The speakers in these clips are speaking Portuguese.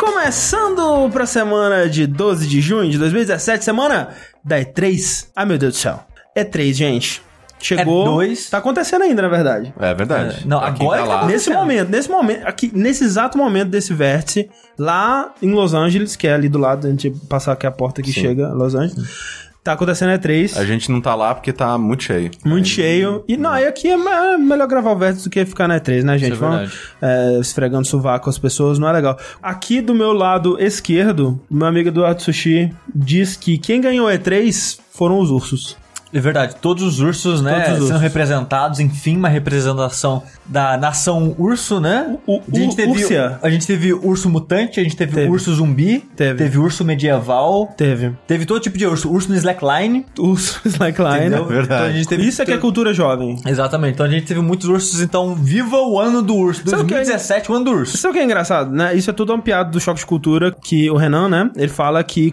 Começando pra semana de 12 de junho de 2017, semana da E3. Ai meu Deus do céu. E3, gente. Chegou. É dois. Tá acontecendo ainda, na verdade. É verdade. É, não, agora tá tá lá. Nesse momento, nesse momento, aqui, nesse exato momento desse vértice, lá em Los Angeles, que é ali do lado, a gente passar aqui a porta que Sim. chega, Los Angeles. Tá acontecendo a E3. A gente não tá lá porque tá muito cheio. Muito cheio. E não, e aqui é me- melhor gravar o vértice do que ficar na E3, né, gente? é Vamos, é, esfregando sovaco com as pessoas, não é legal. Aqui do meu lado esquerdo, meu amigo Eduardo Sushi diz que quem ganhou a E3 foram os ursos. É verdade, todos os ursos, né, Todos os sendo ursos. representados, enfim, uma representação da nação urso, né? O- o- a, gente teve, Úrsia. a gente teve urso mutante, a gente teve, Teve. urso zumbi, Teve. urso medieval, Teve. teve todo tipo de urso, urso no slackline, Urso Slackline. entendeu? verdade. Então a gente teve Isso é que é cultura jovem. Exatamente, então a gente teve muitos ursos, então viva o ano do urso, Sabe o que é- 2017, o ano do urso. Sabe o que é engraçado, né? Isso é tudo uma piada do choque de cultura que o Renan, né? Ele fala que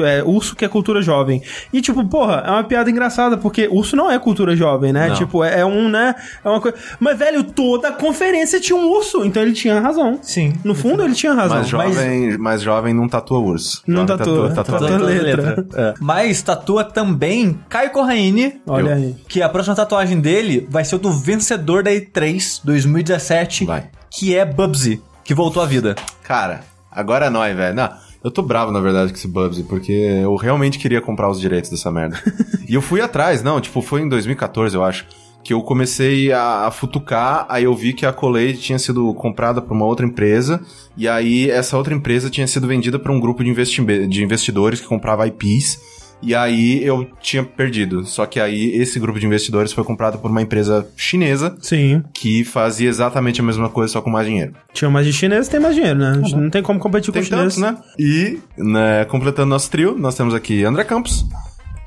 é, urso que é cultura jovem. E, tipo, porra, é uma piada engraçada, porque urso não é cultura jovem, né? Não. Tipo, é, é um, né? É uma coisa. Mas, velho, toda a conferência tinha um urso, então ele tinha razão. Sim. No fundo, ele tinha razão. Mas jovem, mais jovem não tatua urso. Não Jovem tatua, tatua, tatua letra. letra. É. Mas tatua também Caio Corraine. Olha Eu. aí. Que a próxima tatuagem dele vai ser o do vencedor da E3 2017, Vai. que é Bubsy, que voltou à vida. Cara, agora é nóis, velho. Não, eu tô bravo, na verdade, com esse Bubsy, porque eu realmente queria comprar os direitos dessa merda. e eu fui atrás, não, tipo, foi em 2014, eu acho, que eu comecei a, a futucar, aí eu vi que a Colade tinha sido comprada por uma outra empresa, e aí essa outra empresa tinha sido vendida para um grupo de, investi de investidores que comprava IPs, e aí eu tinha perdido. Só que aí esse grupo de investidores foi comprado por uma empresa chinesa Sim. que fazia exatamente a mesma coisa, só com mais dinheiro. Tinha mais de chinês, tem mais dinheiro, né? Não tem como competir Tem com os chineses. tantos, né? E, né, completando nosso trio, nós temos aqui André Campos,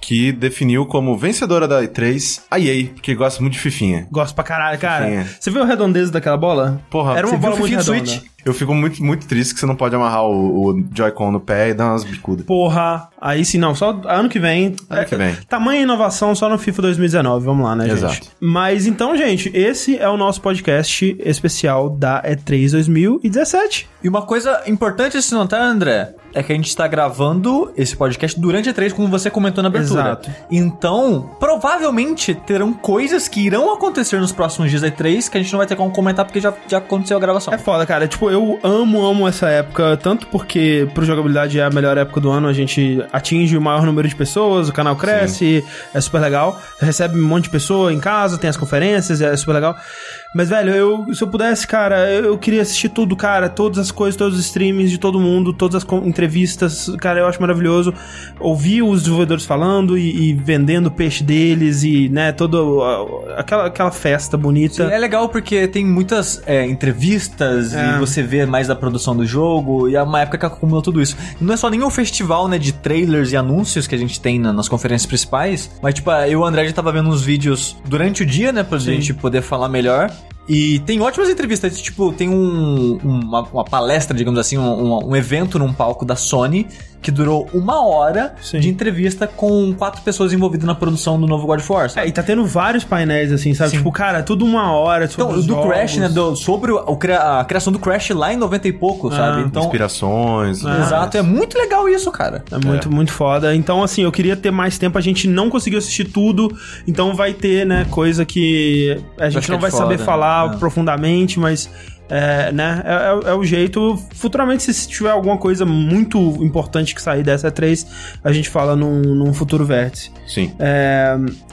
que definiu como vencedora da E3 a EA, porque gosta muito de fifinha. Gosto pra caralho, cara. É. Você viu a redondeza daquela bola? Porra, Era uma bola muito redonda. Switch? Eu fico muito, muito triste que você não pode amarrar o, o Joy-Con no pé e dar umas bicudas. Porra, aí sim, não, só ano que vem. Ano que vem. Tamanha inovação só no FIFA 2019, vamos lá, né, Exato. gente? Mas então, gente, esse é o nosso podcast especial da E3 2017. E uma coisa importante a se notar, André, é que a gente está gravando esse podcast durante a E3, como você comentou na abertura. Exato. Então, provavelmente terão coisas que irão acontecer nos próximos dias da E3 que a gente não vai ter como comentar porque já, já aconteceu a gravação. É foda, cara. Tipo, eu amo, amo essa época, tanto porque pro jogabilidade é a melhor época do ano, a gente atinge o maior número de pessoas, o canal cresce, é super legal. Recebe um monte de pessoa em casa, tem as conferências, é super legal. Mas, velho, eu, se eu pudesse, cara, eu, eu queria assistir tudo, cara, todas as coisas, todos os streamings de todo mundo, todas as con- entrevistas, cara, eu acho maravilhoso. Ouvir os desenvolvedores falando e, e vendendo o peixe deles e, né, toda aquela, aquela festa bonita. É legal porque tem muitas é, entrevistas É. e você vê mais da produção do jogo e é uma época que acumula tudo isso. Não é só nenhum festival, né, de trailers e anúncios que a gente tem na- nas conferências principais, mas tipo, eu e o André já tava vendo uns vídeos durante o dia, né, pra gente poder falar melhor. E tem ótimas entrevistas, tipo, tem um, uma, uma palestra, digamos assim, um, um- evento num palco da Sony que durou uma hora Sim. de entrevista com quatro pessoas envolvidas na produção do novo God of War. sabe? É, e tá tendo vários painéis, assim, sabe? Sim. Tipo, cara, tudo uma hora. Então, sobre os do jogos. Crash, né? do- sobre o- a criação do Crash lá em 90 e pouco, sabe? Então, Inspirações. né? exato, é muito legal isso, cara. É muito, muito foda. Então, assim, eu queria ter mais tempo. A gente não conseguiu assistir tudo. Então vai ter, né, coisa que a gente não de vai fora, saber falar É. profundamente, mas. É, né? É, é- é o jeito. Futuramente, se tiver alguma coisa muito importante que sair dessa 3, a gente fala num, num futuro vértice. Sim.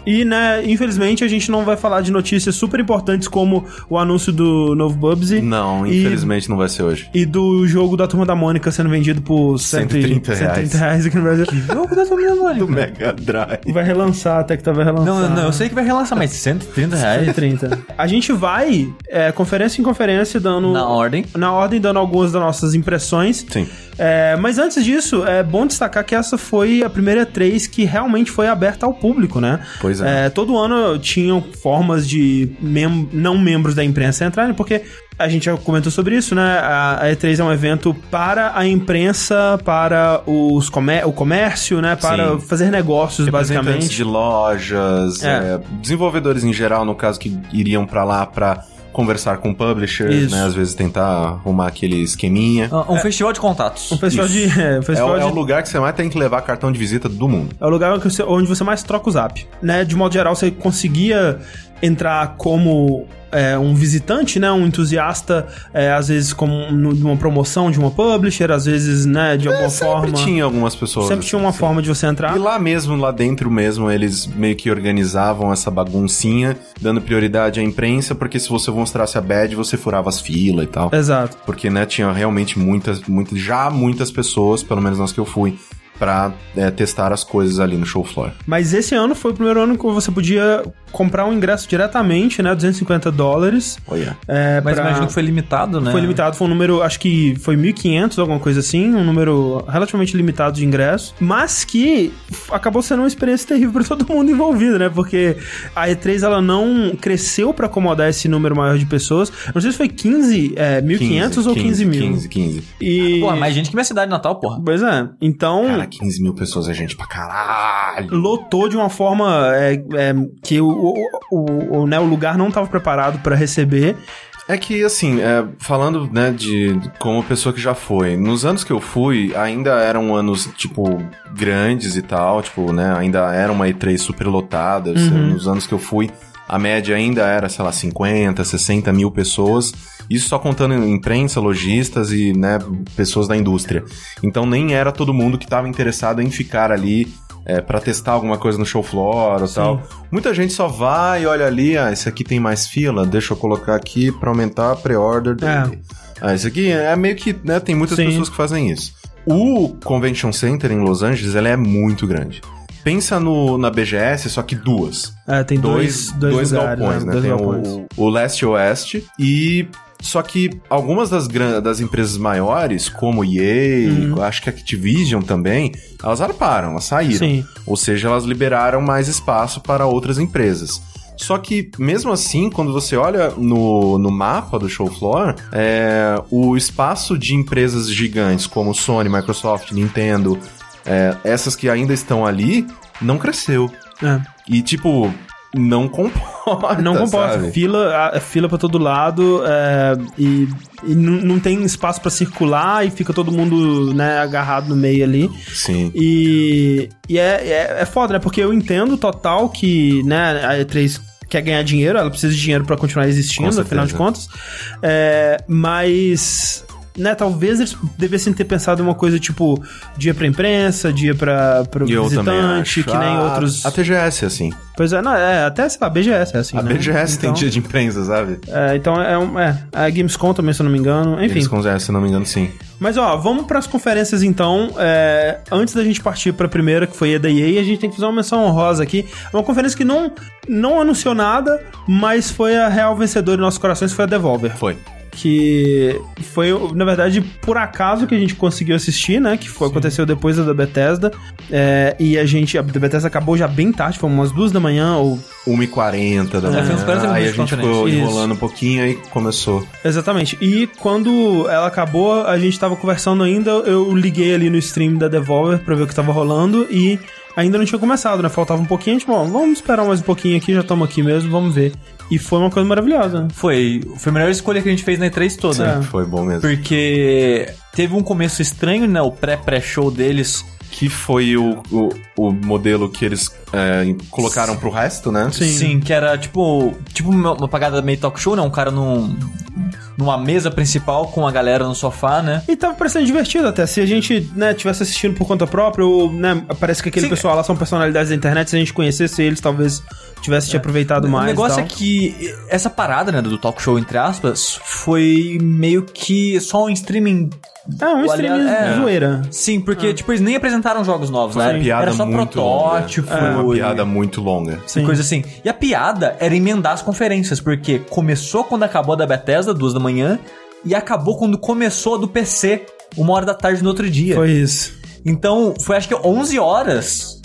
E, né, infelizmente, a gente não vai falar de notícias super importantes como o anúncio do novo Bubsy. Não, E- infelizmente não vai ser hoje. E do jogo da Turma da Mônica sendo vendido por 130 reais. 130 reais aqui no Brasil. Jogo da família Do Mega Drive. Vai relançar, até que tá vai relançar. Não, não, eu sei que vai relançar, mas 130 reais 130. A gente vai, é, conferência em conferência, dando... na ordem. Na ordem, dando algumas das nossas impressões. Sim. É, mas antes disso, é bom destacar que essa foi a primeira E3 que realmente foi aberta ao público, né? Pois é. todo ano tinham formas de mem não membros da imprensa entrarem, porque a gente já comentou sobre isso, né? A, a E3 é um evento para a imprensa, para os comé o comércio, né? Para Sim. fazer negócios, basicamente. de lojas, É. é, desenvolvedores em geral, no caso, que iriam pra lá pra conversar com publishers, Isso. né? Às vezes tentar arrumar aquele esqueminha. Um festival de contatos. Um festival de. Isso. É, um É, festival o, é de o lugar que você mais tem que levar cartão de visita do mundo. É o lugar que você- onde você mais troca o zap. Né? De modo geral, você conseguia entrar como é, um visitante, né? Um entusiasta, é, às vezes como um- numa promoção de uma publisher, às vezes, né, de alguma É, sempre forma. tinha algumas pessoas. Sempre tinha uma assim. forma de você entrar. E lá mesmo, lá dentro mesmo, eles meio que organizavam essa baguncinha, dando prioridade à imprensa, porque se você mostrasse a bad, você furava as filas e tal. Exato. Porque, né, tinha realmente muitas, muitas, já muitas pessoas, pelo menos nas que eu fui, pra é, testar as coisas ali no show floor. Mas esse ano foi o primeiro ano que você podia comprar um ingresso diretamente, né? 250 dólares. Olha. É, Mas pra- imagino que foi limitado, né? Foi limitado, foi um número, acho que foi 1.500, alguma coisa assim, um número relativamente limitado de ingressos, mas que acabou sendo uma experiência terrível para todo mundo envolvido, né? Porque a E3 ela não cresceu para acomodar esse número maior de pessoas. Não sei se foi 15, é, 1.500 ou 15 mil. 15, 15. E Pô, mais gente que minha cidade natal, porra. Pois é. Então, Cara, 15 mil pessoas é gente pra caralho. lotou de uma forma é, é, que o, o, o, o, né, o lugar não estava preparado para receber. É que, assim, é, falando, né, de como pessoa que já foi, nos anos que eu fui, ainda eram anos, tipo, grandes e tal, tipo, né, ainda era uma E3 super lotada. Uhum. Nos anos que eu fui, a média ainda era, sei lá, 50, 60 mil pessoas. Isso só contando imprensa, lojistas e, né, pessoas da indústria. Então nem era todo mundo que estava interessado em ficar ali é, para testar alguma coisa no show floor ou tal. Muita gente só vai e olha ali, ah, esse aqui tem mais fila, deixa eu colocar aqui para aumentar a pre-order dele. Ah, esse aqui é meio que, né, tem muitas Sim. pessoas que fazem isso. O Convention Center em Los Angeles, ele é muito grande. Pensa no, na BGS, só que duas. É, tem dois, dois, lugares, galpões, né? Dois Tem galpões. o, o leste e oeste e só que algumas das, das empresas maiores, como EA, Uhum. acho que a Activision também, elas arparam, elas saíram. Sim. Ou seja, elas liberaram mais espaço para outras empresas. Só que, mesmo assim, quando você olha no, no mapa do show floor, é, o espaço de empresas gigantes como Sony, Microsoft, Nintendo, é, essas que ainda estão ali, não cresceu. É. E, tipo, não comporta. Não comporta. sabe? Fila, a- fila pra todo lado é, e, e não tem espaço pra circular e fica todo mundo né, agarrado no meio ali. Sim. E, e é, é, é foda, né? Porque eu entendo total que né, a E3 quer ganhar dinheiro, ela precisa de dinheiro pra continuar existindo, afinal de contas. É, mas. Né, talvez eles devessem ter pensado em uma coisa tipo dia pra imprensa, dia pra, pro eu visitante, que nem A- outros. A TGS, assim. Pois é, não, é, até sei lá, BGS é assim. A né? BGS tem Então- dia de imprensa, sabe? é, então é, um, é a Gamescom também, se eu não me engano. Enfim. Eles consideram, se não me engano, sim. Mas ó, vamos pras conferências então. É, antes da gente partir pra primeira, que foi a da EA, a gente tem que fazer uma menção honrosa aqui. É Uma conferência que não, não anunciou nada, mas foi a real vencedora em nossos corações, foi a Devolver. Foi. Que foi, na verdade, por acaso que a gente conseguiu assistir, né? Que foi, aconteceu depois da da Bethesda. É, e a gente, a da Bethesda acabou já bem tarde, foi umas duas da manhã ou 1h40 da É, manhã. 40 aí a gente ficou enrolando um pouquinho e começou. Exatamente. E quando ela acabou, a gente tava conversando ainda, eu liguei ali no stream da Devolver pra ver o que tava rolando e ainda não tinha começado, né? Faltava um pouquinho, a gente, bom, vamos esperar mais um pouquinho aqui, já estamos aqui mesmo, vamos ver. E foi uma coisa maravilhosa. Foi, foi a melhor escolha que a gente fez na E3 toda. É. Foi bom mesmo. Porque teve um começo estranho, né? O pré-pré-show deles. Que foi o, o, o modelo que eles é, colocaram pro resto, né? Sim. que era tipo, tipo uma uma pagada meio talk show, né? Um cara num, numa mesa principal com a galera no sofá, né? E tava parecendo divertido até. Se a gente, né, tivesse assistindo por conta própria, ou, né, parece que aquele Sim. pessoal lá são personalidades da internet, se a gente conhecesse eles, talvez tivesse te aproveitado mais. o negócio é que essa parada, né, do talk show, entre aspas, foi meio que só um streaming. É, um streaming é. zoeira. Sim, porque, tipo, eles nem apresentaram jogos novos, Foi né? uma piada Era só muito protótipo. longa. Foi uma e- piada muito longa. e coisa assim. E a piada era emendar as conferências, porque começou quando acabou a da Bethesda, duas da manhã, e acabou quando começou a do PC, uma hora da tarde no outro dia. Foi isso. Então, foi acho que 11 horas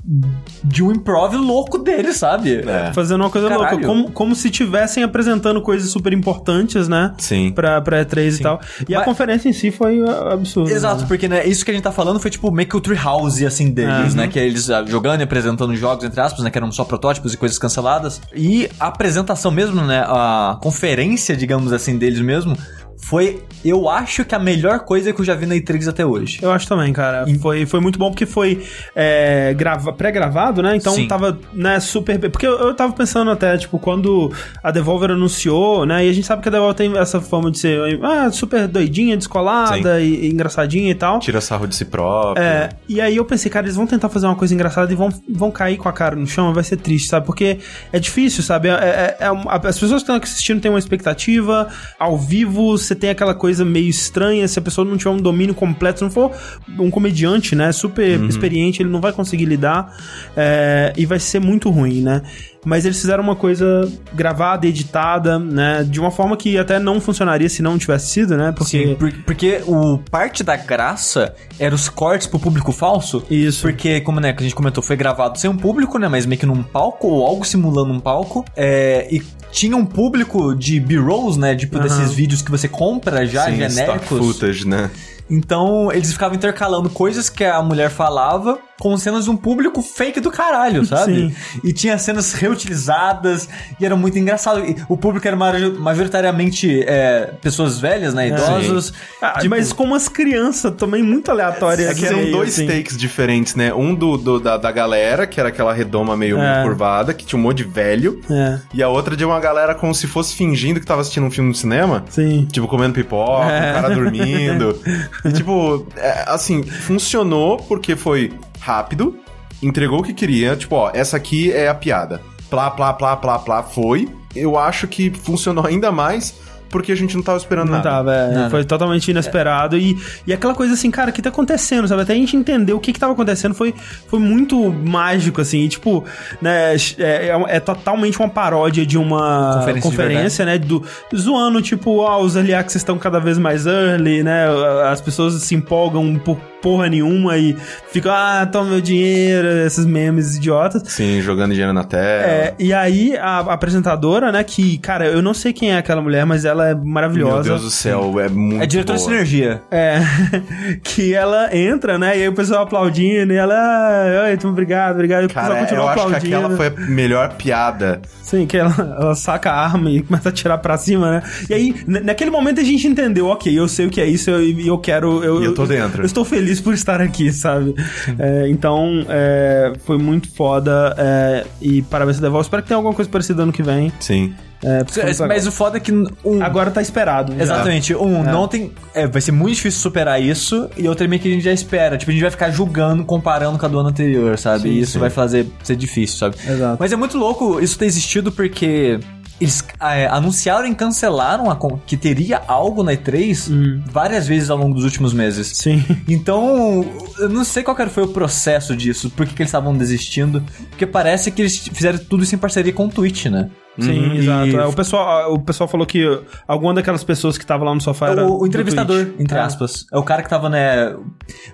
de um improv louco dele, sabe? É. Fazendo uma coisa Caralho. louca. Como, como se estivessem apresentando coisas super importantes, né? Sim. Pra, pra E3 e tal. E a Mas- conferência em si foi uh, absurda. Exato, né? porque né, isso que a gente tá falando foi tipo meio que o Treehouse, assim, deles, Uhum. né? Que é eles ah, jogando e apresentando jogos, entre aspas, né? Que eram só protótipos e coisas canceladas. E a apresentação mesmo, né? A conferência, digamos assim, deles mesmo, foi, eu acho que a melhor coisa que eu já vi na E3 até hoje. Eu acho também, cara. Foi, foi muito bom porque foi é, grava- pré-gravado, né? Então Sim. tava, né, super. Porque eu, eu tava pensando até, tipo, quando a Devolver anunciou, né? E a gente sabe que a Devolver tem essa fama de ser ah, super doidinha, descolada e, e engraçadinha e tal. Tira sarro de si próprio. É, e aí eu pensei, cara, eles vão tentar fazer uma coisa engraçada e vão, vão cair com a cara no chão, vai ser triste, sabe? Porque é difícil, sabe? É, é- é as pessoas que estão assistindo têm uma expectativa, ao vivo você tem aquela coisa meio estranha, se a pessoa não tiver um domínio completo, se não for um comediante, né, super experiente, ele não vai conseguir lidar é, e vai ser muito ruim, né? Mas eles fizeram uma coisa gravada, editada, né? De uma forma que até não funcionaria se não tivesse sido, né? Porque... Sim, por- porque o parte da graça era os cortes pro público falso. Isso. Porque, como né, que a gente comentou, foi gravado sem um público, né? Mas meio que num palco, ou algo simulando um palco. É, e tinha um público de B-rolls, né? Tipo, Aham. desses vídeos que você compra já, Sim, stock genéricos. footage, né? Então, eles ficavam intercalando coisas que a mulher falava com cenas de um público fake do caralho, sabe? Sim. E tinha cenas reutilizadas e era muito engraçado. E o público era major- majoritariamente é, pessoas velhas, né? Idosos. Ah, Tipo, mas com umas crianças também muito aleatórias. É que eram meio, dois assim. takes diferentes, né? Um do, do- da, da galera, que era aquela redoma meio, É. curvada, que tinha um monte de velho. É, E a outra de uma galera como se fosse fingindo que tava assistindo um filme no cinema. sim. Tipo, comendo pipoca, É. o cara dormindo. e, tipo, é, assim, funcionou porque foi rápido, entregou o que queria. Tipo, ó, essa aqui é a piada. Plá, plá, plá, plá, plá, foi. Eu acho que funcionou ainda mais porque a gente não tava esperando Não nada. tava, é, Nada. foi totalmente inesperado. E, e aquela coisa assim, cara, o que tá acontecendo, sabe? Até a gente entender o que que tava acontecendo foi, foi muito mágico, assim. E, tipo, né, é, é, é totalmente uma paródia de uma Conferência conferência, de né? Do, zoando, tipo, ó, os early access estão cada vez mais early, né? As pessoas se empolgam por porra nenhuma e ficam, ah, toma meu dinheiro, esses memes idiotas. Sim, jogando dinheiro na tela. É, e aí a apresentadora, né, que, cara, eu não sei quem é aquela mulher, mas ela é maravilhosa. Meu Deus do céu, é muito é diretora de sinergia. É, que ela entra, né? E aí o pessoal aplaudindo, e ela, "Ah, oi, muito obrigado, obrigado. Cara, continua eu acho que aplaudindo. aquela foi a melhor piada. Sim, que ela, ela saca a arma e começa a tirar pra cima, né? E aí, naquele momento a gente entendeu, ok, eu sei o que é isso e eu, eu quero. Eu, E eu tô dentro. Eu, estou feliz por estar aqui, sabe? É, então, é, foi muito foda. é, e parabéns a Devolver. Espero que tenha alguma coisa parecida ano que vem. Sim. É, Mas legal. o foda é que um, agora tá esperado. já. Exatamente. Um, É. não tem. é, vai ser muito difícil superar isso. E outro é meio que a gente já espera. Tipo, a gente vai ficar julgando, comparando com a do ano anterior, sabe? Sim, e isso sim. vai fazer ser difícil, sabe? Exato. Mas é muito louco isso ter existido porque. Eles é, anunciaram e cancelaram a que teria algo na E3 várias vezes ao longo dos últimos meses. Sim. Então, eu não sei qual foi o processo disso, por que, que eles estavam desistindo. Porque parece que eles fizeram tudo isso em parceria com o Twitch, né? Sim, Uhum. exato. E- É, o, pessoal, o pessoal falou que alguma daquelas pessoas que tava lá no sofá era. O, o do entrevistador, entre É. aspas. É o cara que tava, né,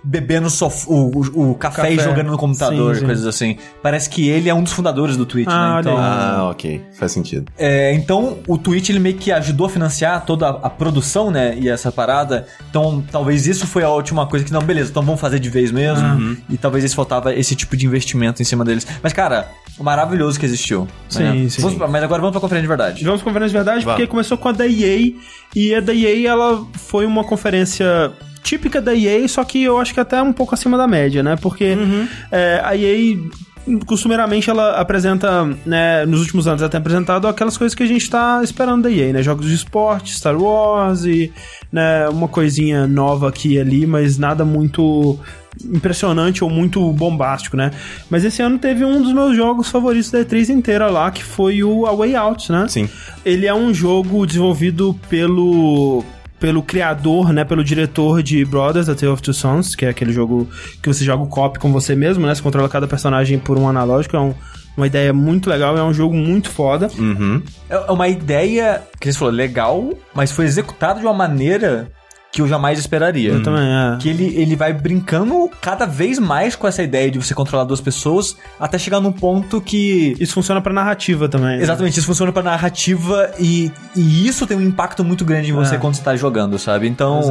bebendo sof- o, o, o café, e Café. jogando no computador, Sim, sim. coisas assim. Parece que ele é um dos fundadores do Twitch, Ah, né? Então, Ah, ok. Faz sentido. é, então, o Twitch ele meio que ajudou a financiar toda a, a produção, né? E essa parada. Então, talvez isso foi a última coisa que, não, beleza, então vamos fazer de vez mesmo. Uhum. E talvez esse faltava esse tipo de investimento em cima deles. Mas, cara, maravilhoso que existiu. Sim, né? sim. Mas agora vamos pra conferência de verdade. Vamos conferência de verdade, Vamos. porque começou com a da EA, e a da EA, ela foi uma conferência típica da EA, só que eu acho que até um pouco acima da média, né? Porque é, a EA, costumeiramente, ela apresenta, né, nos últimos anos ela tem apresentado aquelas coisas que a gente tá esperando da EA, né? Jogos de esporte, Star Wars e, né, uma coisinha nova aqui e ali, mas nada muito impressionante ou muito bombástico, né? Mas esse ano teve um dos meus jogos favoritos da E3 inteira lá, que foi o A Way Out, né? Sim. Ele é um jogo desenvolvido pelo pelo criador, né, pelo diretor de Brothers, A Tale of Two Sons, que é aquele jogo que você joga o cop com você mesmo, né? Você controla cada personagem por um analógico, é um- uma ideia muito legal, é um jogo muito foda. Uhum. É é uma ideia, que você falou, legal, mas foi executada de uma maneira que eu jamais esperaria. Eu também, é. Que ele, ele vai brincando cada vez mais com essa ideia de você controlar duas pessoas, até chegar num ponto que. Isso funciona pra narrativa também. né? Exatamente, isso funciona pra narrativa e, e isso tem um impacto muito grande em você É. quando você tá jogando, sabe? Então,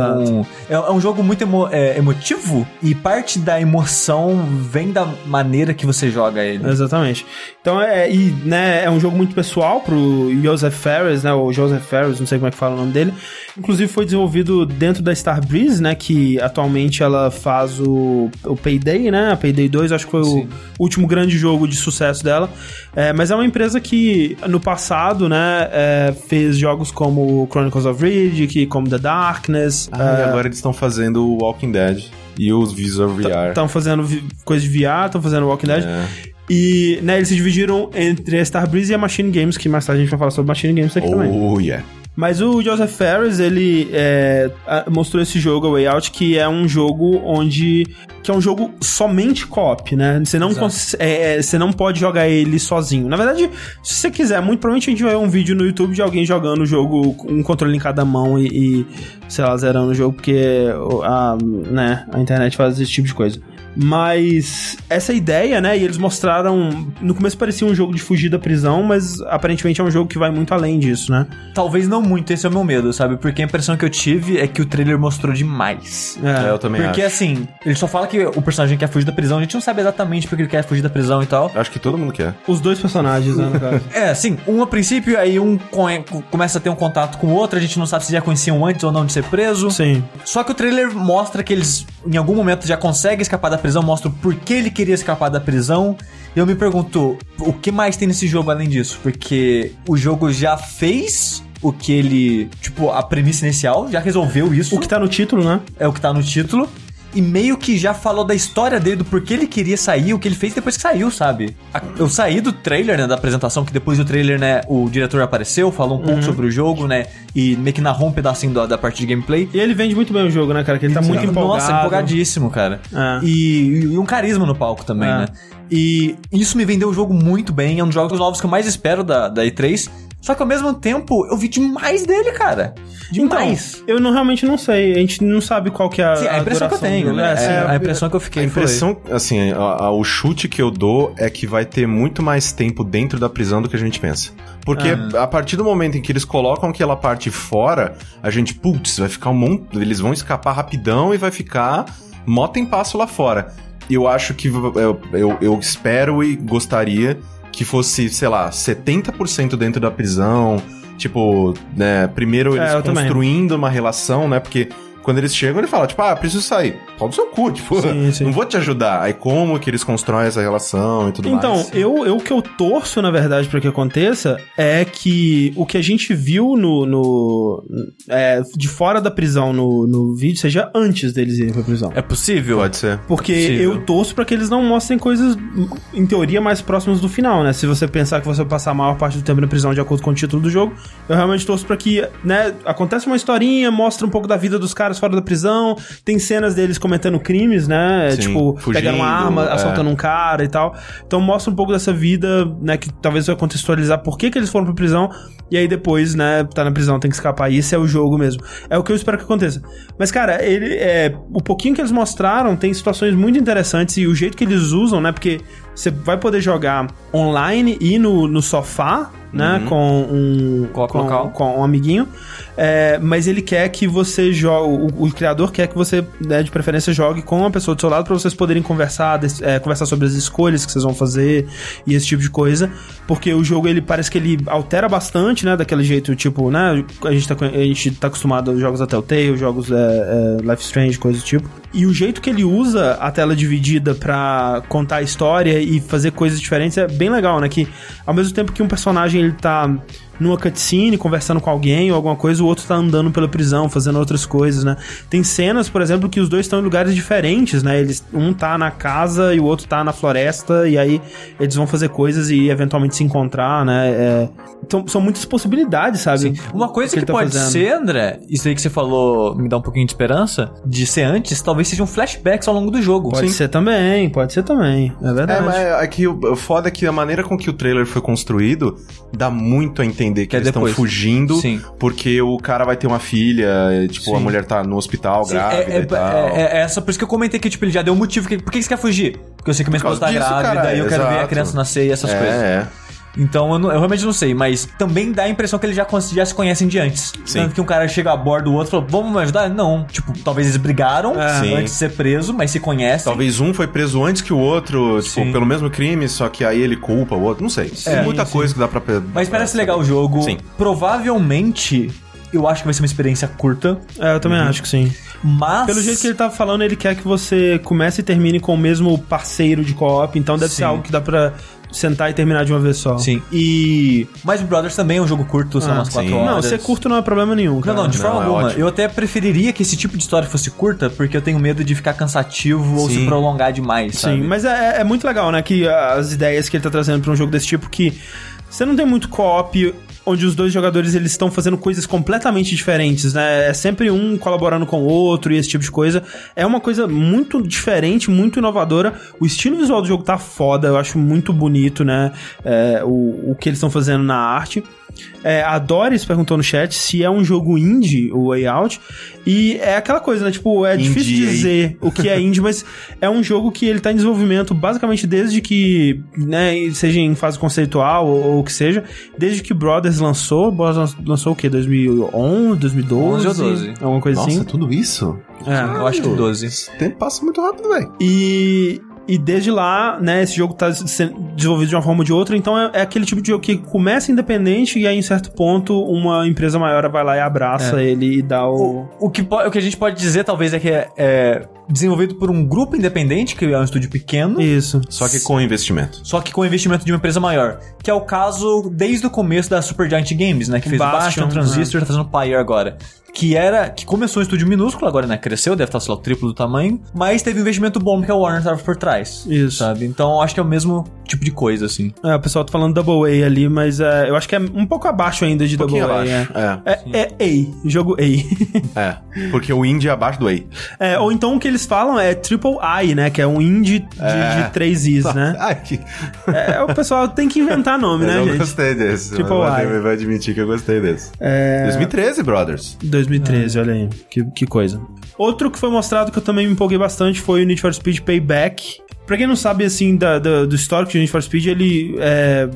é, é um jogo muito emo- é, emotivo e parte da emoção vem da maneira que você joga ele. Exatamente. Então é, e, né, é um jogo muito pessoal pro Joseph Ferris, né? O Joseph Ferris, não sei como é que fala o nome dele. Inclusive foi desenvolvido dentro da Starbreeze, né? Que atualmente ela faz o, o Payday, né? A Payday 2, acho que foi o último grande jogo de sucesso dela. É, mas é uma empresa que no passado, né? é, fez jogos como Chronicles of Riddick, como The Darkness. Ah, e agora eles estão fazendo o Walking Dead e os Visual VR. Estão fazendo coisa de VR, estão fazendo Walking Dead. É. E, né, eles se dividiram entre a Starbreeze e a Machine Games, que mais tarde a gente vai falar sobre Machine Games aqui também. Oh, yeah. Mas o Joseph Ferris, ele é, mostrou esse jogo, a Way Out, que é um jogo onde... Que é um jogo somente co-op, né? Você não, é, é, você não pode jogar ele sozinho. Na verdade, se você quiser, muito provavelmente a gente vai ver um vídeo no YouTube de alguém jogando o jogo com um controle em cada mão e, e sei lá, zerando o jogo, porque a, né, a internet faz esse tipo de coisa. Mas essa ideia, né? E eles mostraram. No começo parecia um jogo de fugir da prisão, mas aparentemente é um jogo que vai muito além disso, né? Talvez não muito, esse é o meu medo, sabe? Porque a impressão que eu tive é que o trailer mostrou demais. É, eu também Porque acho. assim, ele só fala que o personagem quer fugir da prisão, a gente não sabe exatamente porque ele quer fugir da prisão e tal. Acho que todo mundo quer. Os dois personagens, né, no caso. É, sim, um a princípio, aí um co- começa a ter um contato com o outro, a gente não sabe se já conheciam antes ou não de ser preso. Sim. Só que o trailer mostra que eles, em algum momento, já conseguem escapar da prisão, mostra o porquê ele queria escapar da prisão. E eu me pergunto, o que mais tem nesse jogo além disso? Porque o jogo já fez o que ele. Tipo, a premissa inicial, já resolveu isso. O que tá no título, né? é o que tá no título. E meio que já falou da história dele, do porquê ele queria sair, o que ele fez depois que saiu, sabe? A- Eu saí do trailer, né, da apresentação, que depois do trailer, né, o diretor apareceu, falou um pouco sobre o jogo, né, e meio que narrou um pedacinho da, da parte de gameplay. E ele vende muito bem o jogo, né, cara? Que ele tá muito empolgado. Nossa, empolgadíssimo, cara. É. E, e um carisma no palco também, É. né? E isso me vendeu o jogo muito bem. É um dos jogos novos que eu mais espero da, da E3. Só que ao mesmo tempo, eu vi demais dele, cara. Demais. Então, eu não, realmente não sei. A gente não sabe qual que é a, Sim, a impressão que eu tenho, né? É, sim. É, a impressão que eu fiquei A foi- impressão, assim, a- a- o chute que eu dou é que vai ter muito mais tempo dentro da prisão do que a gente pensa. Porque Ah. a partir do momento em que eles colocam aquela parte fora, a gente, putz, vai ficar um monte. Eles vão escapar rapidão e vai ficar mó tem passo lá fora. Eu acho que eu, eu, eu espero e gostaria que fosse, sei lá, 70% dentro da prisão. Tipo, né, primeiro eles É, eu também. construindo uma relação, né? Porque quando eles chegam, ele fala, tipo, ah, preciso sair. Pau do seu cu, tipo, Sim, sim. não vou te ajudar. Aí como que eles constroem essa relação e tudo Então, mais. eu, eu o que eu torço, na verdade, pra que aconteça é que o que a gente viu no. no é, de fora da prisão no, no vídeo seja antes deles irem pra prisão. É possível? Pode ser. Porque possível. eu torço pra que eles não mostrem coisas, em teoria, mais próximas do final, né? Se você pensar que você vai passar a maior parte do tempo na prisão de acordo com o título do jogo, eu realmente torço pra que, né, acontece uma historinha, mostra um pouco da vida dos caras fora da prisão, tem cenas deles cometendo crimes, né? Sim, tipo, fugindo, pegando uma arma, é. assaltando um cara e tal. Então mostra um pouco dessa vida, né, que talvez vai contextualizar por que, que eles foram pra prisão, e aí depois, né, tá na prisão, tem que escapar. E esse é o jogo mesmo. É o que eu espero que aconteça. Mas, cara, ele é. O pouquinho que eles mostraram tem situações muito interessantes e o jeito que eles usam, né? Porque você vai poder jogar online e no, no sofá, né? Com um. Co-op com, um amiguinho. É, mas ele quer que você jogue. O, o criador quer que você, né, de preferência, jogue com uma pessoa do seu lado pra vocês poderem conversar, é, conversar sobre as escolhas que vocês vão fazer e esse tipo de coisa. Porque o jogo, ele parece que ele altera bastante, né? Daquele jeito, tipo, né? A gente tá, a gente tá acostumado a jogos da Telltale, jogos é, é, Life Strange, coisas do tipo. E o jeito que ele usa a tela dividida pra contar a história e fazer coisas diferentes é bem legal, né? Que ao mesmo tempo que um personagem ele tá numa cutscene conversando com alguém ou alguma coisa, o outro tá andando pela prisão, fazendo outras coisas, né? Tem cenas, por exemplo, que os dois estão em lugares diferentes, né? Eles, um tá na casa e o outro tá na floresta, e aí eles vão fazer coisas e eventualmente se encontrar, né? É, então, são muitas possibilidades, sabe? Sim. Uma coisa que, ele tá pode fazendo. ser, André, isso aí que você falou me dá um pouquinho de esperança, de ser antes, talvez sejam flashbacks ao longo do jogo. Pode ser também, pode ser também. É É, verdade. mas é que o o foda é que a maneira com que o trailer foi construído dá muito a entender entender que, Que é eles estão fugindo Sim. porque o cara vai ter uma filha, tipo, Sim. a mulher tá no hospital Sim, grávida é, é, e tal. é- é essa, por isso que eu comentei que, tipo, ele já deu um motivo. Que, por que você quer fugir? Porque eu sei que minha esposa tá grávida cara, e eu quero ver a criança nascer e essas é, coisas. é. Então eu, não- eu realmente não sei, mas também dá a impressão que eles já, já se conhecem de antes. Sim. Tanto que um cara chega a bordo do outro e fala, vamos me ajudar? Não. Tipo, talvez eles brigaram É. Antes de ser preso, mas se conhecem. Talvez um foi preso antes que o outro, tipo, Sim. pelo mesmo crime, só que aí ele culpa o outro. Não sei. Tem É, muita sim. coisa que dá pra... Mas parece legal o jogo. Sim. Provavelmente, eu acho que vai ser uma experiência curta, É, eu também Uhum. acho que sim. mas... Pelo jeito que ele tava falando, ele quer que você comece e termine com o mesmo parceiro de co-op, então deve Sim. ser algo que dá pra sentar e terminar de uma vez só. Sim, e... Mas Brothers também é um jogo curto, são Ah, umas 4 sim. horas. Não, ser curto não é problema nenhum, Não, cara. não, de Não, forma é alguma. ótimo. Eu até preferiria que esse tipo de história fosse curta, porque eu tenho medo de ficar cansativo ou Sim. se prolongar demais, sabe? Sim, mas é, é muito legal, né? Que as ideias que ele tá trazendo pra um jogo desse tipo, que você não tem muito co-op onde os dois jogadores eles estão fazendo coisas completamente diferentes, né? É sempre um colaborando com o outro e esse tipo de coisa. É uma coisa muito diferente, muito inovadora. O estilo visual do jogo tá foda, eu acho muito bonito, né? É, o, o que eles estão fazendo na arte. É, a Doris perguntou no chat se é um jogo indie, o Way Out. E é aquela coisa, né? Tipo, é difícil Indie aí. dizer o que é indie, mas é um jogo que ele tá em desenvolvimento basicamente desde que, né, seja em fase conceitual ou, o que seja, desde que Brothers lançou. Brothers lançou o quê? 2011, 2012? 11 ou 12. Alguma coisa Nossa, assim. tudo isso? É. Eu acho que 12. Esse tempo passa muito rápido, velho. E, e desde lá, né, esse jogo tá sendo desenvolvido de uma forma ou de outra, então é, é aquele tipo de jogo que começa independente e aí em certo ponto uma empresa maior vai lá e abraça ele e dá o... O, o que, o que a gente pode dizer, talvez, é que é, é desenvolvido por um grupo independente, que é um estúdio pequeno, Isso. Só que com investimento. só que com investimento de uma empresa maior. Que é o caso desde o começo da Supergiant Games, né? Que fez Bastion, Bastion, Transistor, tá fazendo Pyre agora. Que era. Que começou um estúdio minúsculo, agora, né? Cresceu, deve estar, sei lá, o triplo do tamanho. Mas teve um investimento bom que a Warner tava por trás. Isso. Sabe? Então acho que é o mesmo tipo de coisa, assim. É, o pessoal tá falando Double A ali, mas é, eu acho que é um pouco abaixo ainda de Um Double A. abaixo. É. É, é A, jogo A. É. Porque o indie é abaixo do Way. É, ou então o que eles falam é Triple I, né? Que é um indie de, É. de três Is, né? Ai, que... É, o pessoal tem que inventar nome, né, eu gente? gostei desse. Triple eu I. vou admitir que eu gostei desse. É... 2013, Brothers. 2013, olha aí. Que, que coisa. Outro que foi mostrado que eu também me empolguei bastante foi o Need for Speed Payback. Pra quem não sabe, assim, da, da- do histórico de Need for Speed, ele... É,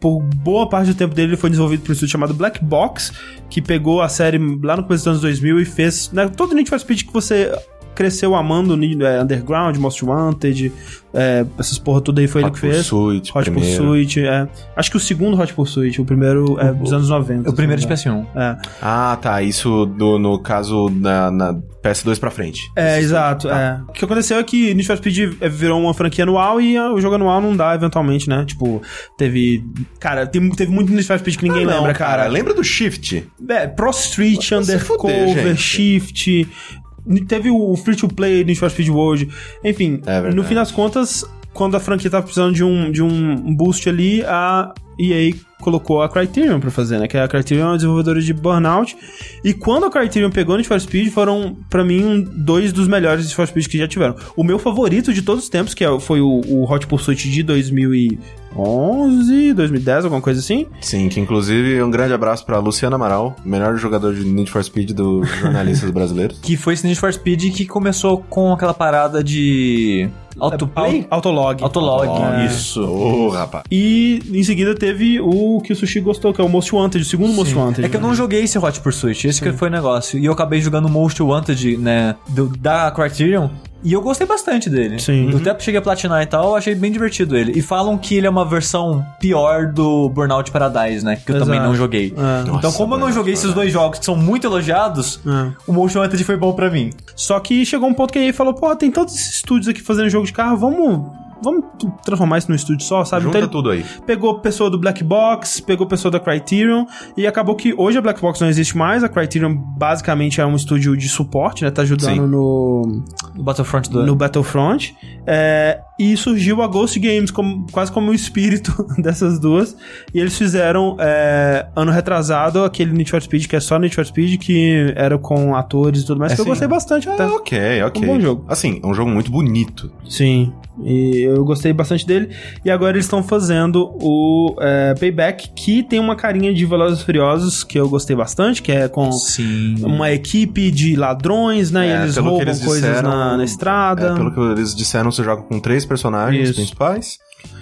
por boa parte do tempo dele, ele foi desenvolvido por um estúdio chamado Black Box, que pegou a série lá no começo dos anos 2000 e fez... Né, todo Need for Speed que você cresceu amando, é, Underground, Most Wanted, é, essas porra tudo aí foi ele Hot que fez. Pursuit, Hot primeiro. Pursuit, é. Acho que o segundo Hot Pursuit, o primeiro é dos anos 90. O primeiro de se não me PS1. engano. É. Ah, tá. Isso do, no caso na, na PS2 pra frente. É, exato. Tá. É. O que aconteceu é que Need for Speed é, virou uma franquia anual e ah, o jogo anual não dá, eventualmente, né? Tipo, teve. Cara, tem- teve muito Need for Speed que ninguém Ah, não, lembra, cara. Lembra do Shift? É, Pro Street, Undercover. Shift. Teve o Free to Play, Need for Speed World. Enfim, É no fim das contas, quando a franquia tava precisando de um, de um boost ali, a EA colocou a Criterion pra fazer, né? Que a Criterion é uma desenvolvedora de Burnout. E quando a Criterion pegou Need for Speed, foram, pra mim, um- dois dos melhores Need for Speed que já tiveram. O meu favorito de todos os tempos, que é- foi o, o Hot Pursuit de 2011, 2010, alguma coisa assim. Sim, que inclusive um grande abraço pra Luciano Amaral, melhor jogador de Need for Speed dos jornalistas brasileiros. Que foi esse Need for Speed que começou com aquela parada de. Autoplay? Au- Autolog. Autolog, É. isso. Ô, rapaz. E em seguida teve o que o Sushi gostou, que é o Most Wanted, o segundo Most Wanted. É que eu não joguei esse Hot Pursuit, esse que foi o negócio. E eu acabei jogando o Most Wanted, né, do- da Criterion, e eu gostei bastante dele. Sim. Eu até cheguei a platinar e tal, eu achei bem divertido ele. E falam que ele é uma versão pior do Burnout Paradise, né, que eu também Exato. não joguei. É. então, Nossa, como eu não joguei esses dois jogos que são muito elogiados, É. o Most Wanted foi bom pra mim. Só que chegou um ponto que aí falou, pô, tem todos esses estúdios aqui fazendo jogo de carro, vamos... Vamos transformar isso num estúdio só, sabe? Junta Então tudo aí. pegou pessoa do Black Box, pegou pessoa da Criterion, e acabou que hoje a Black Box não existe mais, a Criterion basicamente é um estúdio de suporte, né? Tá ajudando Sim. no, O Battlefront do no Battlefront. É, E surgiu a Ghost Games como, quase como o espírito dessas duas. E eles fizeram, é, ano retrasado, aquele Need for Speed, que é só Need for Speed, que era com atores e tudo mais, É, que eu gostei bastante até. É, ok, ok. Um bom jogo. Assim, é um jogo muito bonito. Sim, e eu gostei bastante dele. E agora eles estão fazendo o é, Payback, que tem uma carinha de Velozes e Furiosos, que eu gostei bastante, que é com Sim. uma equipe de ladrões, né? É, e eles roubam eles coisas disseram, na, na estrada. É, pelo que eles disseram, você joga com três personagens Isso. principais.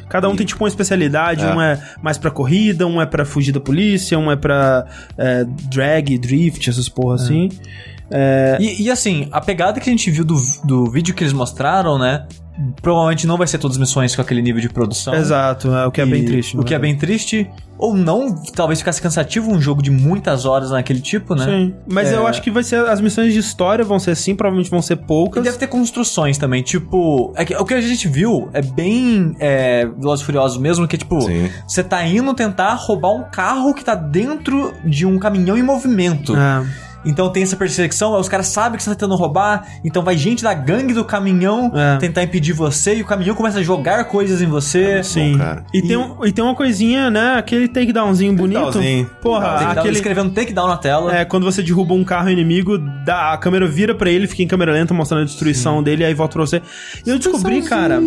Cada um tem tipo uma especialidade, É. um é mais pra corrida, um é pra fugir da polícia, um é pra é, drag, drift, essas porra assim. É, E, e, assim, a pegada que a gente viu do, do vídeo que eles mostraram, né? Provavelmente não vai ser todas as missões com aquele nível de produção. Exato, é, o que é bem E triste. O que é bem triste. Ou não, talvez ficasse cansativo um jogo de muitas horas naquele tipo, né? Sim, mas É. eu acho que vai ser as missões de história vão ser assim, provavelmente vão ser E poucas. deve ter construções também, tipo. é que- o que a gente viu é bem é, Velozes e Furiosos mesmo, que tipo, Sim. você tá indo tentar roubar um carro que tá dentro de um caminhão em movimento. É, Então tem essa perseguição, aí os caras sabem que você tá tentando roubar, então vai gente da gangue do caminhão É. tentar impedir você, e o caminhão começa a jogar coisas em você. sim. cara. E, Tem um, e tem uma coisinha, né? Aquele takedownzinho bonito. Takedownzinho. Porra, dar- aquele. escrevendo takedown na tela. É, quando você derruba um carro inimigo, dá, a câmera vira pra ele, fica em câmera lenta mostrando a destruição dele, aí volta pra você. E eu descobri, cara,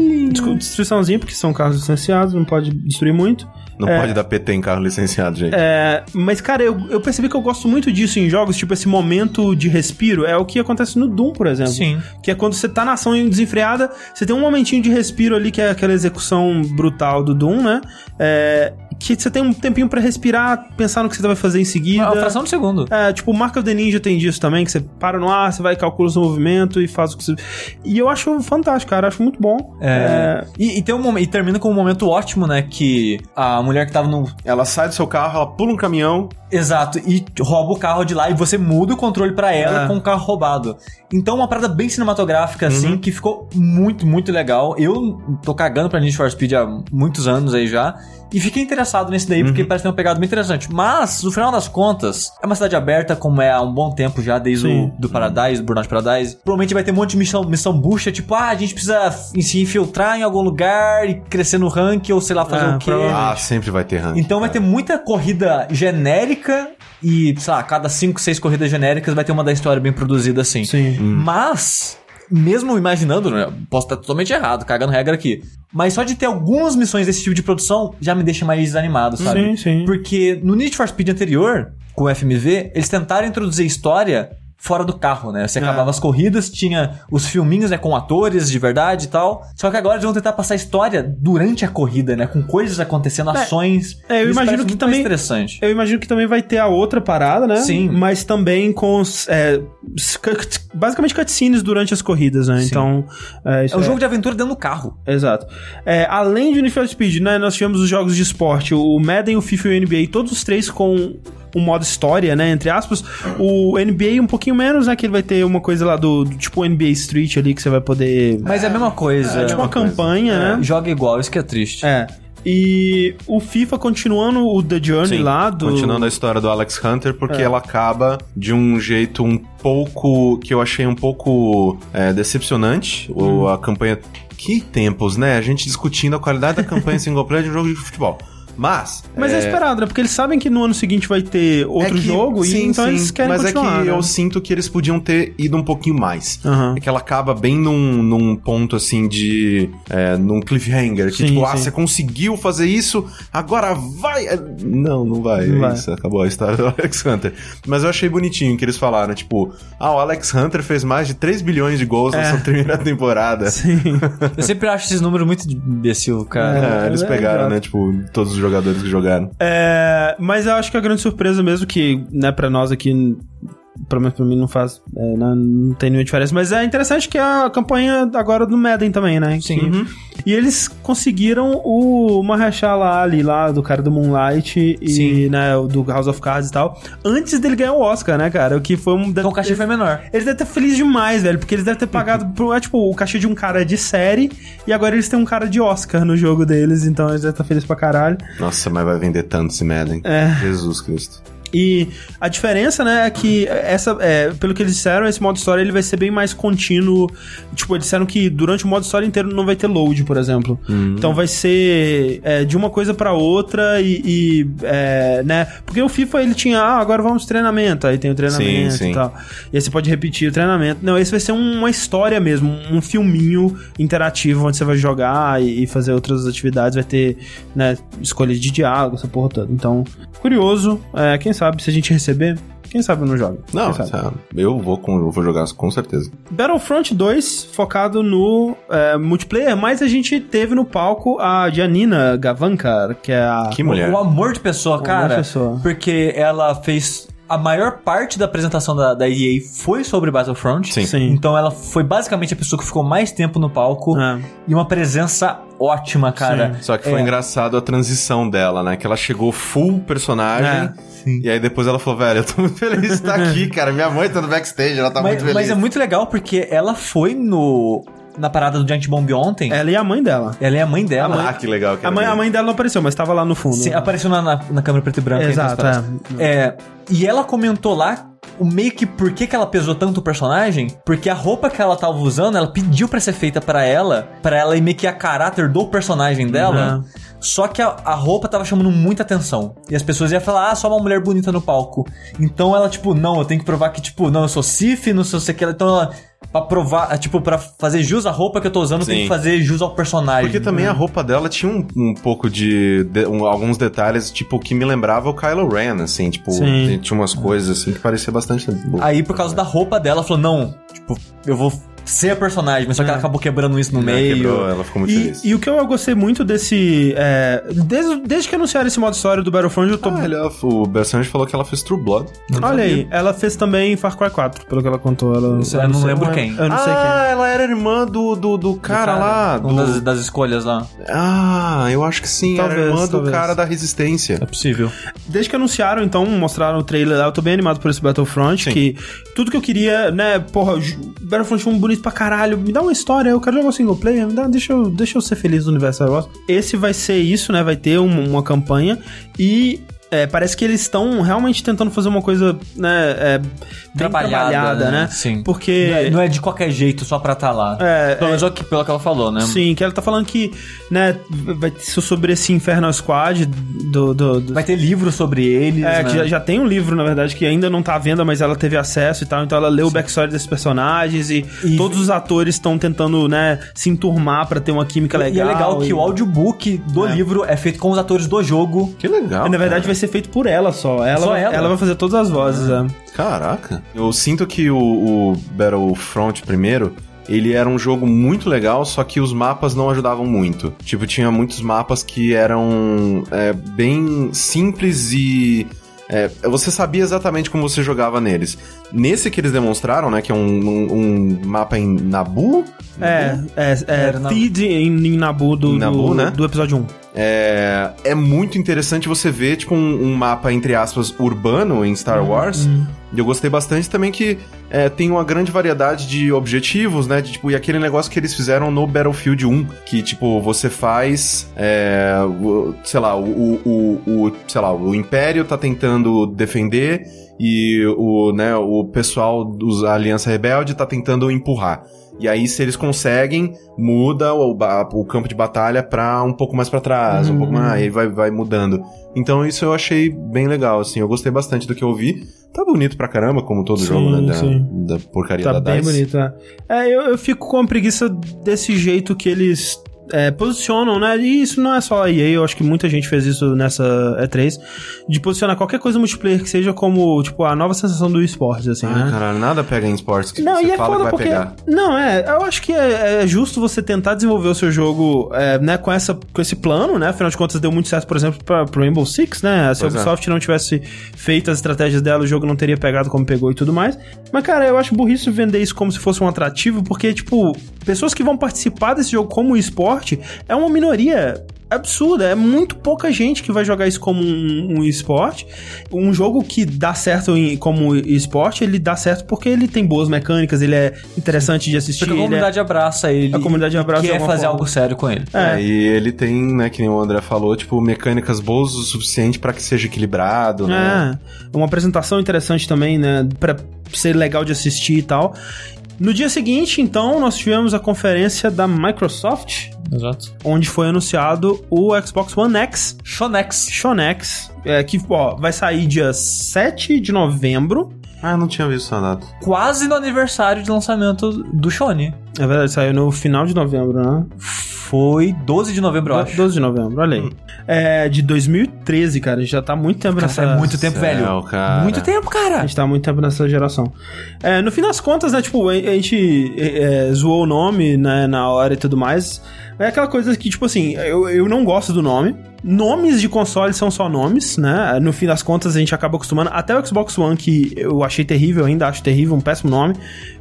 destruiçãozinha, porque são carros licenciados, não pode destruir muito. Não pode dar PT em carro licenciado, gente. É, mas, cara, eu, eu percebi que eu gosto muito disso em jogos, tipo esse momento de respiro. É o que acontece no Doom, por exemplo. Sim. Que é quando você tá na ação desenfreada, você tem um momentinho de respiro ali, que é aquela execução brutal do Doom, né? É, que você tem um tempinho pra respirar, pensar no que você vai fazer em seguida. Uma fração de segundo. É, tipo, o Mark of the Ninja tem disso também, que você para no ar, você vai calcula o seu movimento e faz o que você... E eu acho fantástico, cara, acho muito bom. É. E, e tem um momento, e termina com um momento ótimo, né? Que a mulher que tava no. Ela sai do seu carro, ela pula um caminhão. Exato, e rouba o carro de lá e você muda o controle pra ela É. com o carro roubado. Então, uma parada bem cinematográfica, assim, que ficou muito, muito legal. Eu tô cagando pra Need for Speed há muitos anos aí já. E fiquei interessado nesse daí, porque parece ter uma pegada bem interessante. Mas, no final das contas, é uma cidade aberta, como é há um bom tempo já, desde Sim. o do Paradise, do Burnout Paradise. Provavelmente vai ter um monte de missão, missão bucha, tipo, ah, a gente precisa se infiltrar em algum lugar e crescer no ranking, ou sei lá, fazer É, o quê. Ah, sempre vai ter ranking. Então vai ter muita corrida genérica e, sei lá, cada 5, 6 corridas genéricas vai ter uma da história bem produzida assim. Sim. Mas, mesmo imaginando, né, posso estar totalmente errado, cagando regra aqui. Mas só de ter algumas missões desse tipo de produção já me deixa mais desanimado, sabe? Sim, sim. Porque no Need for Speed anterior, com o FMV, eles tentaram introduzir história fora do carro, né? Você É. acabava as corridas, tinha os filminhos, né, com atores de verdade e tal. Só que agora eles vão tentar passar a história durante a corrida, né? Com coisas acontecendo, ações. é, eu imagino que também- interessante. Eu imagino que também vai ter a outra parada, né? Sim. Mas também com é, basicamente cutscenes durante as corridas, né? Sim. Então, é, É um jogo de aventura dentro do carro. Exato. É, além de Need for Speed, né, nós tivemos os jogos de esporte, o Madden, o FIFA e o NBA, todos os três com um modo história, né, entre aspas. O NBA um pouquinho menos, né, que ele vai ter uma coisa lá do, do tipo NBA Street ali, que você vai poder... Mas é a mesma coisa. É, tipo uma coisa. campanha, né? Joga igual, isso que é triste. É. E o FIFA continuando o The Journey Sim, lá do... Continuando a história do Alex Hunter, porque É. ela acaba de um jeito um pouco. que eu achei um pouco é, decepcionante. Hum. Ou a campanha. Que tempos, né? A gente discutindo a qualidade da campanha single player de um jogo de futebol. Mas. Mas é... esperado, né? Porque eles sabem que no ano seguinte vai ter outro é que- jogo, e sim, então sim, eles querem Mas continuar, é que né? eu sinto que eles podiam ter ido um pouquinho mais. Aham. É que ela acaba bem num, num ponto assim de. É, num cliffhanger. Que Sim, tipo, ah, você conseguiu fazer isso, agora vai. É, Não, não vai. Não é vai. isso, acabou a história do Alex Hunter. Mas eu achei bonitinho que eles falaram, tipo, ah, o Alex Hunter fez mais de 3 bilhões de gols na É. sua primeira temporada. Sim. Eu sempre acho esses números muito imbecil, cara. É, eles É, pegaram, né? Tipo, todos os jogadores que jogaram. É, mas eu acho que a grande surpresa mesmo, que, né, pra nós aqui, pelo menos pra mim não faz, é, não, não tem nenhuma diferença, mas é interessante que a campanha agora do Madden também, né? Sim. Que- Uhum. E eles conseguiram o Mahershala Ali lá, do cara do Moonlight e, Sim. né, o do House of Cards e tal, antes dele ganhar o Oscar, né, cara? O que foi um... Então o cachê foi menor. Eles devem estar felizes demais, velho, porque eles devem ter pagado pro, é, tipo, o cachê de um cara de série e agora eles têm um cara de Oscar no jogo deles, então eles devem estar felizes pra caralho. Nossa, mas vai vender tanto esse Madden. É. Jesus Cristo. E a diferença, né, é que essa, é, pelo que eles disseram, esse modo história ele vai ser bem mais contínuo. Tipo, eles disseram que durante o modo história inteiro não vai ter load, por exemplo. Então vai ser é, de uma coisa pra outra e, e, é, né, porque o FIFA ele tinha, ah, agora vamos treinamento, aí tem o treinamento Sim, sim. e tal. E aí você pode repetir o treinamento. Não, esse vai ser uma história mesmo, um filminho interativo onde você vai jogar e, e fazer outras atividades, vai ter, né, escolha de diálogo, essa porra toda. Então, curioso, é, quem sabe se a gente receber, quem sabe não joga. Não, sabe? sabe, eu vou, com, eu vou jogar com certeza. Battlefront 2 focado no é, multiplayer, mas a gente teve no palco a Janina Gavankar, que é a. Que mulher. O amor de pessoa, amor cara. de pessoa. Porque ela fez. A maior parte da apresentação da, da EA foi sobre Battlefront. Sim. Sim. Então ela foi basicamente a pessoa que ficou mais tempo no palco. É. E uma presença ótima, cara. Só que foi É. engraçado a transição dela, né? Que ela chegou full personagem. É, sim. E aí depois ela falou, velho, eu tô muito feliz de estar aqui, cara. Minha mãe tá no backstage, ela tá mas, muito feliz. mas é muito legal porque ela foi no na parada do Giant Bomb ontem. Ela e a mãe dela. Ela é a mãe dela. Ah, que legal. A mãe, a mãe dela não apareceu, mas tava lá no fundo. Sim, apareceu na, na, na câmera preto e branco. Exato, nas É, e ela comentou lá o meio que por que, que ela pesou tanto o personagem, porque a roupa que ela tava usando, ela pediu pra ser feita pra ela, pra ela ir meio que a caráter do personagem dela. Só que a, a roupa tava chamando muita atenção. E as pessoas iam falar, ah, só uma mulher bonita no palco. Então ela, tipo, não, eu tenho que provar que, tipo, não, eu sou Sif, não sei o que. Então ela, pra provar, tipo, pra fazer jus à roupa que eu tô usando, tem Sim. que fazer jus ao personagem. Porque também a roupa dela tinha um, um pouco de, de- um- alguns detalhes, tipo, que me lembrava o Kylo Ren, assim, tipo, Sim. tem- tinha umas coisas assim que parecia bastante. Aí, por causa da roupa dela, ela falou, não, tipo, eu vou ser a personagem, mas só que ela acabou quebrando isso no Ela meio. quebrou, ela ficou muito E, feliz. e o que eu gostei muito desse. é, desde, desde que anunciaram esse modo história do Battlefront, eu tô. Ah, ele- o Bersange falou que ela fez True Blood. Olha aí, ela fez também Far Cry 4, pelo que ela contou. Ela, Isso eu não lembro quem. Eu não sei ah, ela era irmã do, do, do cara, lá. Um do- das, das escolhas lá. Ah, eu acho que sim. era Talvez, irmã do talvez. cara da Resistência. É possível. quem. Desde que anunciaram, então, mostraram o trailer lá, eu tô bem animado por esse Battlefront, Sim. que tudo que eu queria, né, porra, Battlefront foi um bonito pra caralho, me dá uma história, eu quero jogar single player, me dá, deixa, eu, deixa eu ser feliz no universo Star Wars. Esse vai ser isso, né, vai ter uma, uma campanha e... é, parece que eles estão realmente tentando fazer uma coisa, né, é, bem Trabalhada, trabalhada, né? Sim. Porque... Não é, não é de qualquer jeito só pra estar lá. É, Pelo menos é que- pelo que ela falou, né? Sim, que ela tá falando que, né, vai ser sobre esse Infernal Squad do... do, do- Vai ter livro sobre eles, é, né? que já, já tem um livro, na verdade, que ainda não tá à venda, mas ela teve acesso e tal, então ela leu o backstory desses personagens e, E- todos os atores estão tentando, né, se enturmar pra ter uma química legal. E é legal que e- o audiobook do É. livro é feito com os atores do jogo. Que legal. Na verdade, cara. vai ser feito por ela só. Ela, Só vai, ela? ela vai fazer todas as vozes, é. Caraca. Eu sinto que o, o Battlefront primeiro. Ele era um jogo muito legal, só que os mapas não ajudavam muito. Tipo, tinha muitos mapas que eram é, bem simples e. é, você sabia exatamente como você jogava neles. Nesse que eles demonstraram, né? Que é um, um- um mapa em Nabu. É, é, é na- Theed em, em Nabu do, Nabu, do, né? do episódio 1. É, é muito interessante você ver, tipo, um, um mapa, entre aspas, urbano em Star Wars. E eu gostei bastante também que é, tem uma grande variedade de objetivos, né? De, tipo, e aquele negócio que eles fizeram no Battlefield 1, que, tipo, você faz, é, o- sei lá, o, o, o- sei lá, o Império tá tentando defender e o, né, o pessoal dos a Aliança Rebelde tá tentando empurrar. E aí, se eles conseguem, muda o, o campo de batalha pra um pouco mais pra trás, um pouco mais, aí vai, vai mudando. Então isso eu achei bem legal, assim, eu gostei bastante do que eu vi. Tá bonito pra caramba, como todo Sim, jogo, né, da, da porcaria Tá da bem DICE. bonito, é. É, eu, eu fico com a preguiça desse jeito que eles é, posicionam, né? E isso não é só a EA, eu acho que muita gente fez isso nessa E3, de posicionar qualquer coisa multiplayer que seja como, tipo, a nova sensação do esportes, assim, Ah, né? caralho, nada pega em esportes que Não, você e é fala que foda vai porque. pegar. Não, é. Eu acho que é, é justo você tentar desenvolver o seu jogo, é, né, com, essa, com esse plano, né? Afinal de contas, deu muito certo, por exemplo, pra, pro Rainbow Six, né? Se a Pois é. Ubisoft não tivesse feito as estratégias dela, o jogo não teria pegado como pegou e tudo mais. Mas, cara, eu acho burrice vender isso como se fosse um atrativo, porque, tipo, pessoas que vão participar desse jogo como esporte esporte é uma minoria absurda. É muito pouca gente que vai jogar isso como um, um esporte. Um jogo que dá certo em- como esporte, ele dá certo porque ele tem boas mecânicas, ele é interessante de assistir. Porque a ele é- comunidade abraça ele. A comunidade e abraça quer fazer forma. algo sério com ele. É. É, e ele tem, né, que nem o André falou, tipo, mecânicas boas o suficiente pra que seja equilibrado, né? É, uma apresentação interessante também, né? Pra ser legal de assistir e tal. No dia seguinte, então, nós tivemos a conferência da Microsoft, Exato. onde foi anunciado o Xbox One X, Shonex. Sean X, é, que ó, vai sair dia 7 de novembro. Ah, eu não tinha visto essa data. Quase no aniversário de lançamento do Shone. É verdade, saiu no final de novembro, né? Foi 12 de novembro, eu acho. 12 de novembro, olha aí. É de 2013, cara. A gente já tá muito tempo Cara, nessa. faz muito tempo, Céu, velho. cara. Muito tempo, A cara. gente tá muito tempo nessa geração. É, no fim das contas, né, tipo, a, a gente é, é, zoou o nome, né, na hora e tudo mais. É aquela coisa que, tipo assim, eu, eu não gosto do nome. Nomes de consoles são só nomes, né? No fim das contas, a gente acaba acostumando. Até o Xbox One, que eu achei terrível, ainda acho terrível, um péssimo nome.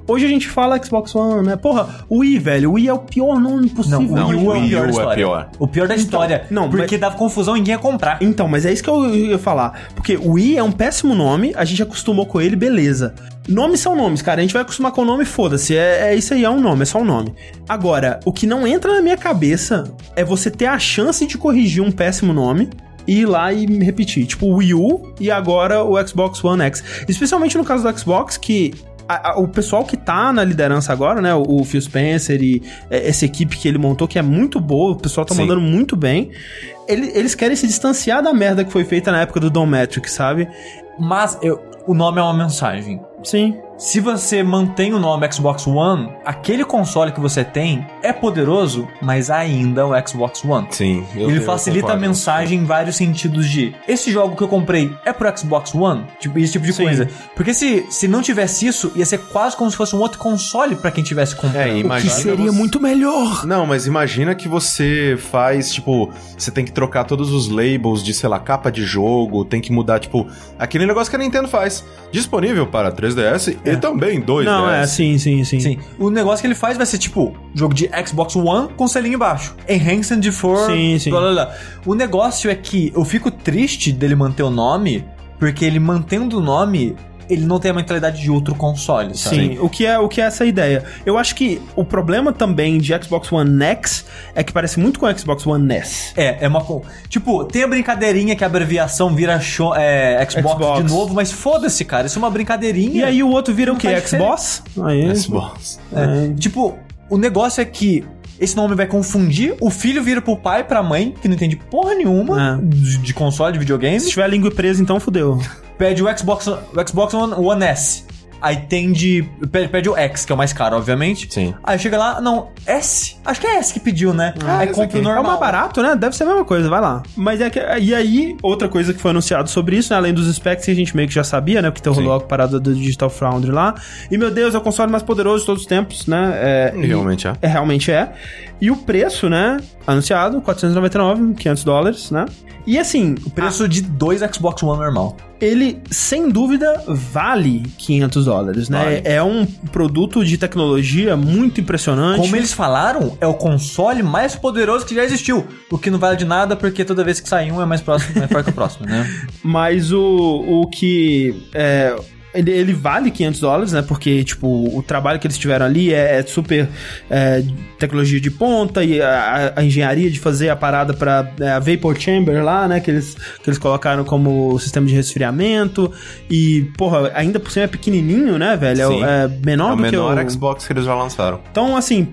Hoje a gente fala Xbox One, né? Porra, o Wii, velho. O Wii é o pior nome possível. Não, o Não, Wii U é o Wii pior da é história. pior. O pior da história. não, porque mas- dava confusão e ninguém ia comprar. Então, mas é isso que eu ia falar. Porque o Wii é um péssimo nome, a gente acostumou com ele, beleza. Nomes são nomes, cara. A gente vai acostumar com o nome, foda-se. É, é isso aí, é um nome, é só um nome. Agora, o que não entra na minha cabeça é você ter a chance de corrigir um péssimo nome e ir lá e me repetir. Tipo, o Wii U e agora o Xbox One X. Especialmente no caso do Xbox, que a- a- o pessoal que tá na liderança agora, né? O, o Phil Spencer e é, essa equipe que ele montou, que é muito boa, o pessoal tá Sim. mandando muito bem. Ele- eles querem se distanciar da merda que foi feita na época do Don Metric, sabe? Mas eu- o nome é uma mensagem. Sim. Se você mantém o nome Xbox One, aquele console que você tem é poderoso, mas ainda é o Xbox One. Sim. eu- Ele eu facilita a mensagem em vários sentidos de esse jogo que eu comprei é pro Xbox One, tipo esse tipo de Sim. coisa. Porque se, se não tivesse isso, ia ser quase como se fosse um outro console pra quem tivesse comprado. É, O que imagina seria você- muito melhor. Não, mas imagina que você faz, tipo, você tem que trocar todos os labels de, sei lá, capa de jogo, tem que mudar, tipo, aquele negócio que a Nintendo faz. Disponível para 3DS e também 2DS. Não, é, sim, sim, sim. Sim. O negócio que ele faz vai ser tipo jogo de Xbox One com selinho embaixo. Enhanced for. Sim, sim. Blá, blá, blá. O negócio é que eu fico triste dele manter o nome, porque ele mantendo o nome, ele não tem a mentalidade de outro console, sabe? Sim, o que, é, o que é essa ideia? Eu acho que o problema também de Xbox One X é que parece muito com o Xbox One S. É, é uma. Tipo, tem a brincadeirinha que a abreviação vira show, é, Xbox, Xbox. de novo, mas foda-se, cara. Isso é uma brincadeirinha. E aí o outro vira Não o quê? Xbox? Aí, Xbox. É, Tipo, o negócio é que esse nome vai confundir, o filho vira pro pai e pra mãe, que não entende porra nenhuma É. de, de console, de videogame, se tiver a língua presa, então fudeu. pede o Xbox, o Xbox One, One S. Aí tem de. Pede, pede o X, que é o mais caro, obviamente. Sim. Aí chega lá, não, S? Acho que é S que pediu, né? Ah, aí compra o É normal. É o mais barato, né? Deve ser a mesma coisa, vai lá. Mas é que. E aí, outra coisa que foi anunciado sobre isso, né? Além dos specs que a gente meio que já sabia, né? Porque tem rolou a parada do Digital Foundry lá. E meu Deus, é o console mais poderoso de todos os tempos, né? É, e- Realmente é. É, realmente é. E o preço, né? Anunciado, 499, 500 dólares, né? E assim, O preço de dois Xbox One normal. ele sem dúvida vale 500 dólares, né? Vale. É um produto de tecnologia muito impressionante. Como eles falaram, é o console mais poderoso que já existiu. O que não vale de nada, porque toda vez que sai um é mais próximo, mais forte que o próximo, né? Mas o, o que. É, ele, ele vale 500 dólares, né? Porque, tipo, o trabalho que eles tiveram ali é, é super é, tecnologia de ponta e a, a engenharia de fazer a parada pra é, a Vapor Chamber lá, né? Que eles, que eles colocaram como sistema de resfriamento. E, porra, ainda por cima é pequenininho, né, velho? É Sim. É, menor É do que menor o... Xbox que eles já lançaram. Então, assim,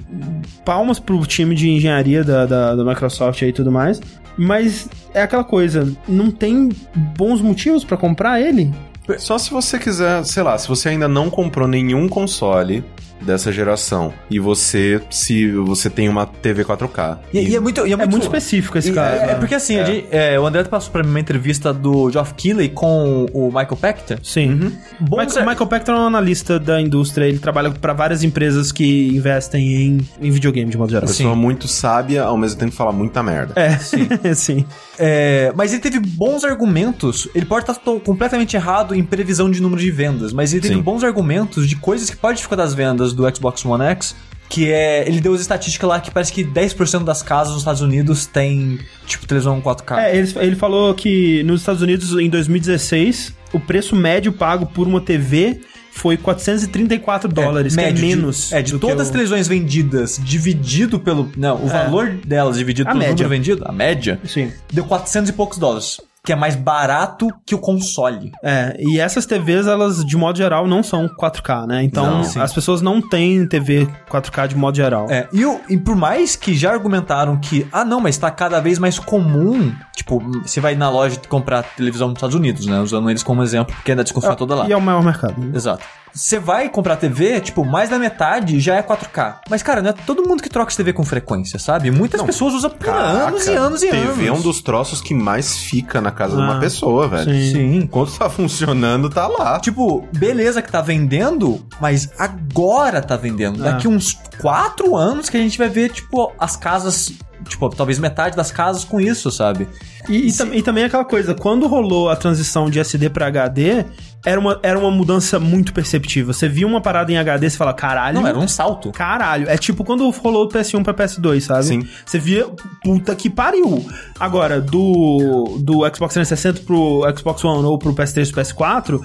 palmas pro time de engenharia da, da, da Microsoft e tudo mais. Mas é aquela coisa, não tem bons motivos pra comprar ele? Só se você quiser, sei lá, se você ainda não comprou nenhum console dessa geração e você se você tem uma TV 4K. E, e é muito, e É muito específico esse E caso. É, é né? porque assim, gente- é, o André passou pra mim uma entrevista do Geoff Keighley com o Michael Pachter. Sim. Bom, Michael, Michael Pachter é um analista da indústria, ele trabalha pra várias empresas que investem em, em videogame de modo geral. Pessoa muito sábia, ao mesmo tempo fala muita merda. É, sim. sim. É, mas ele teve bons argumentos. Ele pode estar completamente errado em previsão de número de vendas, mas ele teve Sim. bons argumentos de coisas que podem dificultar as vendas do Xbox One X Que é. Ele deu as estatísticas lá que parece que 10% das casas nos Estados Unidos tem, tipo, televisão 4K. É, ele, ele falou que nos Estados Unidos, em 2016, o preço médio pago por uma TV foi 434 dólares, que é médio de- menos. é, de do que todas as televisões vendidas, dividido pelo. Não, o É. valor delas dividido A pelo média. número vendido, a média, Sim. deu 400 e poucos dólares. Que é mais barato que o console. É, e essas TVs, elas, de modo geral, não são 4K, né? Então, Não, as pessoas não têm TV 4K de modo geral. É, e, o- e por mais que já argumentaram que, ah não, mas tá cada vez mais comum, tipo, você vai na loja comprar televisão nos Estados Unidos, né? Usando eles como exemplo, porque é da desconfiança toda lá. E é o maior mercado. né? Exato. Você vai comprar TV, tipo, mais da metade já é 4K. Mas, cara, não é todo mundo que troca de TV com frequência, sabe? Muitas pessoas usam por anos e anos e anos. TV é um dos troços que mais fica na casa de uma Ah, pessoa, velho. sim. Sim. Enquanto tá funcionando, tá lá. Tipo, beleza que tá vendendo, mas agora tá vendendo. Ah. Daqui uns quatro anos que a gente vai ver, tipo, as casas. Tipo, talvez metade das casas com isso, sabe? E, e tam- e também aquela coisa, quando rolou a transição de SD pra HD, era uma, era uma mudança muito perceptível. Você via uma parada em HD, você fala, caralho. Não, era um salto. Caralho, é tipo quando rolou o PS1 pra PS2, sabe? Sim. Você via, puta que pariu. Agora, do, do Xbox 360 pro Xbox One ou pro PS3 e PS4,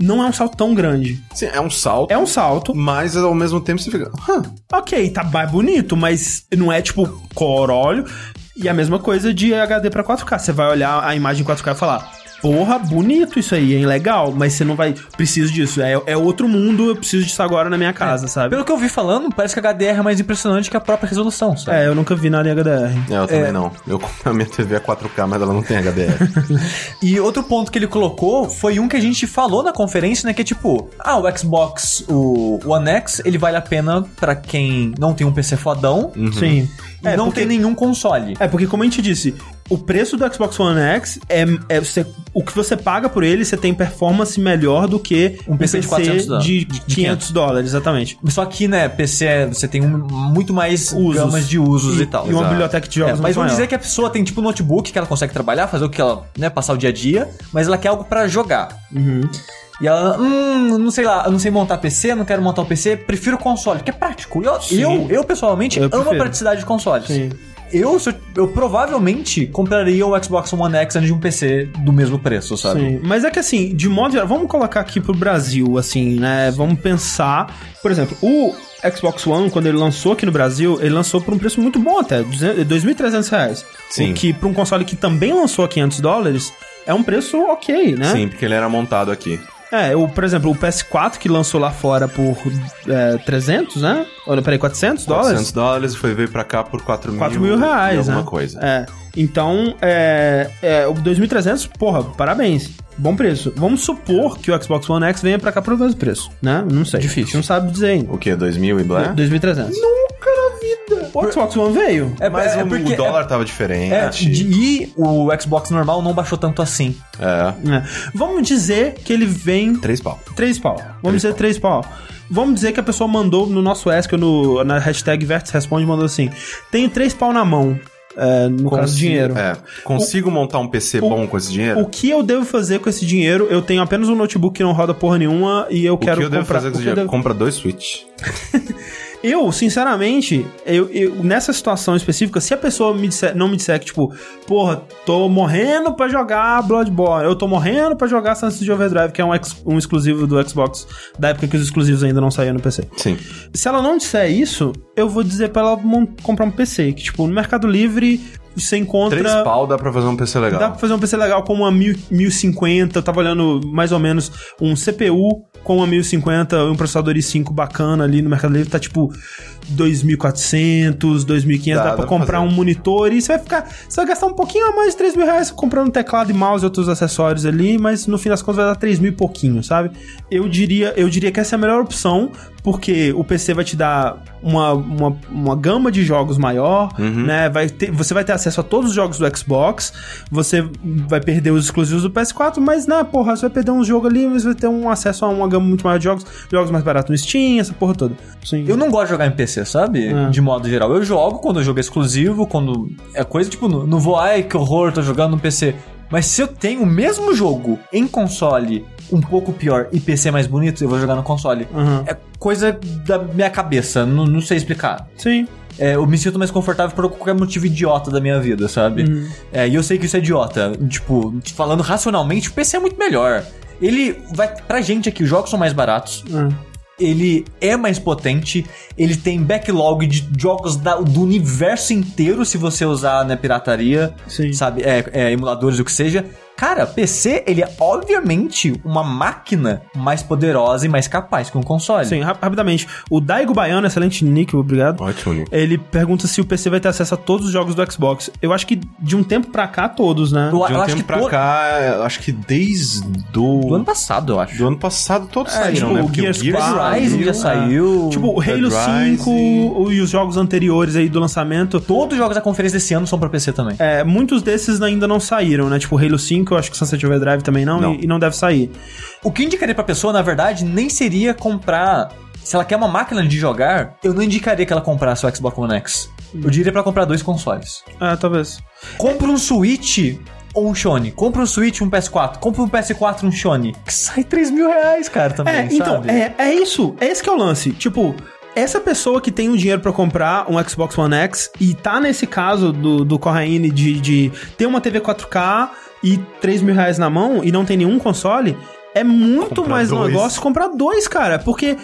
não é um salto tão grande. Sim, é um salto. É um salto, Mas ao mesmo tempo você fica. "Hã, ok, tá mais bonito, mas não é tipo coróleo. E a mesma coisa de HD pra 4K. Você vai olhar a imagem em 4K e falar. Porra, bonito isso aí, hein? Legal, mas você não vai. Preciso disso. É, é outro mundo, eu preciso disso agora na minha casa, sabe? Pelo que eu vi falando, parece que a HDR é mais impressionante que a própria resolução, sabe? É, eu nunca vi nada em HDR. É, eu também não. Eu a minha TV é 4K, mas ela não tem HDR. E outro ponto que ele colocou foi um que a gente falou na conferência, né? Que é tipo, ah, o Xbox, o One X, ele vale a pena pra quem não tem um PC fodão Sim. e É, não porque- tem nenhum console. É, porque como a gente disse, o preço do Xbox One X é, é você, o que você paga por ele, você tem performance melhor do que Um PC de 400 dólares. de De 500 dólares, exatamente. Só que, né, PC, é- você tem um- muito mais Usos. gamas de usos e, tal. E uma Exato. biblioteca de É, jogos mas muito vamos maior. dizer que a pessoa tem tipo um notebook que ela consegue trabalhar, fazer o que ela, né, passar o dia a dia, mas ela quer algo pra jogar. Uhum. E ela, hum, não sei lá, eu não sei montar PC, não quero montar o PC, prefiro console, que é prático. Eu, Sim. eu, eu, pessoalmente, Eu amo a praticidade de consoles. Sim. Eu, eu, eu provavelmente compraria o Xbox One X antes de um PC do mesmo preço, sabe? Sim, mas é que assim, de modo geral, vamos colocar aqui pro Brasil, assim, né? Vamos pensar, por exemplo, o Xbox One, quando ele lançou aqui no Brasil, ele lançou por um preço muito bom até, 200 2.300 reais. Sim. O que, pra um console que também lançou a 500 dólares, é um preço ok, né? Sim, porque ele era montado aqui. É, o, por exemplo, o PS4 que lançou lá fora por é, 300, né? Olha, peraí, 400 dólares? 400 dólares, foi veio pra cá por 4 mil, 4 mil reais, alguma né? coisa. É. Então, é, é, o 2.300, porra, parabéns. Bom preço. Vamos supor que o Xbox One X venha pra cá pelo mesmo preço, né? Não sei. Difícil. A gente não sabe dizer ainda. O que, 2 mil e blá? 2.300. Nunca na vida. O Xbox One veio. É, Mas é o, porque- o dólar tava diferente. É, de- e o Xbox normal não baixou tanto assim. É. É. Vamos dizer que ele vem 3 pau. 3 pau. Vamos dizer 3 pau. Vamos dizer que a pessoa mandou no nosso Ask, no, na hashtag Vértice Responde, mandou assim: Tenho 3 pau na mão. É, no caso, Consigo- dinheiro. É. Consigo montar um PC bom com esse dinheiro? O que eu devo fazer com esse dinheiro? Eu tenho apenas um notebook que não roda porra nenhuma e eu O quero que eu devo comprar. fazer com o esse que eu dinheiro? devo- Compra dois Switch. Eu, sinceramente, eu, eu- nessa situação específica, se a pessoa me disser- não me disser que, tipo, porra, tô morrendo pra jogar Bloodborne, eu tô morrendo pra jogar Sunset Overdrive, que é um, ex- um exclusivo do Xbox, da época que os exclusivos ainda não saíam no PC. Sim. Se ela não disser isso, eu vou dizer pra ela comprar um PC, que, tipo, no Mercado Livre você encontra... 3 pau dá pra fazer um PC legal. Dá pra fazer um PC legal com uma 1000 1050. Eu tava olhando mais ou menos um CPU com uma 1050 e um processador i5 bacana ali no Mercado Livre. Tá tipo 2400, 2500. Dá, Dá, pra pra comprar fazer. um monitor e você vai ficar. Você vai gastar um pouquinho a mais de 3 mil reais comprando teclado e mouse e outros acessórios ali, mas no fim das contas vai dar 3 mil e pouquinho, sabe? Eu diria, eu diria que essa é a melhor opção, porque o PC vai te dar uma, uma, uma gama de jogos maior, né? Vai ter, você vai ter acesso a todos os jogos do Xbox, você vai perder os exclusivos do PS4, mas, né, porra, você vai perder um jogo ali, mas vai ter um acesso a uma gama muito maior de jogos, jogos mais baratos no Steam, essa porra toda. Sim. Eu não gosto de jogar em PC, sabe? É. De modo geral. Eu jogo quando o jogo é exclusivo, quando é coisa tipo, não, não vou, ai que horror, tô jogando no PC. Mas se eu tenho o mesmo jogo em console um pouco pior e PC mais bonito, eu vou jogar no console. Aham. É coisa da minha cabeça, não, não sei explicar. Sim. É, eu me sinto mais confortável por qualquer motivo idiota da minha vida, sabe? Uhum. É, e eu sei que isso é idiota. Tipo, falando racionalmente, o PC é muito melhor. Ele vai. Pra gente aqui, os jogos são mais baratos. Ah. Ele é mais potente, ele tem backlog de jogos da- do universo inteiro se você usar né, pirataria, Sim. sabe? É, é, emuladores, o que seja. Cara, PC, ele é obviamente uma máquina mais poderosa e mais capaz que um console. Sim, ra- rapidamente. O Daigo Baiano, excelente nick, obrigado. Ótimo, Nico. Ele pergunta se o PC vai ter acesso a todos os jogos do Xbox. Eu acho que de um tempo pra cá, todos, né? Eu, De um acho tempo que pra to- cá, eu acho que desde do... do ano passado, eu acho. do ano passado todos É, saíram, tipo, né? o Porque Gears o Gears 4, Rising já saiu, saiu. Tipo, o Halo Dead 5 Rising. e os jogos anteriores aí do lançamento. Todos os jogos da conferência desse ano são pra PC também. É, muitos desses ainda não saíram, né? Tipo, Halo 5, eu acho que Sunset Overdrive também não, Não. E, e não deve sair. O que eu indicaria pra pessoa, na verdade, nem seria comprar. Se ela quer uma máquina de jogar, eu não indicaria que ela comprasse o Xbox One X. Eu diria pra comprar dois consoles. É, talvez. Compra um Switch ou um Sony. Compra um Switch um PS4. Compra um PS4 e um Sony. Que sai 3 mil reais, cara, também. É, então, sabe? é, é isso. É esse que é o lance. Tipo, essa pessoa que tem o dinheiro pra comprar um Xbox One X e tá nesse caso do, do Corraine de, de ter uma TV 4K e 3 mil reais na mão e não tem nenhum console, é muito Comprar mais dois. negócio comprar dois, cara. Porque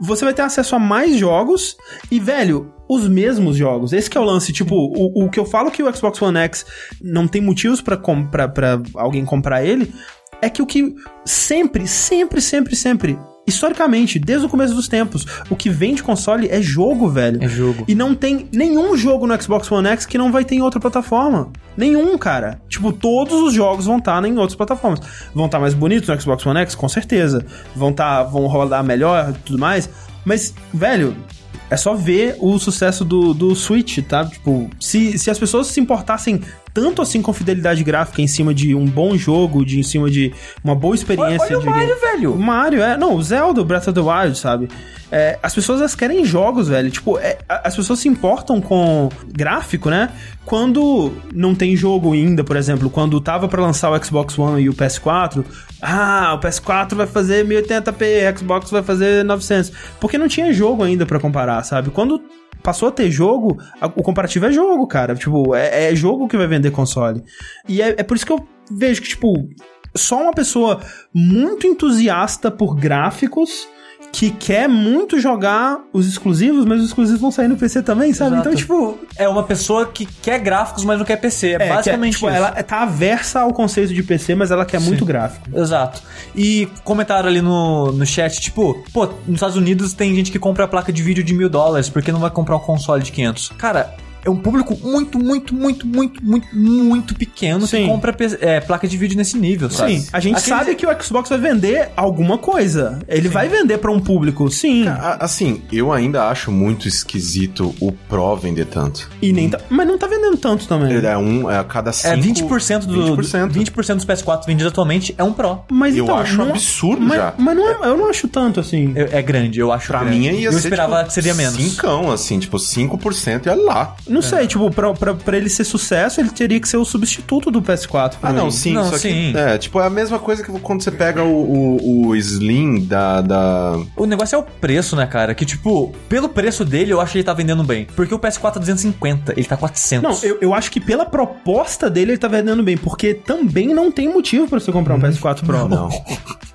você vai ter acesso a mais jogos e, velho, os mesmos jogos. Esse que é o lance. Tipo, o, o que eu falo que o Xbox One X não tem motivos pra comprar para alguém comprar ele é que o que sempre, sempre, sempre, sempre, historicamente, desde o começo dos tempos, o que vende console é jogo, velho. É jogo. E não tem nenhum jogo no Xbox One X que não vai ter em outra plataforma. Nenhum, cara. Tipo, todos os jogos vão estar em outras plataformas. Vão estar mais bonitos no Xbox One X, com certeza. Vão tá, vão rodar melhor e tudo mais. Mas, velho, é só ver o sucesso do, do Switch, tá? Tipo, se, se as pessoas se importassem tanto assim com fidelidade gráfica em cima de um bom jogo, de em cima de uma boa experiência Olha o de Mario, game- velho. o Mario, é. Não, o Zelda, o Breath of the Wild, sabe? É, as pessoas elas querem jogos, velho. Tipo, é, as pessoas se importam com gráfico, né? Quando não tem jogo ainda, por exemplo, quando tava pra lançar o Xbox One e o PS4, ah, o PS4 vai fazer 1080p, Xbox vai fazer 900. Porque não tinha jogo ainda pra comparar, sabe? Quando passou a ter jogo, a- o comparativo é jogo, cara. Tipo, é, é jogo que vai vender console. E é, é por isso que eu vejo que, tipo, só uma pessoa muito entusiasta por gráficos que quer muito jogar os exclusivos, mas os exclusivos vão sair no PC também, sabe? Exato. Então, tipo, É uma pessoa que quer gráficos, mas não quer PC. É, é, basicamente que é, tipo, isso. ela tá aversa ao conceito de PC, mas ela quer muito gráfico. Exato. E comentaram ali no, no chat, tipo, pô, nos Estados Unidos tem gente que compra a placa de vídeo de mil dólares, por que não vai comprar um console de 500? Cara, é um público muito, muito, muito, muito, muito, muito pequeno Sim. que compra é, placa de vídeo nesse nível, sabe? Sim, a gente sabe que o Xbox vai vender alguma coisa. Ele vai vender pra um público, sim. Assim, eu ainda acho muito esquisito o Pro vender tanto. E nem tá, mas não tá vendendo tanto também. Ele é um é a cada É, cinco... 20% do 20%. 20% dos PS4 vendidos atualmente é um Pro. Mas Eu então, acho não- absurdo mas, já. Mas não é- eu não acho tanto assim. É, é grande, eu acho Pra grande. mim ia Eu ser, esperava tipo, que seria menos. Cincão, assim, tipo, 5% e olha lá. Não sei, tipo, pra, pra, pra ele ser sucesso, ele teria que ser o substituto do PS4. pra Ah, não, mim. sim, Não, só sim. que... É, tipo, é a mesma coisa que quando você pega o, o, o Slim da... da... O negócio é o preço, né, cara? Que, tipo, pelo preço dele, eu acho que ele tá vendendo bem. Porque o PS4 é 250, ele tá 400. Não, eu, eu acho que pela proposta dele ele tá vendendo bem, porque também não tem motivo pra você comprar um PS4 Pro. Não.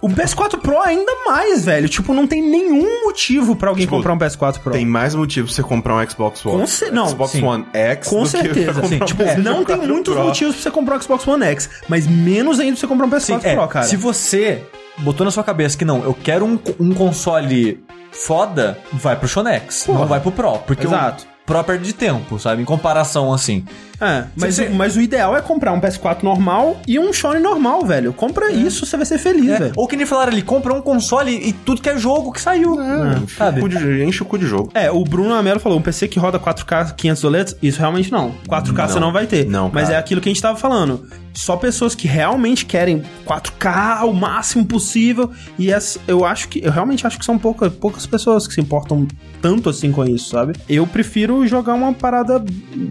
O PS4 Pro ainda mais, velho. Tipo, não tem nenhum motivo pra alguém Tipo, comprar um PS4 Pro. Tem mais motivo pra você comprar um Xbox One. Com cer- não, Xbox sim. One X Com certeza. Sim, tipo, PS4 não tem muitos Pro. motivos pra você comprar um Xbox One X, mas menos ainda pra você comprar um PS4 Sim, é, Pro, cara. Se você botou na sua cabeça que não, eu quero um, um console foda, vai pro Shonex, não vai pro Pro. Porque Exato. o Pro perde de tempo, sabe? Em comparação, assim. É, mas, você- o- mas o ideal é comprar um PS4 normal e um Sony normal, velho. Compra isso, você vai ser feliz, É, velho. Ou que nem falaram ali, compra um console e tudo que é jogo que saiu. É, sabe? cu de- enche o cu de jogo. É, o Bruno Amelo falou, um PC que roda 4K 500 doletas, isso realmente não. 4K você Não. não vai ter. Não, Mas cara. é aquilo que a gente tava falando. Só pessoas que realmente querem 4K o máximo possível. E essa, eu acho que, eu realmente acho que são pouca, poucas pessoas que se importam tanto assim com isso, sabe? Eu prefiro jogar uma parada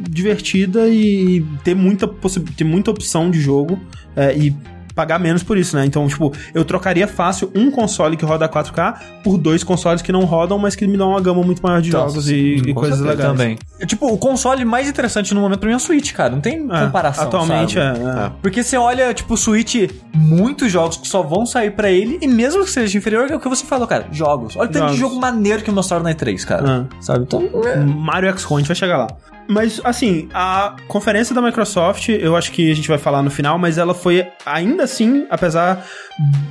divertida e ter muita, ter muita opção de jogo. é, e pagar menos por isso, né? Então, tipo, eu trocaria fácil um console que roda 4K por dois consoles que não rodam, mas que me dão uma gama muito maior de Nossa, jogos e, e coisas certeza. legais. Também. É, tipo, o console mais interessante no momento pra mim é o Switch, cara. Não tem É, comparação. Atualmente sabe? é. é. Porque você olha, tipo, o Switch, muitos jogos que só vão sair pra ele, e mesmo que seja inferior, é o que você falou, cara. Jogos. Olha o tanto de jogo maneiro que mostraram na E3, cara. Sabe? Então. é- Mario a gente vai chegar lá. Mas, assim, a conferência da Microsoft, eu acho que a gente vai falar no final, mas ela foi, ainda assim, apesar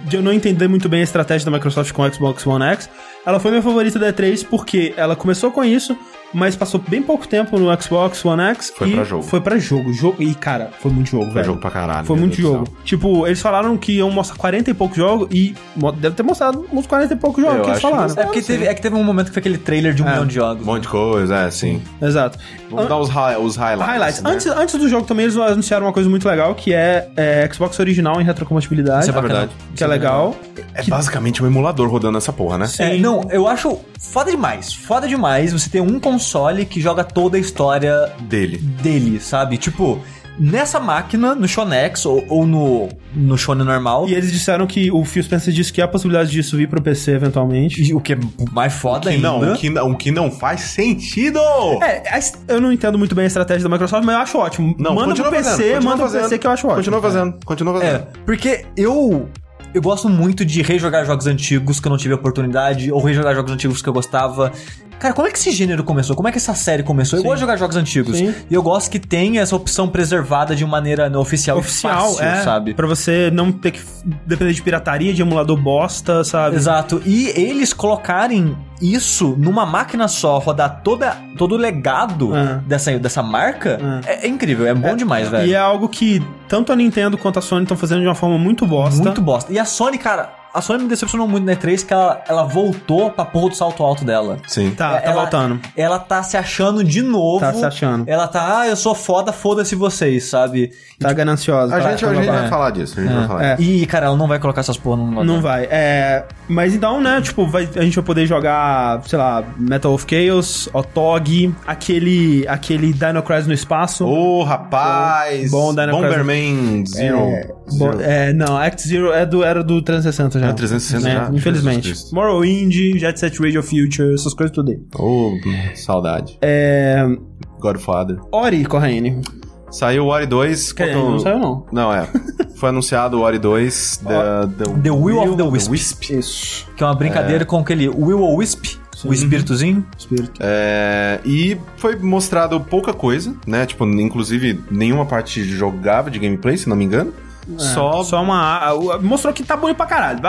de eu não entender muito bem a estratégia da Microsoft com o Xbox One X, ela foi minha favorita da E3 porque ela começou com isso, mas passou bem pouco tempo no Xbox One X Foi e pra jogo. Foi pra jogo. jogo. E, cara, foi muito jogo, Foi velho. jogo pra caralho. Foi muito jogo. Tipo, eles falaram que iam mostrar 40 e poucos jogos e deve ter mostrado uns 40 e poucos jogos Eu que eles acho que falaram. É, porque teve, é que teve um momento que foi aquele trailer de um milhão de jogos. Um monte de coisa, é, sim. Exato. Vamos dar os, hi- os highlights. Highlights. né? Antes, antes do jogo também eles anunciaram uma coisa muito legal, que é, é, Xbox original em retrocompatibilidade. Isso é É bacana. verdade. que é legal. É basicamente um emulador rodando essa porra, né? É, não, eu acho foda demais. Foda demais você ter um console que joga toda a história Dele. dele, sabe? Tipo, nessa máquina, no Shonex ou, ou no, no Shonen normal. E eles disseram que o Phil Spencer disse que há a possibilidade disso vir pro PC eventualmente. e o que é mais foda Que ainda. não, o que, não- o que não faz sentido! É, eu não entendo muito bem a estratégia da Microsoft, mas eu acho ótimo. Não, manda continua pro PC, fazendo, continua manda pro fazendo. PC que eu acho ótimo. Continua fazendo, continua É, fazendo. porque eu. Eu gosto muito de rejogar jogos antigos que eu não tive oportunidade, ou rejogar jogos antigos que eu gostava. Cara, como é que esse gênero começou? Como é que essa série começou? Eu Sim. gosto de jogar jogos antigos. Sim. E eu gosto que tenha essa opção preservada de maneira né, oficial, Oficial, fácil, é. sabe? Pra você não ter que depender de pirataria, de emulador bosta, sabe? Exato. E eles colocarem isso numa máquina só, rodar toda, todo o legado É. dessa, dessa marca, é. é incrível, é bom demais, velho. E é algo que tanto a Nintendo quanto a Sony estão fazendo de uma forma muito bosta. Muito bosta. E a Sony, cara, a Sony me decepcionou muito na E3 que ela, ela voltou pra porra do salto alto dela. Sim. Tá, tá ela, voltando. Ela tá se achando de novo. Tá se achando. Ela tá, ah, eu sou foda, foda-se vocês, sabe? Tá gananciosa. A tá- gente, tá a gente vai falar disso, a gente vai falar É. disso. E, cara, ela não vai colocar essas porra no Não vai. É, mas então, né, tipo, vai- a gente vai poder jogar, sei lá, Metal of Chaos, Otog, aquele, aquele Dino Crisis no espaço. Ô, rapaz! Bom, Dino Bomberman Zero. É, bom, Zero. é, não, Act Zero é do, era do 360 já. É, 360 né, já? Infelizmente. Morrowind, Jet Set Radio Future, essas coisas tudo aí. Ô, saudade. É, Godfather. Ori, Corraine. Saiu o Ori 2. Quer dizer, quanto- não saiu não. Não, é. Foi anunciado o Ori 2. The, The Will of the Wisp. Wisp. Isso. Que é uma brincadeira com aquele Will o Wisp, o espíritozinho. Espírito. É, e foi mostrado pouca coisa, né? Tipo, inclusive nenhuma parte jogável de gameplay, se não me engano. Só, Só uma. Mostrou que tá bonito pra caralho.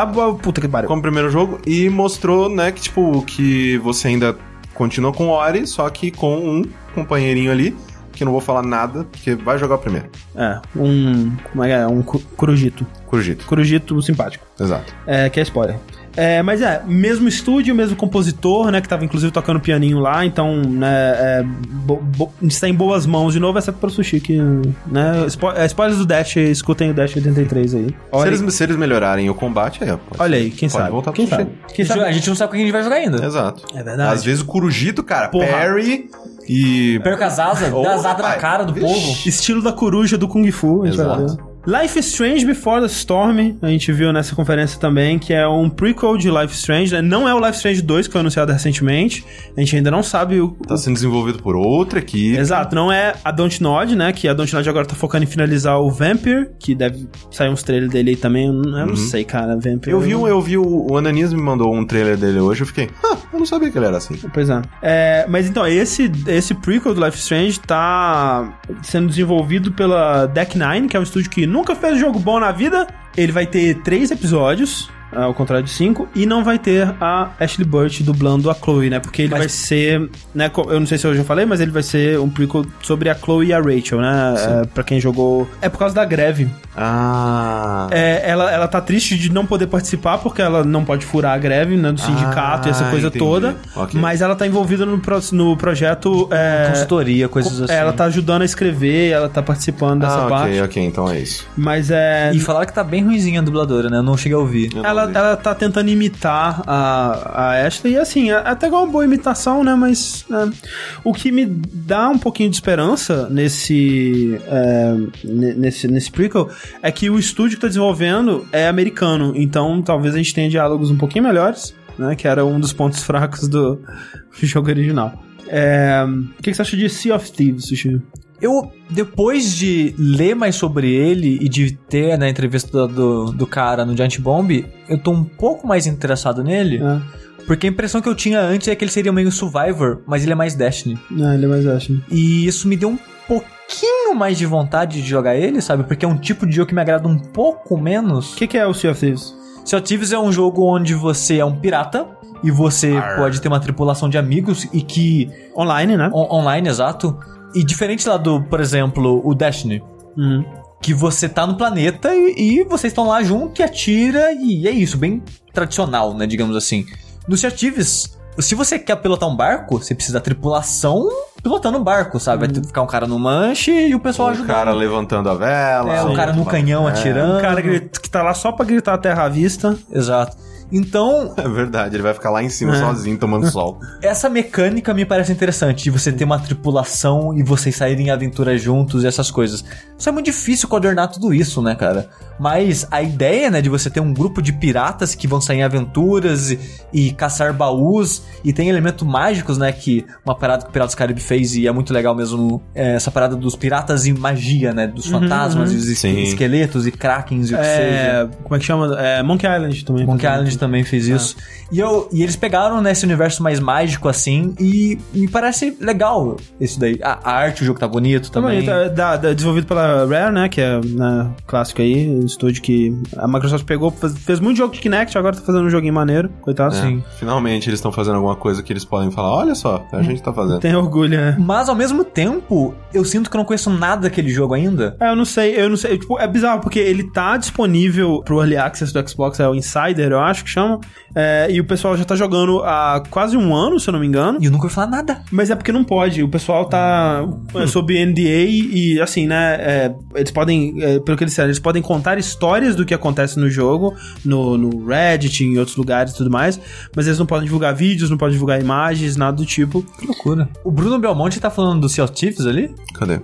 Puta que pariu. como primeiro jogo. E mostrou, né, que tipo, que você ainda continua com o Ori, só que com um companheirinho ali. Que eu não vou falar nada, porque vai jogar primeiro. É, um. Como é que é? Um Corujito. Curjito. Corujito simpático. Exato. É, que é spoiler. É, mas é, mesmo estúdio, mesmo compositor, né? Que tava inclusive tocando pianinho lá, então, né, é, bo- bo- está em boas mãos de novo, exceto pro Sushi, que, né, spo é, spoilers do Dash, escutem o Dash 83 aí. Se eles, se eles melhorarem o combate, aí, ó, pode- olha aí, quem pode sabe? voltar quem pro sabe? Quem sabe? A gente não sabe o que a gente vai jogar ainda. Exato. É verdade. Às vezes o Curujito, cara, Porra. parry e... Perca as asas, Ô, dá asada na rapaz. cara do Vixe. povo. Estilo da coruja do Kung Fu, a gente vai Exato. Life Strange Before the Storm, a gente viu nessa conferência também, que é um prequel de Life Strange, né? Não é o Life Strange 2 que foi anunciado recentemente, a gente ainda não sabe o, Tá sendo desenvolvido por outra equipe. Exato, não é a Dontnod, né? Que a Dontnod agora tá focando em finalizar o Vampire, que deve sair uns trailers dele aí também. Eu não, não sei, cara, Vampire. Eu vi, um, eu vi o, o Ananias me mandou um trailer dele hoje, eu fiquei, ah, eu não sabia que ele era assim. Pois é. É, Mas então, esse, esse prequel do Life Strange tá sendo desenvolvido pela Deck Nine, que é um estúdio que nunca fez jogo bom na vida. Ele vai ter três episódios. Ao contrário de cinco, e não vai ter a Ashley Burt dublando a Chloe, né? Porque ele Mas- vai ser, né? Eu não sei se eu já falei, mas ele vai ser um prequel sobre a Chloe e a Rachel, né? É, pra quem jogou. É por causa da greve. Ah. É, ela, ela tá triste de não poder participar porque ela não pode furar a greve né, do sindicato e essa Ah, coisa entendi. toda. Ok. Mas ela tá envolvida no, pro- no projeto. É, Consultoria, coisas assim. ela tá ajudando a escrever, ela tá participando dessa ah, parte. ok, ok, então é isso. Mas é. E falaram que tá bem ruimzinha a dubladora, né? Eu não cheguei a ouvir. Eu Ela ela, ela tá tentando imitar a, a Ashley, e assim, é até igual uma boa imitação, né? Mas é, o que me dá um pouquinho de esperança nesse, é, ne- nesse, nesse prequel é que o estúdio que tá desenvolvendo é americano, então talvez a gente tenha diálogos um pouquinho melhores, né? Que era um dos pontos fracos do jogo original. É, o que, que você acha de Sea of Thieves, Sushi? Eu, depois de ler mais sobre ele e de ter na entrevista do, do, cara no Giant Bomb, eu tô um pouco mais interessado nele. É, Porque a impressão que eu tinha antes é que ele seria meio Survivor, mas ele é mais Destiny. não, ele é mais Ashley. E isso me deu um pouquinho mais de vontade de jogar ele, sabe? Porque é um tipo de jogo que me agrada um pouco menos. O que, que é o Sea of Thieves? Sea of Thieves é um jogo onde você é um pirata e você Arr. pode ter uma tripulação de amigos e que. Online, né? on- online, exato. E diferente lá do, por exemplo, o Destiny. Uhum. Que você tá no planeta e, e vocês estão lá junto e atira, e é isso, bem tradicional, né? Digamos assim. No Thieves, se você quer pilotar um barco, você precisa da tripulação pilotando um barco, sabe? Vai ter que ficar um cara no manche e o pessoal O ajudando. cara levantando a vela. É, o sim, cara no canhão é, atirando. Um cara que, que tá lá só pra gritar a terra à vista. Exato. Então, É verdade, ele vai ficar lá em cima É. sozinho tomando sol. essa mecânica me parece interessante, de você ter uma tripulação e vocês saírem em aventura juntos e essas coisas. Isso é muito difícil coordenar tudo isso, né, cara? Mas a ideia, né, de você ter um grupo de piratas que vão sair em aventuras e, e caçar baús e tem elementos mágicos, né, que uma parada que o Piratas do Caribe fez e é muito legal mesmo, é essa parada dos piratas e magia, né, dos fantasmas e os Sim. esqueletos e krakens e o que seja. É, como é que chama? É, Monkey Island também. Monkey Island também fez isso. E, eu, e eles pegaram nesse universo mais mágico assim e me parece legal isso daí. A, a arte, o jogo tá bonito também. Também, tá, da- da- desenvolvido pela Rare, né? Que é né, clássico aí, estúdio que a Microsoft pegou, fez, fez muito jogo de Kinect, agora tá fazendo um joguinho maneiro, coitado. É, Sim. Finalmente eles estão fazendo alguma coisa que eles podem falar: olha só, a gente tá fazendo. Tem orgulho, né? Mas ao mesmo tempo, eu sinto que eu não conheço nada daquele jogo ainda. É, eu não sei, eu não sei. Tipo, é bizarro, porque ele tá disponível pro Early Access do Xbox, é o Insider, eu acho que chama. É, e o pessoal já tá jogando há quase um ano, se eu não me engano. E eu nunca ouvi falar nada. Mas é porque não pode. O pessoal tá é, sob NDA e, assim, né? é, eles podem, é, pelo que eles disseram, eles podem contar histórias do que acontece no jogo, no, no Reddit, em outros lugares e tudo mais. Mas eles não podem divulgar vídeos, não podem divulgar imagens, nada do tipo. Que loucura. O Bruno Belmonte tá falando do Sea of Thieves ali? Cadê?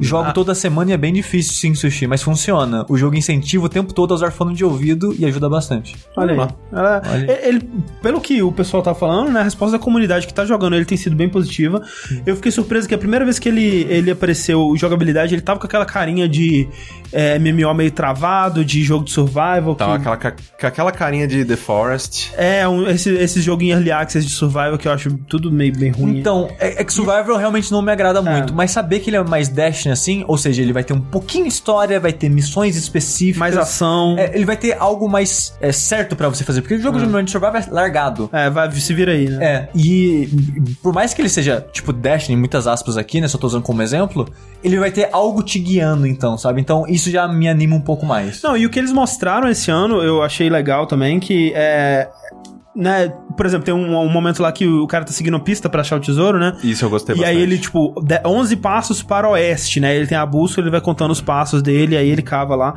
Jogo Ah. toda semana e é bem difícil sim, Sushi, mas funciona. O jogo incentiva o tempo todo a usar fone de ouvido e ajuda bastante. Olha aí. Ela- Olha ele, pelo que o pessoal tá falando, né? A resposta da comunidade que tá jogando ele tem sido bem positiva. Eu fiquei surpreso que a primeira vez que ele, ele apareceu o jogabilidade, ele tava com aquela carinha de é, MMO meio travado, de jogo de survival. Tava que- aquela, com aquela carinha de The Forest. É, um, esse, esse jogo em Early Access de survival que eu acho tudo meio bem ruim. Então, é, é que Survivor realmente não me agrada muito, mas saber que ele é mais Destiny assim, ou seja, ele vai ter um pouquinho de história, vai ter missões específicas. Mais ação. É, ele vai ter algo mais é, certo pra você fazer, porque o jogo de Survivor é largado. É, vai, se vira aí, né? É, e por mais que ele seja, tipo, Destiny, muitas aspas aqui, né? Só tô usando como exemplo, ele vai ter algo te guiando, então, sabe? Então, isso já me anima um pouco mais. Não, e o que eles mostraram esse ano, eu achei legal também, que é. Né, por exemplo, tem um, um momento lá que o cara tá seguindo pista pra achar o tesouro, né? Isso eu gostei E bastante. aí ele, tipo, de- 11 passos para o oeste, né? Ele tem a bússola, ele vai contando os passos dele, aí ele cava lá.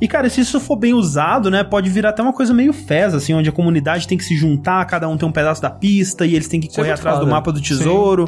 E, cara, se isso for bem usado, né? Pode virar até uma coisa meio fez, assim, onde a comunidade tem que se juntar, cada um tem um pedaço da pista e eles têm que Isso é correr muito atrás do foda. mapa do tesouro.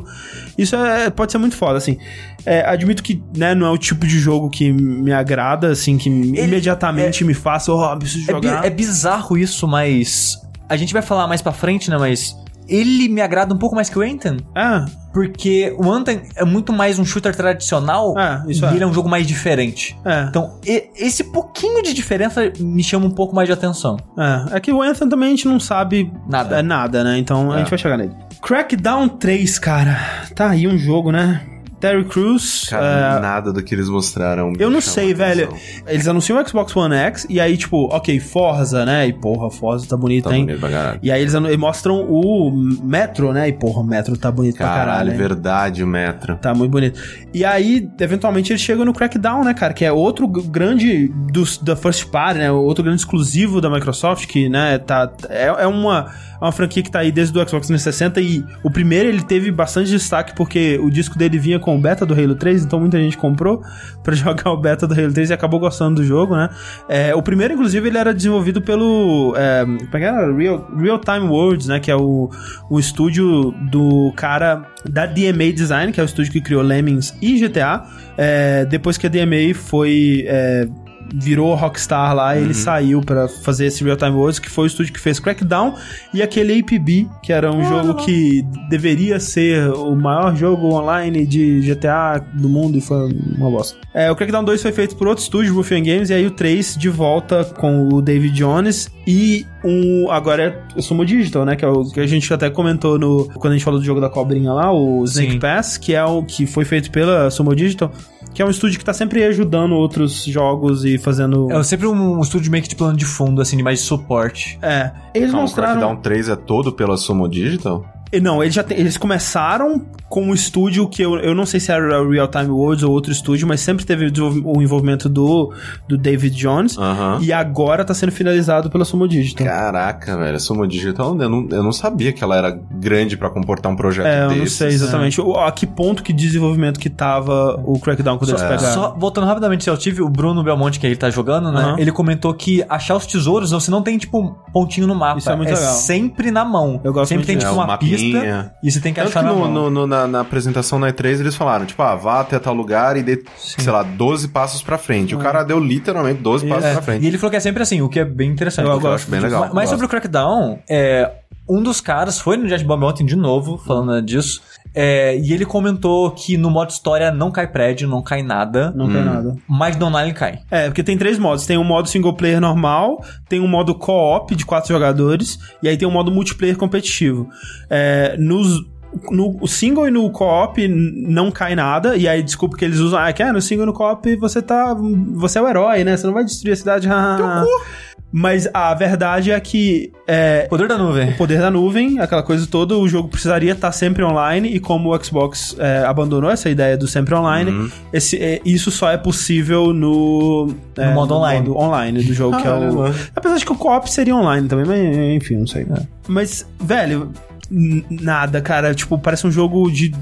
Isso é, pode ser muito foda, assim. É, admito que, né, não é o tipo de jogo que me agrada, assim, que imediatamente me faça, ó, preciso É, jogar. é bizarro isso, mas. A gente vai falar mais pra frente, né? Mas. Ele me agrada um pouco mais que o Anthem. É, Porque o Anthem é muito mais um shooter tradicional É, isso e é. ele é um jogo mais diferente. é. Então, e- esse pouquinho de diferença me chama um pouco mais de atenção. É, é que o Anthem também a gente não sabe Nada. é, nada, né? Então a É. gente vai chegar nele. Crackdown 3, cara. Tá aí um jogo, né? Terry Crews. Cara, é, nada do que eles mostraram. eu não sei, velho. Eles anunciam o Xbox One X e aí, tipo, ok, Forza, né? E porra, Forza tá bonito, Tá hein? bonito pra caralho. E aí eles mostram o Metro, né? E porra, o Metro tá bonito pra Caralho, caralho. verdade, o Metro. Tá muito bonito. E aí, eventualmente, eles chegam no Crackdown, né, cara? Que é outro grande dos, da First Party, né? Outro grande exclusivo da Microsoft, que, né, tá. É, é uma, é uma franquia que tá aí desde o Xbox 360 e o primeiro ele teve bastante destaque porque o disco dele vinha com o beta do Halo 3, então muita gente comprou pra jogar o beta do Halo 3 e acabou gostando do jogo, né? É, o primeiro, inclusive, ele era desenvolvido pelo. É, é? Real, Real Time Worlds, né? Que é o, o estúdio do cara da DMA Design, que é o estúdio que criou Lemmings e GTA. É, depois que a DMA foi. É, virou Rockstar lá e ele saiu pra fazer esse Real Time Worlds, que foi o estúdio que fez Crackdown e aquele APB, que era um jogo que deveria ser o maior jogo online de GTA do mundo e foi uma bosta. É, o Crackdown 2 foi feito por outro estúdio, Ruffian Games, e aí o 3 de volta com o David Jones e um agora é o Sumo Digital, né, que é o que a gente até comentou no quando a gente falou do jogo da cobrinha lá, o Snake Sim. Pass, que é o que foi feito pela Sumo Digital, que é um estúdio que tá sempre ajudando outros jogos e fazendo É sempre um, estúdio meio que de plano de fundo, assim, de mais de suporte. é, eles Calma, o mostraram Crackdown 3 é todo pela Sumo Digital? E Não, eles já tem- eles começaram com um estúdio que eu, eu não sei se era o Real Time Worlds ou outro estúdio, mas sempre teve o envolvimento do, do David Jones. Aham. E agora tá sendo finalizado pela Sumo Digital. Caraca, velho, a Sumo Digital, eu não, eu não sabia que ela era grande pra comportar um projeto É, eu desses. não sei exatamente o- a que ponto que de desenvolvimento que tava o Crackdown quando eles É. pegaram. Só voltando rapidamente ao Tive, o Bruno Belmonte, que ele tá jogando, né? Aham. Ele comentou que achar os tesouros, você não tem, tipo, um pontinho no mapa. Isso é muito legal. sempre na mão. Eu gosto sempre muito tem, disso. tipo, É, uma mapinha. Pista e você tem que Tanto achar que na no, no- no- na, na apresentação na E3 eles falaram, tipo, ah, vá até tal lugar e dê, sei lá, 12 passos pra frente. O cara deu literalmente 12 passos É, pra frente. E ele falou que é sempre assim, o que é bem interessante. Eu Eu acho bem legal. Mas, mas sobre o Crackdown, é, um dos caras foi no Jet Bomb ontem de novo, falando disso. É, e ele comentou que no modo história não cai prédio, não cai nada. Não tem nada. Mas no online cai. É, porque tem três modos. Tem um modo single player normal, tem um modo co-op de quatro jogadores, e aí tem um modo multiplayer competitivo. É, nos, no o single e no co-op não cai nada, e aí desculpa que eles usam, ah, que é, no single e no co-op você tá. Você é o herói, né? Você não vai destruir a cidade. Mas a verdade é que é, Poder da nuvem. o poder da nuvem, aquela coisa toda, o jogo precisaria estar sempre online, e como o Xbox é, abandonou essa ideia do sempre online, esse, é, isso só é possível no, é, modo online. modo online do jogo, que é o. Apesar de que o co-op seria online também, mas enfim, não sei. Mas, velho, nada, cara. Tipo, parece um jogo de